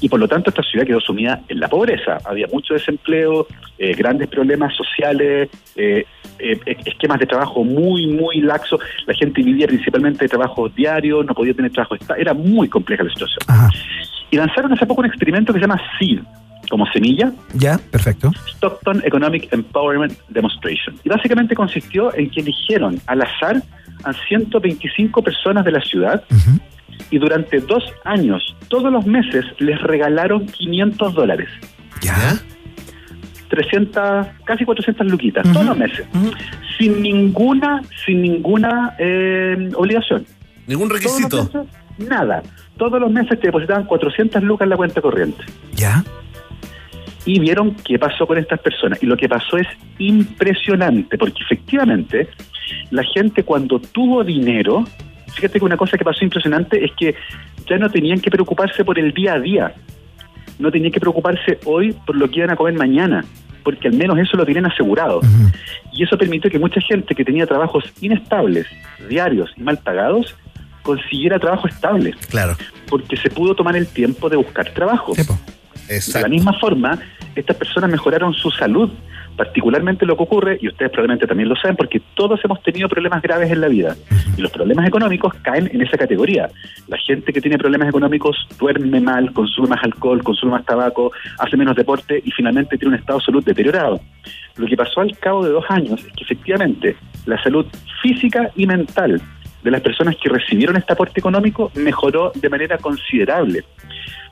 Y por lo tanto esta ciudad quedó sumida en la pobreza. Había mucho desempleo, eh, grandes problemas sociales, eh, eh, esquemas de trabajo muy, muy laxos. La gente vivía principalmente de trabajo diario, no podía tener trabajo. Era muy compleja la situación. Y lanzaron hace poco un experimento que se llama SEED, como semilla, Ya, perfecto. Stockton Economic Empowerment Demonstration. Y básicamente consistió en que eligieron al azar a 125 personas de la ciudad y durante dos años, todos los meses, les regalaron 500 dólares. ¿Ya? 300, casi 400 luquitas, todos los meses. Sin ninguna, sin ninguna eh, obligación. Ningún requisito. Todos los meses, nada. Todos los meses te depositaban 400 lucas en la cuenta corriente. ¿Ya? Y vieron qué pasó con estas personas. Y lo que pasó es impresionante, porque efectivamente la gente cuando tuvo dinero, fíjate que una cosa que pasó impresionante es que ya no tenían que preocuparse por el día a día, no tenían que preocuparse hoy por lo que iban a comer mañana, porque al menos eso lo tienen asegurado. Y eso permitió que mucha gente que tenía trabajos inestables, diarios y mal pagados, consiguiera trabajo estable. Claro. Porque se pudo tomar el tiempo de buscar trabajo. De la misma forma, estas personas mejoraron su salud, particularmente lo que ocurre, y ustedes probablemente también lo saben, porque todos hemos tenido problemas graves en la vida, y los problemas económicos caen en esa categoría. La gente que tiene problemas económicos duerme mal, consume más alcohol, consume más tabaco, hace menos deporte y finalmente tiene un estado de salud deteriorado. Lo que pasó al cabo de dos años es que efectivamente la salud física y mental de las personas que recibieron este aporte económico mejoró de manera considerable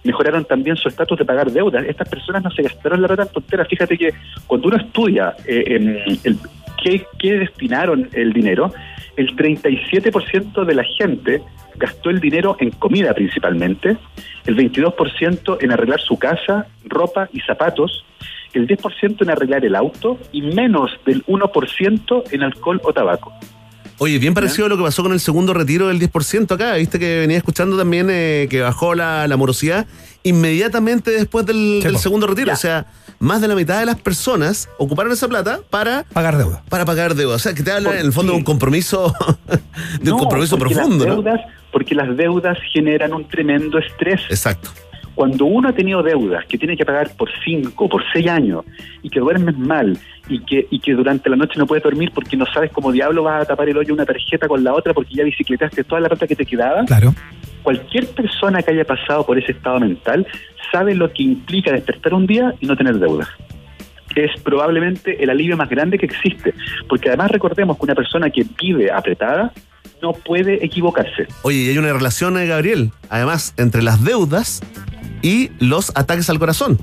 mejoraron también su estatus de pagar deudas. Estas personas no se gastaron la plata en tonteras. Fíjate que cuando uno estudia eh, en el, qué, qué destinaron el dinero, el 37% de la gente gastó el dinero en comida principalmente, el 22% en arreglar su casa, ropa y zapatos, el 10% en arreglar el auto y menos del 1% en alcohol o tabaco. Oye, bien parecido a lo que pasó con el segundo retiro del 10% acá. Viste que venía escuchando también eh, que bajó la, la morosidad inmediatamente después del, del segundo retiro. O sea, más de la mitad de las personas ocuparon esa plata para pagar deuda. Para pagar deuda. O sea, que te habla en el fondo de un compromiso, de un compromiso profundo, las ¿no? deudas, Porque las deudas generan un tremendo estrés. Exacto. Cuando uno ha tenido deudas que tiene que pagar por cinco, por seis años, y que duermes mal, y que, y que durante la noche no puedes dormir porque no sabes cómo diablo vas a tapar el hoyo una tarjeta con la otra porque ya bicicletaste toda la plata que te quedaba, Claro. cualquier persona que haya pasado por ese estado mental sabe lo que implica despertar un día y no tener deudas. Es probablemente el alivio más grande que existe, porque además recordemos que una persona que vive apretada no puede equivocarse. Oye, y hay una relación, eh, Gabriel, además, entre las deudas y los ataques al corazón.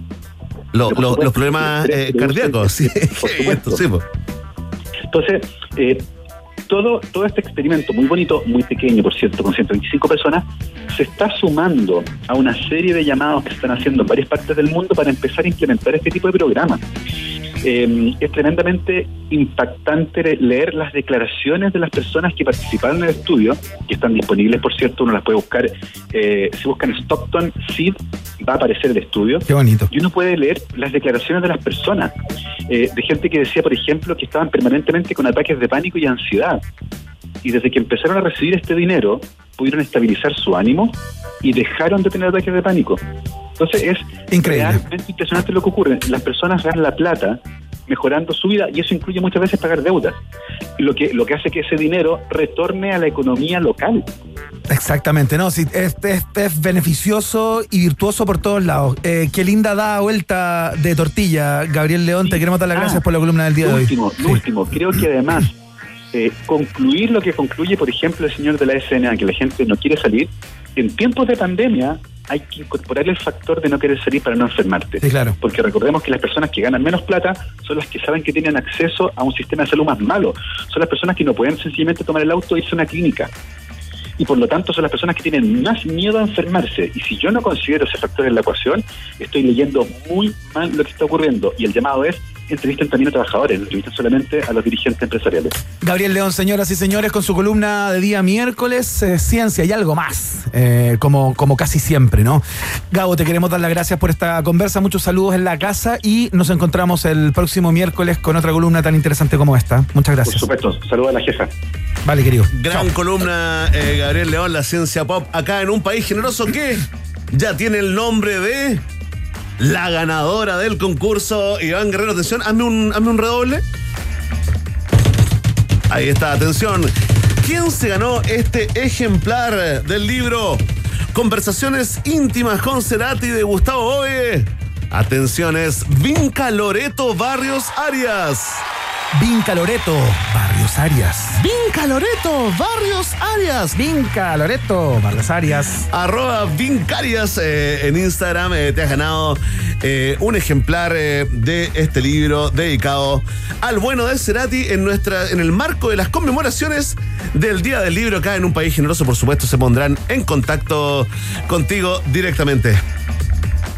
Lo- los problemas eh, cardíacos. Sí, sí. Entonces, eh, todo, todo este experimento, muy bonito, muy pequeño, por cierto, con 125 personas, se está sumando a una serie de llamados que se están haciendo en varias partes del mundo para empezar a implementar este tipo de programas. Eh, es tremendamente impactante le- leer las declaraciones de las personas que participaron en el estudio, que están disponibles, por cierto, uno las puede buscar, eh, si buscan Stockton Seed, va a aparecer el estudio. Qué bonito. Y uno puede leer las declaraciones de las personas, eh, de gente que decía, por ejemplo, que estaban permanentemente con ataques de pánico y ansiedad. Y desde que empezaron a recibir este dinero, pudieron estabilizar su ánimo y dejaron de tener ataques de pánico. Entonces es Increíble. realmente impresionante lo que ocurre. Las personas ganan la plata mejorando su vida y eso incluye muchas veces pagar deudas. Lo que, lo que hace que ese dinero retorne a la economía local. Exactamente, no, sí, es, es- es beneficioso y virtuoso por todos lados. Eh, qué linda da vuelta de tortilla, Gabriel León, te queremos dar las Ah, gracias por la columna del día de Lo hoy. último, lo último, creo que además eh, concluir lo que concluye, por ejemplo, el señor de la SNA, que la gente no quiere salir, en tiempos de pandemia hay que incorporar el factor de no querer salir para no enfermarte. Sí, claro. Porque recordemos que las personas que ganan menos plata son las que saben que tienen acceso a un sistema de salud más malo. Son las personas que no pueden sencillamente tomar el auto e irse a una clínica. Y por lo tanto son las personas que tienen más miedo a enfermarse. Y si yo no considero ese factor en la ecuación, estoy leyendo muy mal lo que está ocurriendo. Y el llamado es, entrevisten también a trabajadores, no entrevisten solamente a los dirigentes empresariales. Gabriel León, señoras y señores, con su columna de día miércoles, eh, ciencia y algo más, eh, como, como casi siempre, ¿no? Gabo, te queremos dar las gracias por esta conversa, muchos saludos en la casa y nos encontramos el próximo miércoles con otra columna tan interesante como esta. Muchas Por gracias. supuesto, saludos a la jefa. Vale, querido. Gran columna, eh, Gabriel León, la ciencia pop, acá en un país generoso que ya tiene el nombre de la ganadora del concurso. Iván Guerrero, atención, hazme un, hazme un redoble. Ahí está, atención. ¿Quién se ganó este ejemplar del libro Conversaciones íntimas con Cerati de Gustavo Boe? Atención, es Vinca Loreto Barrios Arias. Vinca Loreto, Barrios Arias. Vinca Loreto Barrios Arias. Vinca Loreto, Barrios Arias. Arroba Vincarias eh, en Instagram. eh, te has ganado eh, un ejemplar eh, de este libro dedicado al bueno de Cerati en, nuestra, en el marco de las conmemoraciones del Día del Libro acá en un país generoso. Por supuesto, se pondrán en contacto contigo directamente.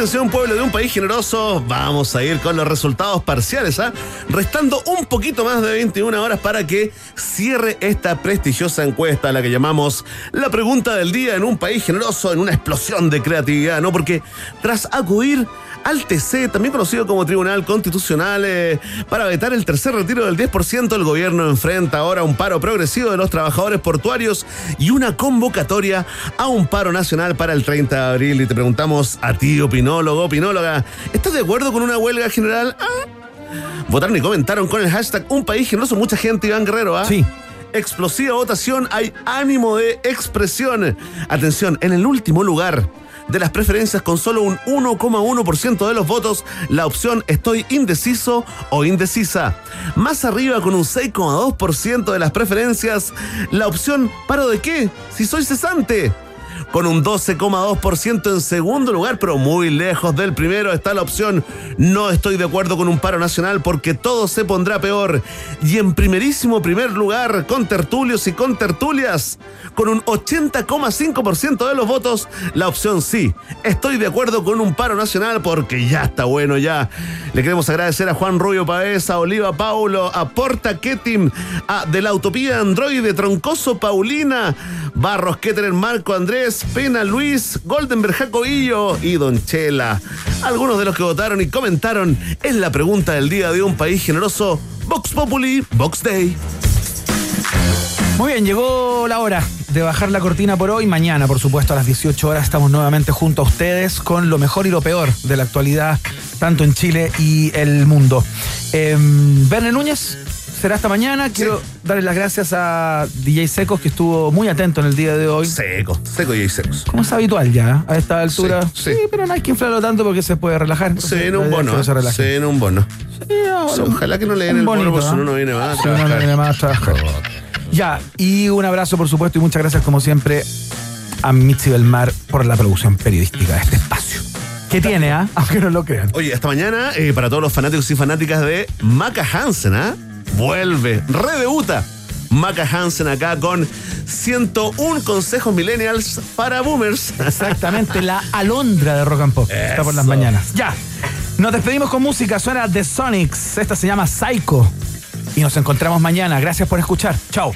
Atención, pueblo de un país generoso. Vamos a ir con los resultados parciales, ¿ah? Restando un poquito más de 21 horas para que cierre esta prestigiosa encuesta, la que llamamos la pregunta del día en un país generoso, en una explosión de creatividad, ¿no? Porque tras acudir al TC, también conocido como Tribunal Constitucional, eh, para vetar el tercer retiro del 10%, el gobierno enfrenta ahora un paro progresivo de los trabajadores portuarios y una convocatoria a un paro nacional para el 30 de abril. Y te preguntamos a ti, opinólogo, opinóloga, ¿estás de acuerdo con una huelga general? Ah. Votaron y comentaron con el hashtag Un País Generoso mucha gente, Iván Guerrero, ¿ah? Sí. Explosiva votación, hay ánimo de expresión. Atención, en el último lugar de las preferencias con solo un 1,1% de los votos, la opción estoy indeciso o indecisa. Más arriba con un 6,2% de las preferencias, la opción paro de qué, si soy cesante. Con un 12,2% en segundo lugar, pero muy lejos del primero está la opción no estoy de acuerdo con un paro nacional porque todo se pondrá peor. Y en primerísimo primer lugar, con tertulios y con tertulias, con un 80,5% de los votos, la opción sí, estoy de acuerdo con un paro nacional porque ya está bueno ya. Le queremos agradecer a Juan Rubio Paez, a Oliva Paulo, a Porta Ketim, a De la Utopía Androide, Troncoso Paulina, Barros Keterer, Marco Andrés, Pena Luis, Goldenberg Jacobillo y Don Chela. Algunos de los que votaron y comentaron es la pregunta del día de un país generoso. Vox Populi, Vox Day. Muy bien, llegó la hora de bajar la cortina por hoy. Mañana, por supuesto, a las 18 horas estamos nuevamente junto a ustedes con lo mejor y lo peor de la actualidad, tanto en Chile y el mundo. Eh, Verne Núñez será esta mañana. Quiero darle las gracias a DJ Secos, que estuvo muy atento en el día de hoy. Seco, seco DJ Secos. Como es habitual ya, a esta altura. Sí, Sí, pero no hay que inflarlo tanto porque se puede relajar. Se en un bono, se ¿eh? en un bono. Sí, ahora, Ojalá que no le den el bono, bonito, porque si no, ¿eh? no viene más a Si no, viene más. Ya, y un abrazo, por supuesto, y muchas gracias, como siempre, a Mitzi Belmar por la producción periodística de este espacio. Que tiene, ¿ah? Aunque no lo crean. Oye, esta mañana, eh, para todos los fanáticos y fanáticas de Maca Hansen, ¿ah? Vuelve, redebuta. Maca Hansen acá con 101 consejos millennials para boomers. Exactamente, la alondra de rock and pop. Está por las mañanas. Ya. Nos despedimos con música. Suena The Sonics. Esta se llama Psycho. Y nos encontramos mañana. Gracias por escuchar. Chao.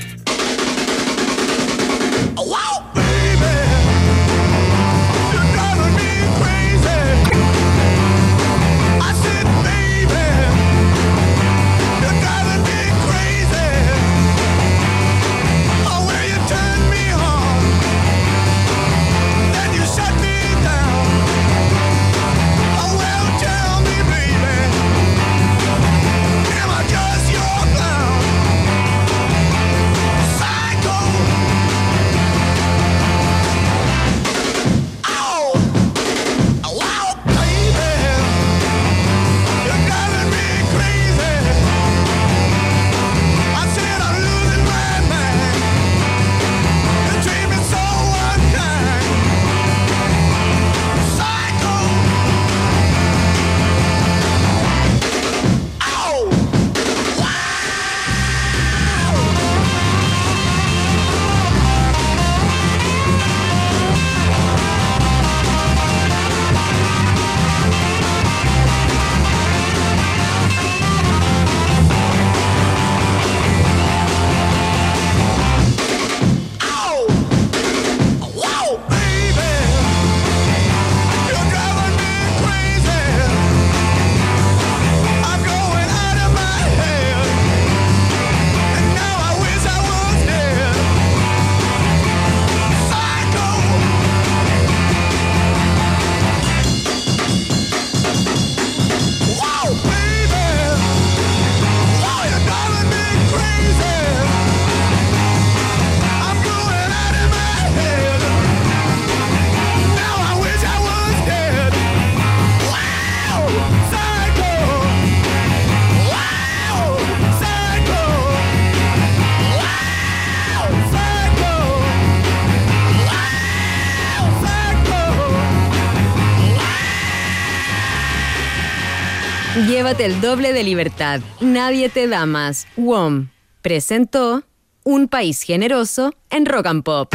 El doble de libertad. Nadie te da más. WOM presentó Un país generoso en Rock and Pop.